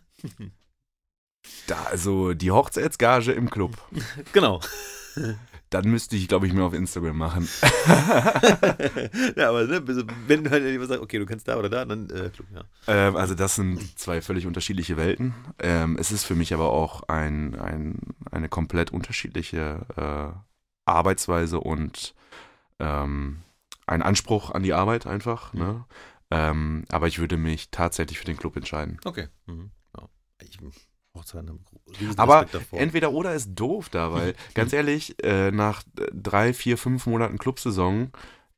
Da, also die Hochzeitsgage im Club. Genau. Dann müsste ich, glaube ich, mir auf Instagram machen. ja, aber ne, wenn du halt jemand sagt, okay, du kannst da oder da, dann äh, Club, ja. Ähm, also das sind zwei völlig unterschiedliche Welten. Ähm, es ist für mich aber auch ein, ein, eine komplett unterschiedliche äh, Arbeitsweise und ähm, ein Anspruch an die Arbeit einfach. Ne? Ähm, aber ich würde mich tatsächlich für den Club entscheiden. Okay. Mhm. Ja. Ich, Aber davor. entweder oder ist doof da, weil ganz ehrlich, äh, nach drei, vier, fünf Monaten Clubsaison,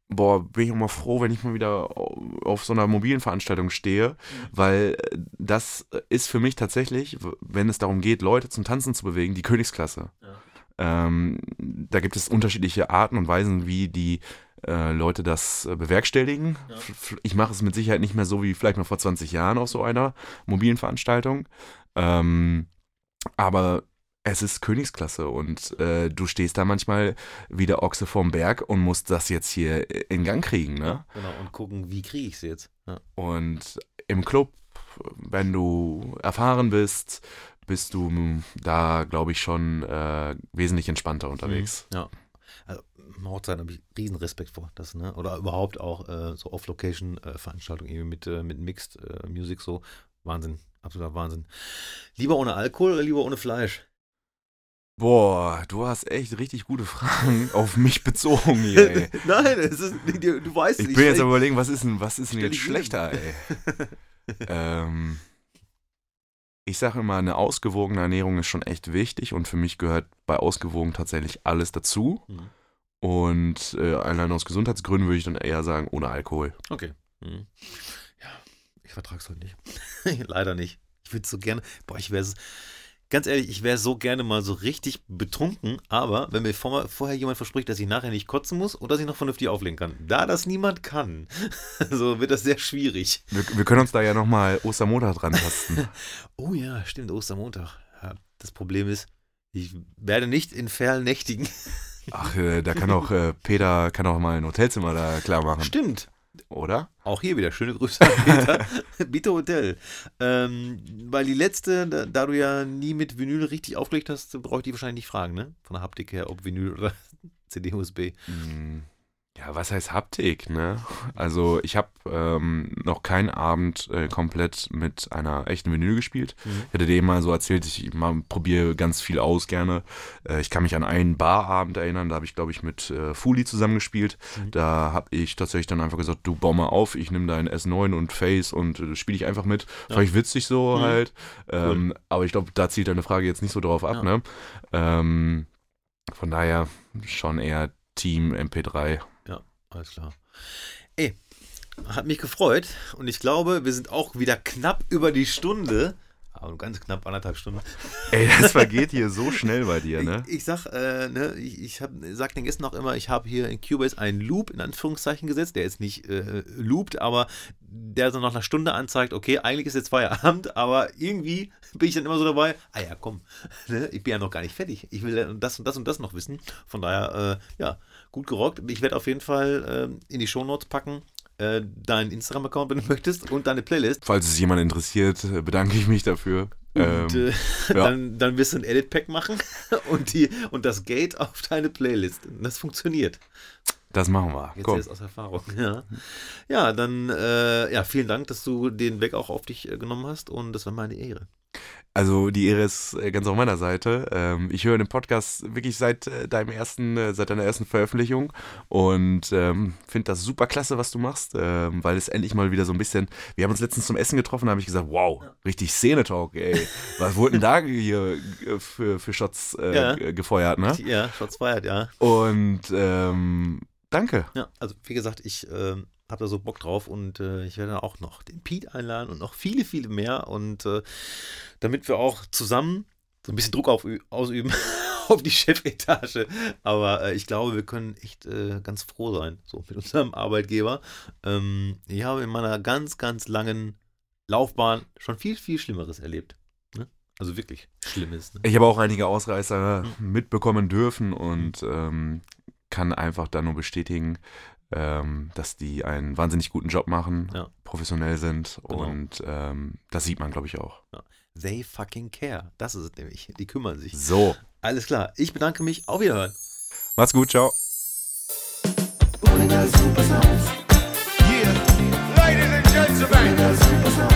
boah, bin ich auch mal froh, wenn ich mal wieder au- auf so einer mobilen Veranstaltung stehe, weil äh, das ist für mich tatsächlich, wenn es darum geht, Leute zum Tanzen zu bewegen, die Königsklasse. Ähm, da gibt es unterschiedliche Arten und Weisen, wie die äh, Leute das äh, bewerkstelligen. F- Ich mache es mit Sicherheit nicht mehr so wie vielleicht mal vor 20 Jahren auf so einer mobilen Veranstaltung. Ähm, aber es ist Königsklasse und äh, du stehst da manchmal wie der Ochse vorm Berg und musst das jetzt hier in Gang kriegen. Ne? Genau, und gucken, wie kriege ich sie jetzt. Ja. Und im Club, wenn du erfahren bist, bist du da, glaube ich, schon äh, wesentlich entspannter unterwegs. Ja. Also, Hochzeit habe ich riesen Respekt vor. Das, ne? Oder überhaupt auch äh, so Off-Location-Veranstaltungen irgendwie mit, äh, mit Mixed äh, Music so. Wahnsinn. Absoluter Wahnsinn. Lieber ohne Alkohol oder lieber ohne Fleisch? Boah, du hast echt richtig gute Fragen auf mich bezogen hier, ey. Nein, es ist, du, du weißt Ich nicht. bin jetzt am überlegen, was ist denn, was ist denn jetzt schlechter, ey? ähm, ich sage immer, eine ausgewogene Ernährung ist schon echt wichtig und für mich gehört bei ausgewogen tatsächlich alles dazu. Mhm. Und äh, allein aus Gesundheitsgründen würde ich dann eher sagen, ohne Alkohol. Okay. Mhm. Ja, ich vertrag's heute nicht. Leider nicht. Ich würde so gerne, boah, ich wäre ganz ehrlich, ich wäre so gerne mal so richtig betrunken, aber wenn mir vor, vorher jemand verspricht, dass ich nachher nicht kotzen muss und dass ich noch vernünftig auflegen kann, da das niemand kann, so wird das sehr schwierig. Wir, wir können uns da ja nochmal Ostermontag dran tasten. Oh ja, stimmt, Ostermontag. Ja, das Problem ist, ich werde nicht in nächtigen. Ach, äh, da kann auch äh, Peter kann auch mal ein Hotelzimmer da klar machen, Stimmt. oder? Auch hier wieder schöne Grüße an Peter. Bitte Hotel. Ähm, weil die letzte, da, da du ja nie mit Vinyl richtig aufgelegt hast, brauche ich die wahrscheinlich nicht fragen, ne? Von der Haptik her, ob Vinyl oder CD-USB. Hm, Ja, was heißt Haptik, ne? Also ich habe ähm, noch keinen Abend äh, komplett mit einer echten Vinyl gespielt. Ich hatte dir mal so erzählt, ich probiere ganz viel aus gerne. Äh, ich kann mich an einen Barabend erinnern, da habe ich, glaube ich, mit äh, Fuli zusammengespielt. Da habe ich tatsächlich dann einfach gesagt, du bau mal auf, ich nehme dein S9 und Face und äh, spiele ich einfach mit. Fand ich witzig so halt. Ähm, aber ich glaube, da zielt deine Frage jetzt nicht so drauf ab, Ja. ne? Ähm, von daher schon eher Team MP3. Alles klar. Ey, hat mich gefreut und ich glaube, wir sind auch wieder knapp über die Stunde. Aber ganz knapp anderthalb Stunden. Ey, das vergeht hier so schnell bei dir, ne? Ich, ich sag, äh, ne, ich, ich hab, sag den Gästen auch immer, ich habe hier in Cubase einen Loop in Anführungszeichen gesetzt, der ist nicht äh, loopt, aber der so nach einer Stunde anzeigt, okay, eigentlich ist jetzt Feierabend, aber irgendwie bin ich dann immer so dabei, ah ja, komm, ne, ich bin ja noch gar nicht fertig. Ich will das und das und das noch wissen. Von daher, äh, ja, gut gerockt. Ich werde auf jeden Fall äh, in die Shownotes packen, äh, deinen Instagram-Account, wenn du möchtest, und deine Playlist. Falls es jemand interessiert, äh, bedanke ich mich dafür. Und Ähm, äh, ja. dann, dann wirst du ein Edit-Pack machen und, die, und das Gate auf deine Playlist. Das funktioniert. das machen wir. Jetzt Komm. erst aus Erfahrung. Ja, ja dann äh, ja, vielen Dank, dass du den Weg auch auf dich äh, genommen hast und das war meine Ehre. Also die Ehre ist äh, ganz auf meiner Seite. Ähm, ich höre den Podcast wirklich seit äh, deinem ersten, äh, seit deiner ersten Veröffentlichung und ähm, finde das super klasse, was du machst, ähm, weil es endlich mal wieder so ein bisschen. Wir haben uns letztens zum Essen getroffen, da habe ich gesagt, wow, richtig Szene-Talk, ey. Was wurden da hier für, für Shots äh, Ja. ge- gefeuert, ne? Ja, Shots fired, ja. Und ähm, danke. Ja, also wie gesagt, ich habe da so Bock drauf und äh, ich werde auch noch den Pete einladen und noch viele, viele mehr und äh, damit wir auch zusammen so ein bisschen Druck auf, ausüben auf die Chefetage. Aber äh, ich glaube, wir können echt äh, ganz froh sein, so mit unserem Arbeitgeber. Ähm, ich habe in meiner ganz, ganz langen Laufbahn schon viel, viel Schlimmeres erlebt. Ne? Also wirklich Schlimmes. Ne? Ich habe auch einige Ausreißer mitbekommen dürfen und ähm, kann einfach da nur bestätigen, ähm, dass die einen wahnsinnig guten Job machen, ja. professionell sind genau. und ähm, das sieht man, glaube ich, auch. Ja. They fucking care. Das ist es nämlich. Die kümmern sich. So. Alles klar. Ich bedanke mich. Auf Wiederhören. Macht's gut. Ciao. Yeah. Ladies and gentlemen.